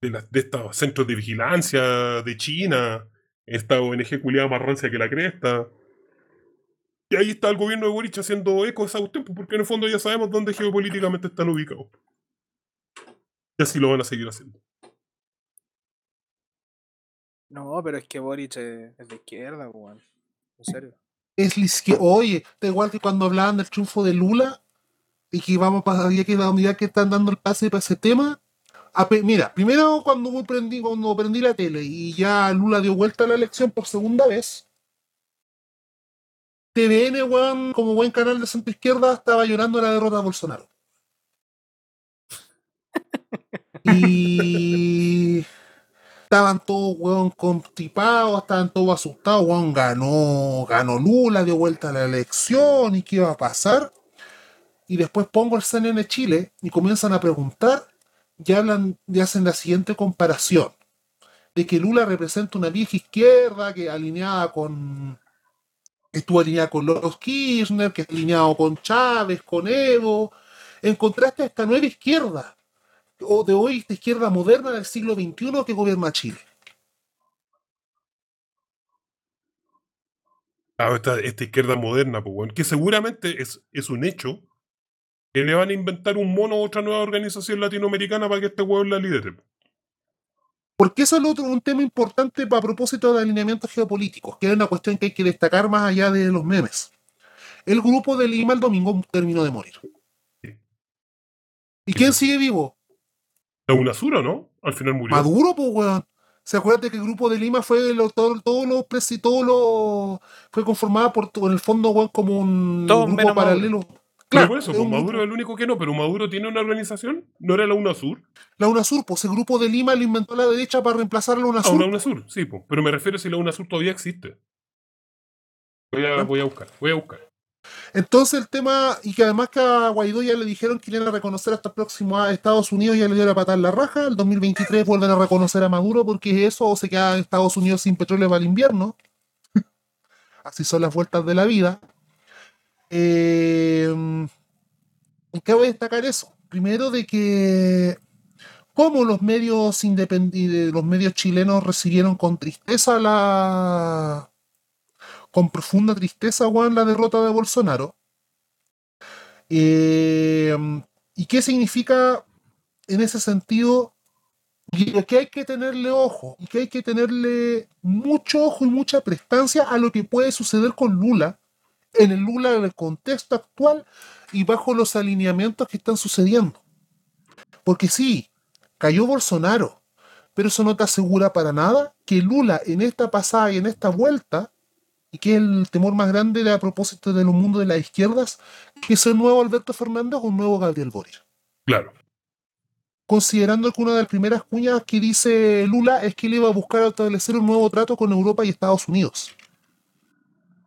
de, las- de estos centros de vigilancia de China, esta ONG culiada más rancia que la cresta. Y ahí está el gobierno de Boric haciendo eco de esa pues, porque en el fondo ya sabemos dónde geopolíticamente están ubicados. Y así lo van a seguir haciendo. No, pero es que Boric es, es de izquierda, pues, weón. En serio. Es la izquier- Oye, da igual que cuando hablaban del triunfo de Lula y que vamos para ya que, ya que están dando el pase para ese tema. mira, primero cuando prendí, cuando prendí la tele y ya Lula dio vuelta a la elección por segunda vez. TVN, weón, como buen canal de centro izquierda, estaba llorando la derrota de Bolsonaro. Y estaban todos, weón, constipados, estaban todos asustados, weón, ganó, ganó Lula, dio vuelta a la elección y qué iba a pasar. Y después pongo el CNN Chile y comienzan a preguntar y hablan, y hacen la siguiente comparación. De que Lula representa una vieja izquierda que alineada con. estuvo alineada con los Kirchner, que está alineado con Chávez, con Evo. En contraste a esta nueva izquierda, o de hoy, esta izquierda moderna del siglo XXI que gobierna Chile. Ah, esta, esta izquierda moderna, pues, que seguramente es, es un hecho que le van a inventar un mono a otra nueva organización latinoamericana para que este weón la lidere. Porque eso es otro, un tema importante para propósito de alineamientos geopolíticos, que es una cuestión que hay que destacar más allá de los memes. el grupo de Lima el domingo terminó de morir. ¿Y quién sigue vivo? La UNASUR, ¿o no? Al final murió. Maduro, pues, weón. ¿Se acuerdan que el grupo de Lima fue lo, todo, todo lo presi- todo lo fue conformado por en el fondo, weón, como un Todo grupo menos paralelo? Claro, por eso, es pues Maduro es el único que no, pero Maduro tiene una organización, ¿no era la UNASUR? la UNASUR, pues el grupo de Lima lo inventó la derecha para reemplazar a la Ah, UNASUR. una UNASUR, sí, pues. Pero me refiero si la UNASUR todavía existe. Voy a, Ah. voy a buscar, voy a buscar. Entonces el tema, y que además que a Guaidó ya le dijeron que iban a reconocer hasta el próximo a Estados Unidos, ya le dio la patada en la raja, el 2023 vuelven a reconocer a Maduro porque eso o se queda Estados Unidos sin petróleo para el invierno. Así son las vueltas de la vida. Eh, cabe destacar eso. Primero de que como los medios independientes, los medios chilenos recibieron con tristeza la con profunda tristeza, Juan, la derrota de Bolsonaro. Eh, ¿Y qué significa en ese sentido? Que hay que tenerle ojo, y que hay que tenerle mucho ojo y mucha prestancia a lo que puede suceder con Lula, en el Lula en el contexto actual y bajo los alineamientos que están sucediendo. Porque sí, cayó Bolsonaro, pero eso no te asegura para nada que Lula en esta pasada y en esta vuelta y que es el temor más grande de, a propósito de los mundos de las izquierdas, que es el nuevo Alberto Fernández o un nuevo Gabriel Boric. Claro. Considerando que una de las primeras cuñas que dice Lula es que él iba a buscar establecer un nuevo trato con Europa y Estados Unidos.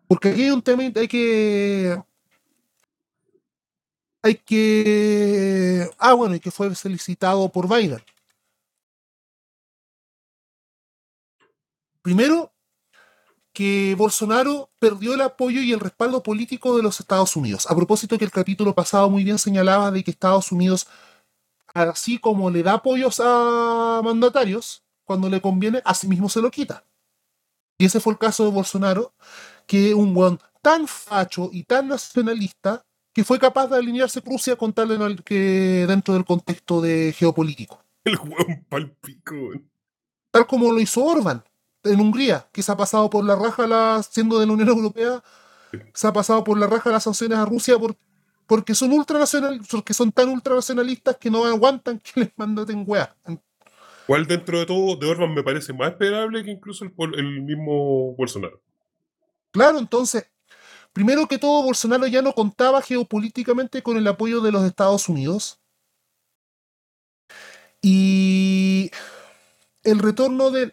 Porque aquí hay un tema, hay que... Hay que... Ah, bueno, y que fue solicitado por Biden. Primero, que Bolsonaro perdió el apoyo y el respaldo político de los Estados Unidos. A propósito que el capítulo pasado muy bien señalaba de que Estados Unidos, así como le da apoyos a mandatarios, cuando le conviene, así mismo se lo quita. Y ese fue el caso de Bolsonaro, que un weón tan facho y tan nacionalista que fue capaz de alinearse con Rusia con tal de que dentro del contexto de geopolítico. El hueón palpico. weón. Tal como lo hizo Orban en Hungría, que se ha pasado por la raja la, siendo de la Unión Europea, se ha pasado por la raja las sanciones a Rusia por, porque son ultranacionalistas, porque son tan ultranacionalistas que no aguantan que les mandaten weá. ¿Cuál dentro de todo de Orban me parece más esperable que incluso el, el mismo Bolsonaro? Claro, entonces, primero que todo, Bolsonaro ya no contaba geopolíticamente con el apoyo de los Estados Unidos. Y el retorno de,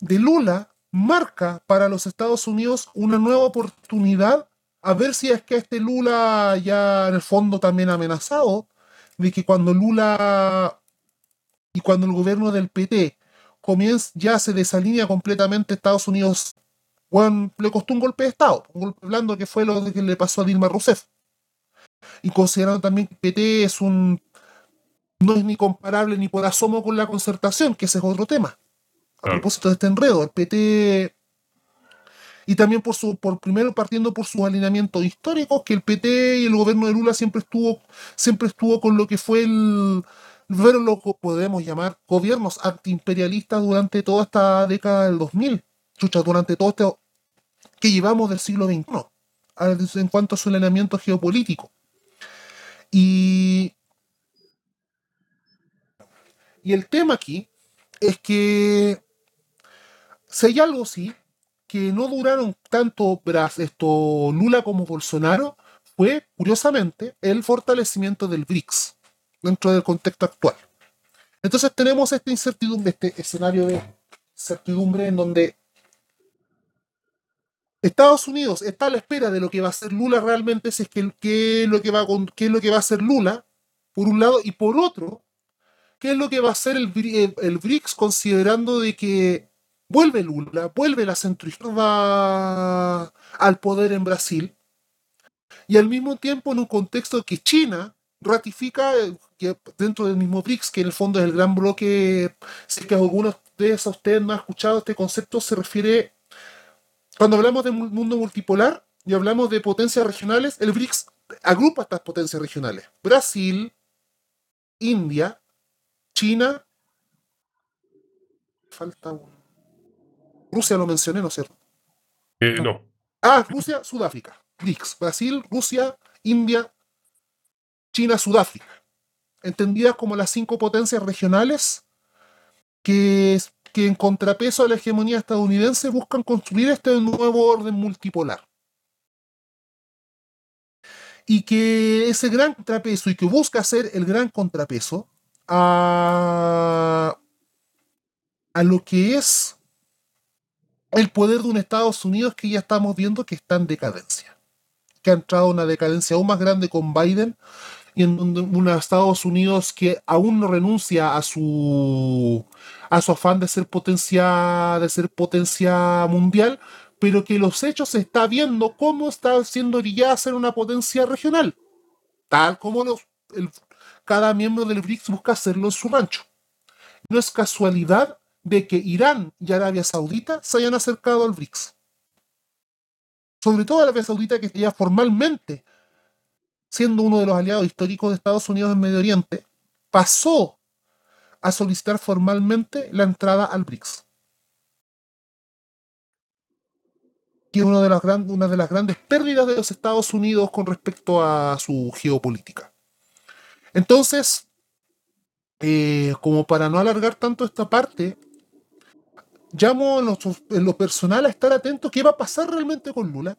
de Lula marca para los Estados Unidos una nueva oportunidad a ver si es que este Lula ya en el fondo también amenazado de que cuando Lula y cuando el gobierno del PT comienza ya se desalinea completamente Estados Unidos Juan le costó un golpe de Estado, un golpe blando que fue lo que le pasó a Dilma Rousseff. Y considerando también que PT es un. no es ni comparable ni por asomo con la concertación, que ese es otro tema. A propósito de este enredo, el PT. Y también por su, por primero partiendo por sus alineamientos históricos, que el PT y el gobierno de Lula siempre estuvo, siempre estuvo con lo que fue el, fueron lo que podemos llamar gobiernos antiimperialistas durante toda esta década del 2000 chucha, durante todo este que llevamos del siglo XXI, en cuanto a su alineamiento geopolítico. Y, y el tema aquí es que si hay algo sí, que no duraron tanto esto, Lula como Bolsonaro, fue, curiosamente, el fortalecimiento del BRICS dentro del contexto actual. Entonces tenemos esta incertidumbre, este escenario de incertidumbre en donde Estados Unidos está a la espera de lo que va a hacer Lula realmente, si es que qué es lo que va qué es lo que va a hacer Lula, por un lado, y por otro, qué es lo que va a hacer el- el BRICS considerando de que vuelve Lula, vuelve la centroizquierda al poder en Brasil, y al mismo tiempo en un contexto que China ratifica eh, que dentro del mismo BRICS, que en el fondo es el gran bloque, si es que algunos de a ustedes no han escuchado este concepto, se refiere cuando hablamos de mu- mundo multipolar y hablamos de potencias regionales, el BRICS agrupa estas potencias regionales. Brasil, India, China, falta un- Rusia lo mencioné, ¿no es cierto? Eh, No. no. Ah, Rusia, Sudáfrica. BRICS, Brasil, Rusia, India, China, Sudáfrica, entendidas como las cinco potencias regionales que, que en contrapeso a la hegemonía estadounidense buscan construir este nuevo orden multipolar. Y que ese gran contrapeso y que busca ser el gran contrapeso a, a lo que es el poder de un Estados Unidos que ya estamos viendo que está en decadencia, que ha entrado en una decadencia aún más grande con Biden y en un Estados Unidos que aún no renuncia a su a su afán de ser potencia de ser potencia mundial, pero que los hechos se está viendo cómo está siendo orillada a ser una potencia regional, tal como los, cada miembro del BRICS busca hacerlo en su rancho. No es casualidad de que Irán y Arabia Saudita se hayan acercado al BRICS. Sobre todo Arabia Saudita, que ya formalmente, siendo uno de los aliados históricos de Estados Unidos en Medio Oriente, pasó a solicitar formalmente la entrada al BRICS. Que es una de, las gran- una de las grandes pérdidas de los Estados Unidos con respecto a su geopolítica. Entonces, eh, como para no alargar tanto esta parte, llamo en lo, personal a estar atento qué va a pasar realmente con Lula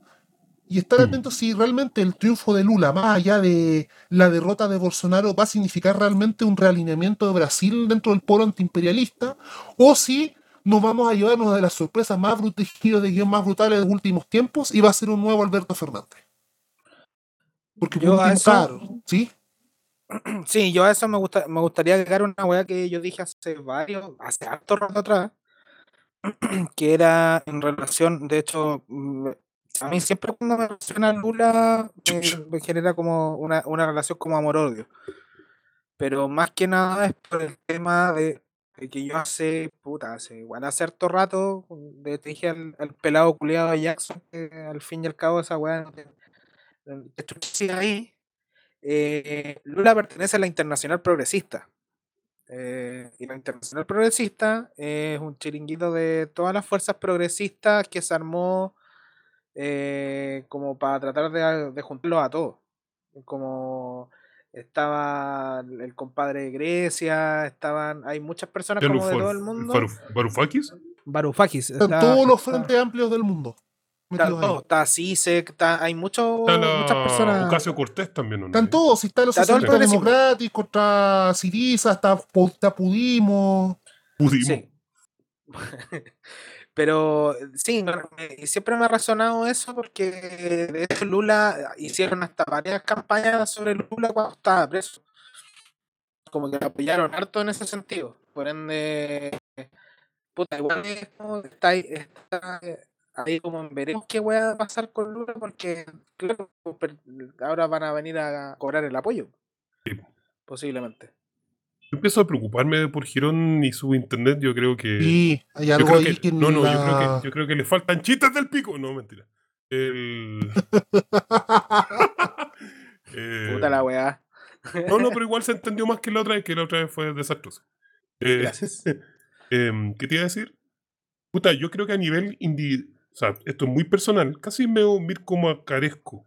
y estar Mm. atento si realmente el triunfo de Lula, más allá de la derrota de Bolsonaro, va a significar realmente un realineamiento de Brasil dentro del polo antiimperialista o si nos vamos a llevarnos de las sorpresas más brut- giros de guion más brutales de los últimos tiempos y va a ser un nuevo Alberto Fernández. Porque por Yo a último, eso- claro, ¿sí? Sí, yo a eso me, gusta, me gustaría agregar una weá que yo dije hace varios, hace harto rato atrás, que era en relación, de hecho, mm, a mí siempre cuando me menciona Lula me, genera como una, una relación como amor-odio. Pero más que nada es por el tema de, de que yo hace, puta, hace igual hace harto rato, de, te dije al, al pelado culiado de Jackson, que al fin y al cabo esa weá, no te- ahí, eh, Lula pertenece a la Internacional Progresista. Eh, y la Internacional Progresista es un chiringuito de todas las fuerzas progresistas que se armó eh, como para tratar de, de juntarlos a todos. Como estaba el compadre de Grecia, estaban, hay muchas personas como de todo el mundo. Varoufakis, Están está- todos los frentes amplios del mundo. Está todo, está CISEC, está, hay mucho, Está muchas la personas. Ocasio Cortés también, ¿o no? Están todos, si están los Está democráticos, contra Siriza, está, está Pudimos. Pudimos. Sí. Pero eh, sí, siempre me ha resonado eso porque de hecho Lula hicieron hasta varias campañas sobre Lula cuando estaba preso. Como que lo apoyaron harto en ese sentido. Por ende, puta, igual es como está, ahí- está eh, ahí como veremos qué voy a pasar con Lula porque claro, per- ahora van a venir a cobrar el apoyo. Sí. Posiblemente. Yo empiezo a preocuparme por Girón y su internet. Yo creo que. Sí, hay algo ahí que- que, no, no, yo, creo que, yo creo que le faltan chistes del pico. No, mentira. El. Eh, Puta la weá. No, no, pero igual se entendió más que la otra vez, que la otra vez fue desastroso. Eh, Gracias. em, ¿Qué te iba a decir? Puta, yo creo que a nivel indi... O sea, esto es muy personal. Casi me voy a ir como a carezco.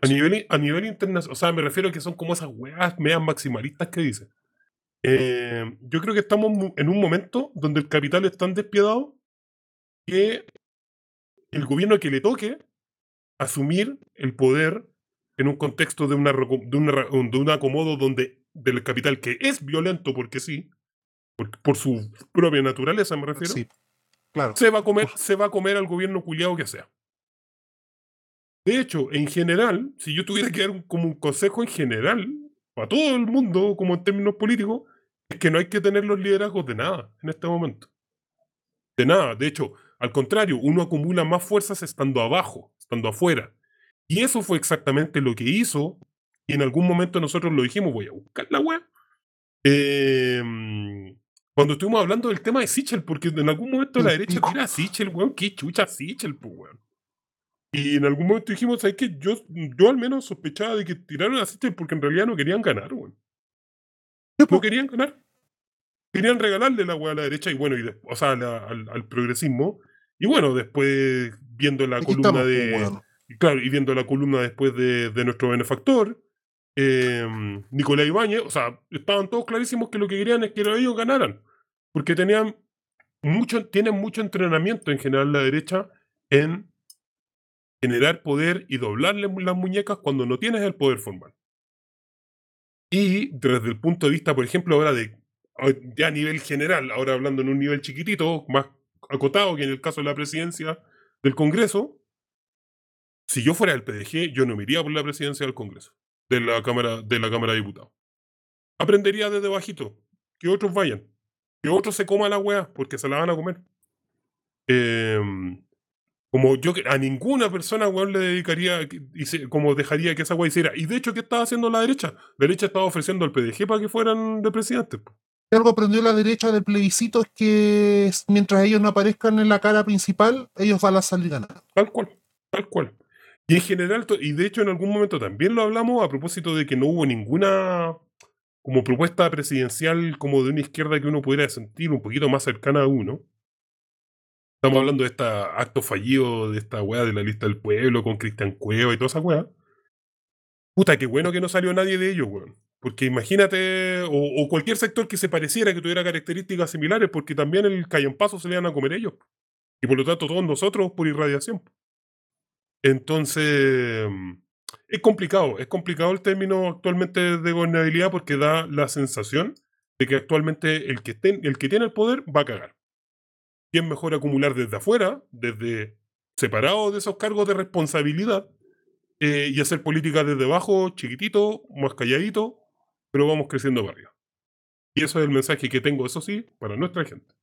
A nivel, a nivel internacional, o sea, me refiero a que son como esas weas medias maximalistas que dicen. Eh, yo creo que estamos en un momento donde el capital es tan despiadado que el gobierno que le toque asumir el poder en un contexto de, una, de, una de un acomodo donde del capital que es violento porque sí, por, por su propia naturaleza me refiero, Sí, claro. se va a comer, se va a comer al gobierno culiado que sea. De hecho, en general, si yo tuviera que dar un- como un consejo en general, para todo el mundo, como en términos políticos, es que no hay que tener los liderazgos de nada en este momento. De nada. De hecho, al contrario, uno acumula más fuerzas estando abajo, estando afuera. Y eso fue exactamente lo que hizo. Y en algún momento nosotros lo dijimos, voy a buscar la web. Cuando estuvimos hablando del tema de Sichel, porque en algún momento la El derecha tira a Sichel, weón, qué chucha Sichel, pues, weón. Y en algún momento dijimos, ¿sabes qué? Yo, yo al menos sospechaba de que tiraron a Sichel porque en realidad no querían ganar, weón. No querían ganar. Querían regalarle la weá a la derecha y bueno, y después, o sea, la- al, al progresismo. Y bueno, después viendo la Aquí columna estamos, de, claro, y viendo la columna después de, de nuestro benefactor, eh, Nicolás Ibáñez, o sea, estaban todos clarísimos que lo que querían es que ellos ganaran, porque tenían mucho, tienen mucho entrenamiento en general la derecha en generar poder y doblarle las muñecas cuando no tienes el poder formal. Y desde el punto de vista, por ejemplo, ahora de a nivel general, ahora hablando en un nivel chiquitito, más acotado que en el caso de la presidencia del Congreso, si yo fuera del PDG, yo no me iría por la presidencia del Congreso, de la Cámara de, la cámara de Diputados. Aprendería desde bajito, que otros vayan, que otros se coman la weá, porque se la van a comer. Eh, como yo a ninguna persona, weón, le dedicaría, y como dejaría que esa weá hiciera. Y de hecho, ¿qué estaba haciendo la derecha? La derecha estaba ofreciendo al PDG para que fueran de presidente. Si algo aprendió la derecha del plebiscito es que mientras ellos no aparezcan en la cara principal, ellos van a salir ganando. Tal cual, tal cual. Y en general, y de hecho en algún momento también lo hablamos a propósito de que no hubo ninguna como propuesta presidencial como de una izquierda que uno pudiera sentir un poquito más cercana a uno. Estamos hablando de este acto fallido de esta weá de la lista del pueblo con Cristian Cueva y toda esa weá. Puta, qué bueno que no salió nadie de ellos, weón. Porque imagínate, o, cualquier sector que se pareciera, que tuviera características similares, porque también el paso se le iban a comer ellos. Y por lo tanto todos nosotros por irradiación. Entonces, es complicado, es complicado el término actualmente de gobernabilidad porque da la sensación de que actualmente el que, el que tiene el poder va a cagar y es mejor acumular desde afuera, desde separado de esos cargos de responsabilidad, eh, y hacer política desde abajo, chiquitito, más calladito, pero vamos creciendo para arriba. Y eso es el mensaje que tengo, eso sí, para nuestra gente.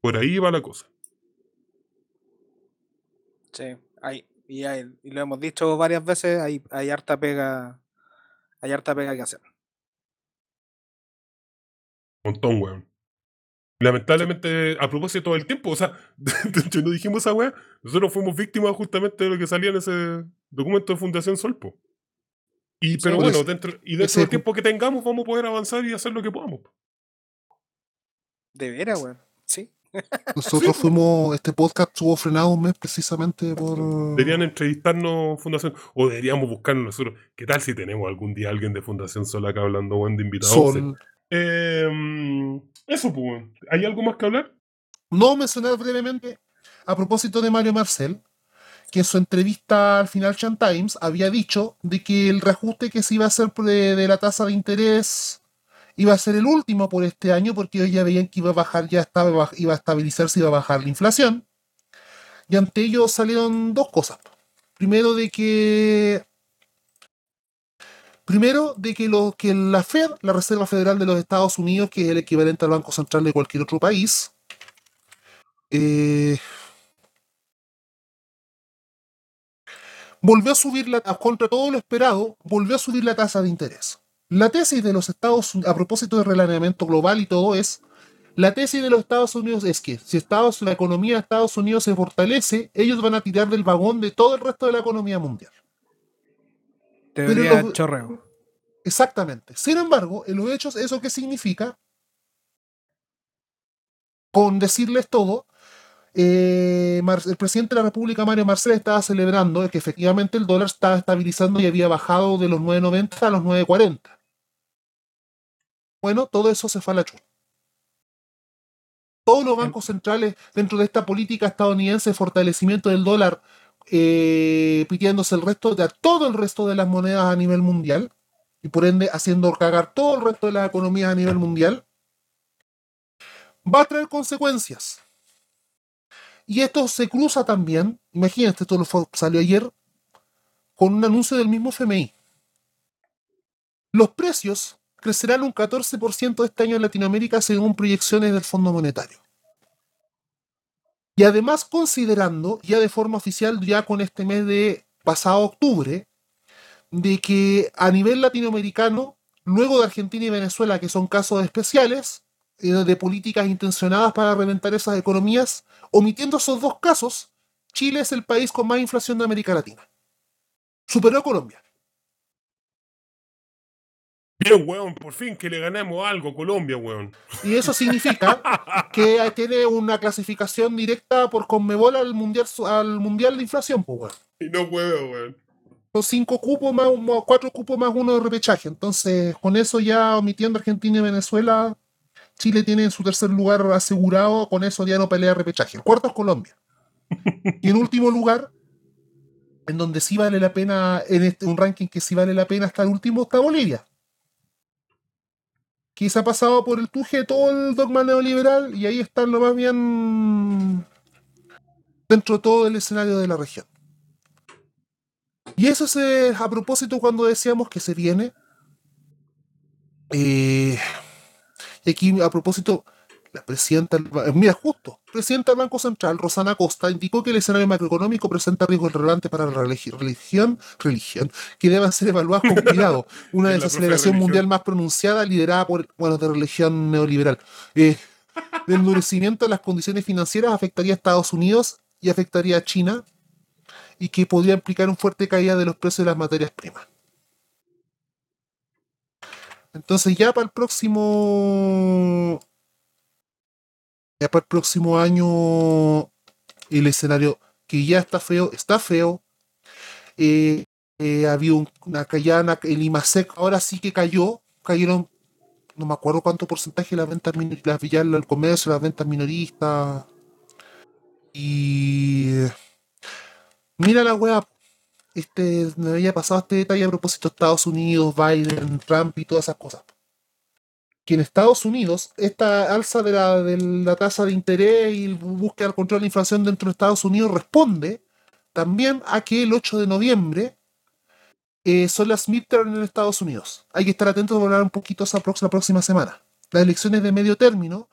Por ahí va la cosa. Sí, hay, y, y lo hemos dicho varias veces, hay, hay harta pega, hay harta pega que hacer. montón, weón. Lamentablemente, a propósito del tiempo, o sea, no dijimos esa weá, nosotros fuimos víctimas justamente de lo que salía en ese documento de Fundación Solpo. Y, pero bueno, dentro, y dentro del tiempo que tengamos, vamos a poder avanzar y hacer lo que podamos. De veras, weón. Sí. Nosotros fuimos, este podcast estuvo frenado un mes precisamente por. Deberían entrevistarnos Fundación, o deberíamos buscarnos nosotros. ¿Qué tal si tenemos algún día alguien de Fundación Sol acá hablando, buen de invitados? Eh, eso, pues, ¿hay algo más que hablar? No, mencionar brevemente, a propósito de Mario Marcel, que en su entrevista al Financial Times había dicho de que el reajuste que se iba a hacer de, la tasa de interés iba a ser el último por este año porque ellos ya veían que iba a bajar, ya estaba, iba a estabilizarse, iba a bajar la inflación. Y ante ello salieron dos cosas. Primero de que Primero, de que, lo, que la Fed, la Reserva Federal de los Estados Unidos, que es el equivalente al Banco Central de cualquier otro país, eh, volvió a subir la contra todo lo esperado, volvió a subir la tasa de interés. La tesis de los Estados Unidos, a propósito del relacionamiento global y todo es, la tesis de los Estados Unidos es que si Estados, la economía de Estados Unidos se fortalece, ellos van a tirar del vagón de todo el resto de la economía mundial. Teoría chorreo. Exactamente. Sin embargo, en los hechos, ¿eso qué significa? Con decirles todo, eh, el presidente de la República, Mario Marcel, estaba celebrando que efectivamente el dólar estaba estabilizando y había bajado de los 9.90 a los 9.40. Bueno, todo eso se fue a la chula. Todos los bancos centrales dentro de esta política estadounidense de fortalecimiento del dólar eh, pidiéndose el resto de todo el resto de las monedas a nivel mundial y por ende haciendo cagar todo el resto de las economías a nivel mundial, va a traer consecuencias. Y esto se cruza también, imagínate, esto lo salió ayer, con un anuncio del mismo FMI. Los precios crecerán un 14% este año en Latinoamérica según proyecciones del Fondo Monetario. Y además considerando ya de forma oficial, ya con este mes de pasado octubre, de que a nivel latinoamericano, luego de Argentina y Venezuela, que son casos especiales, eh, de políticas intencionadas para reventar esas economías, omitiendo esos dos casos, Chile es el país con más inflación de América Latina. Superó a Colombia. Bien, weón, por fin que le ganamos algo a Colombia, weón. Y eso significa que tiene una clasificación directa por Conmebol al mundial, al mundial de inflación, pues, weón. Y no huevo, weón. Son cinco cupos más, más- cuatro cupos más uno de repechaje. Entonces, con eso ya omitiendo Argentina y Venezuela, Chile tiene su tercer lugar asegurado. Con eso ya no pelea repechaje. El cuarto es Colombia. Y en último lugar, en donde sí vale la pena, en este, un ranking que sí vale la pena hasta el último, está Bolivia. Se ha pasado por el tuje todo el dogma neoliberal y ahí están lo más bien dentro de todo el escenario de la región. Y eso es eh, a propósito cuando decíamos que se viene. eh, y aquí a propósito, la presidenta, mira, justo, presidenta del Banco Central, Rosana Costa, indicó que el escenario macroeconómico presenta riesgos relevantes para la religi- religión, religión, que deben ser evaluados con cuidado. Una desaceleración mundial más pronunciada, liderada por, bueno, de religión neoliberal. Eh, el endurecimiento de las condiciones financieras afectaría a Estados Unidos y afectaría a China, y que podría implicar un fuerte caída de los precios de las materias primas. Entonces ya para el próximo ya para el próximo año el escenario que ya está feo, está feo. Eh, eh, había un- una caída, el IMASEC ahora sí que cayó, cayeron, no me acuerdo cuánto porcentaje las ventas minoristas, ya el comercio, las ventas minoristas. Y Mira la weá. Este, me había pasado este detalle a propósito de Estados Unidos, Biden, Trump y todas esas cosas. Que en Estados Unidos, esta alza de la, de la tasa de interés y el búsqueda del control de la inflación dentro de Estados Unidos responde también a que el 8 de noviembre eh, son las midterms en Estados Unidos. Hay que estar atentos a hablar un poquito esa próxima, la próxima semana. Las elecciones de medio término,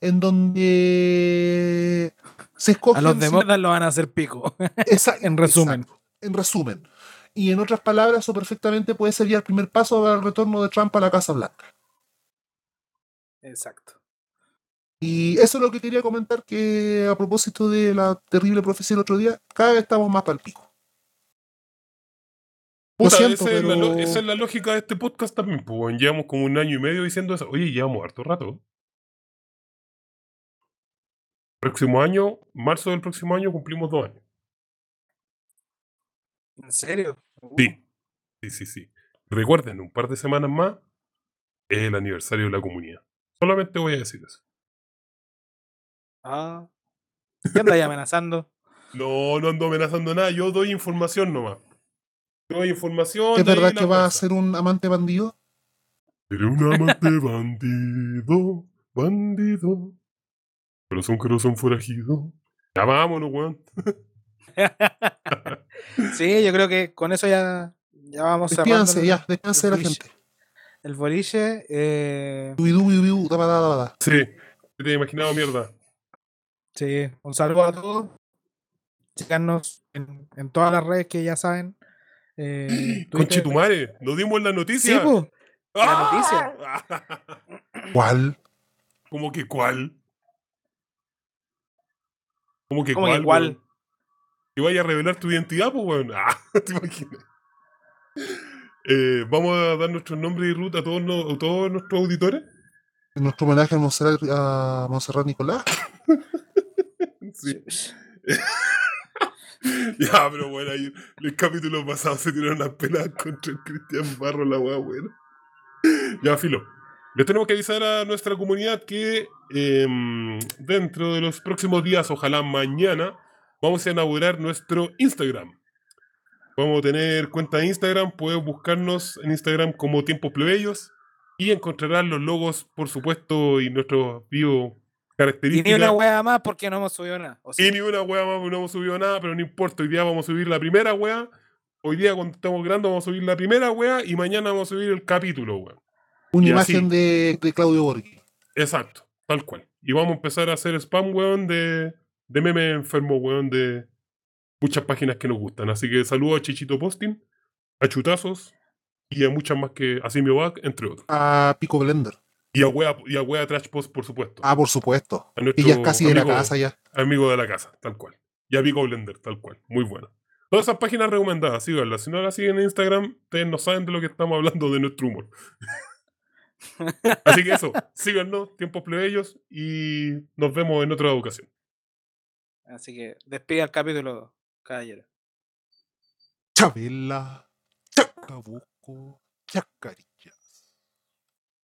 en donde se escogen... A los demócratas lo van a hacer pico. En resumen. exacto, en resumen. Y en otras palabras, eso perfectamente puede ser ya el primer paso al retorno de Trump a la Casa Blanca. Exacto. Y eso es lo que quería comentar, que a propósito de la terrible profecía el otro día, cada vez estamos más para el pico. Puta, siento, esa, es la, esa es la lógica de este podcast también, pues. Llevamos como un año y medio diciendo eso. Oye, llevamos harto rato. Próximo año, marzo del próximo año, cumplimos dos años. ¿En serio? Sí, sí, sí, sí. Recuerden, un par de semanas más es el aniversario de la comunidad. Solamente voy a decir eso. Ah. ¿Qué andáis amenazando? No, no ando amenazando nada, yo doy información nomás. Doy información. ¿Es verdad que va a ser un amante bandido? Seré un amante bandido, bandido. Corazón, corazón forajido. Ya vámonos, weón. sí, yo creo que con eso ya, ya vamos Despídanse, el- ya, despídanse de la gente. El boliche. Eh. Sí, te he imaginado mierda. sí, un saludo a todos. Checarnos en, en todas las redes que ya saben. Eh. Conchetumare, nos dimos la Sí, noticia. pues. la ¡Ah! ¿Cuál? ¿Cómo que cuál? ¿Cómo que ¿Cómo que cuál? cuál? weón? Que vaya a revelar tu identidad, pues, weón. Ah, te imaginas. Eh, Vamos a dar nuestros nombres y ruta a todos, no- a todos nuestros auditores. En nuestro homenaje a Monserrat, a Monserrat Nicolás. Sí. ya, pero bueno, ahí el capítulo pasado se tiraron las pelas contra el Cristian Barro, la weá, bueno. Ya, filo. Les tenemos que avisar a nuestra comunidad que em, dentro de los próximos días, ojalá mañana, vamos a inaugurar nuestro Instagram. Vamos a tener cuenta de Instagram, puedes buscarnos en Instagram como Tiempos Plebeyos y encontrarán los logos, por supuesto, y nuestros Y características. ni una hueá más porque no hemos subido nada. O. Y ni una weá más, porque no hemos subido nada, pero no importa. Hoy día vamos a subir la primera weá. Hoy día, cuando estamos grabando, vamos a subir la primera weá. Y mañana vamos a subir el capítulo, weón. Una Y imagen de Claudio Borghi. Exacto, tal cual. Y vamos a empezar a hacer spam, weón, de, de meme enfermo, weón, de muchas páginas que nos gustan. Así que saludo a Chichito Posting, a Chutazos y a muchas más que a Simiobac, entre otros. A Pico Blender. Y a Wea, y a Wea Trash Post, por supuesto. Ah, por supuesto. a Y ya es casi de la amigo- casa ya. Amigo de la casa, tal cual. Y a Pico Blender, tal cual. Muy buena. Todas esas páginas recomendadas, síganlas. Si no las siguen en Instagram, ustedes no saben de lo que estamos hablando de nuestro humor. Así que eso, síganos, tiempos plebeyos, y nos vemos en otra ocasión. Así que despide el capítulo, caballero. Chabela, Chacabuco, Chacarita.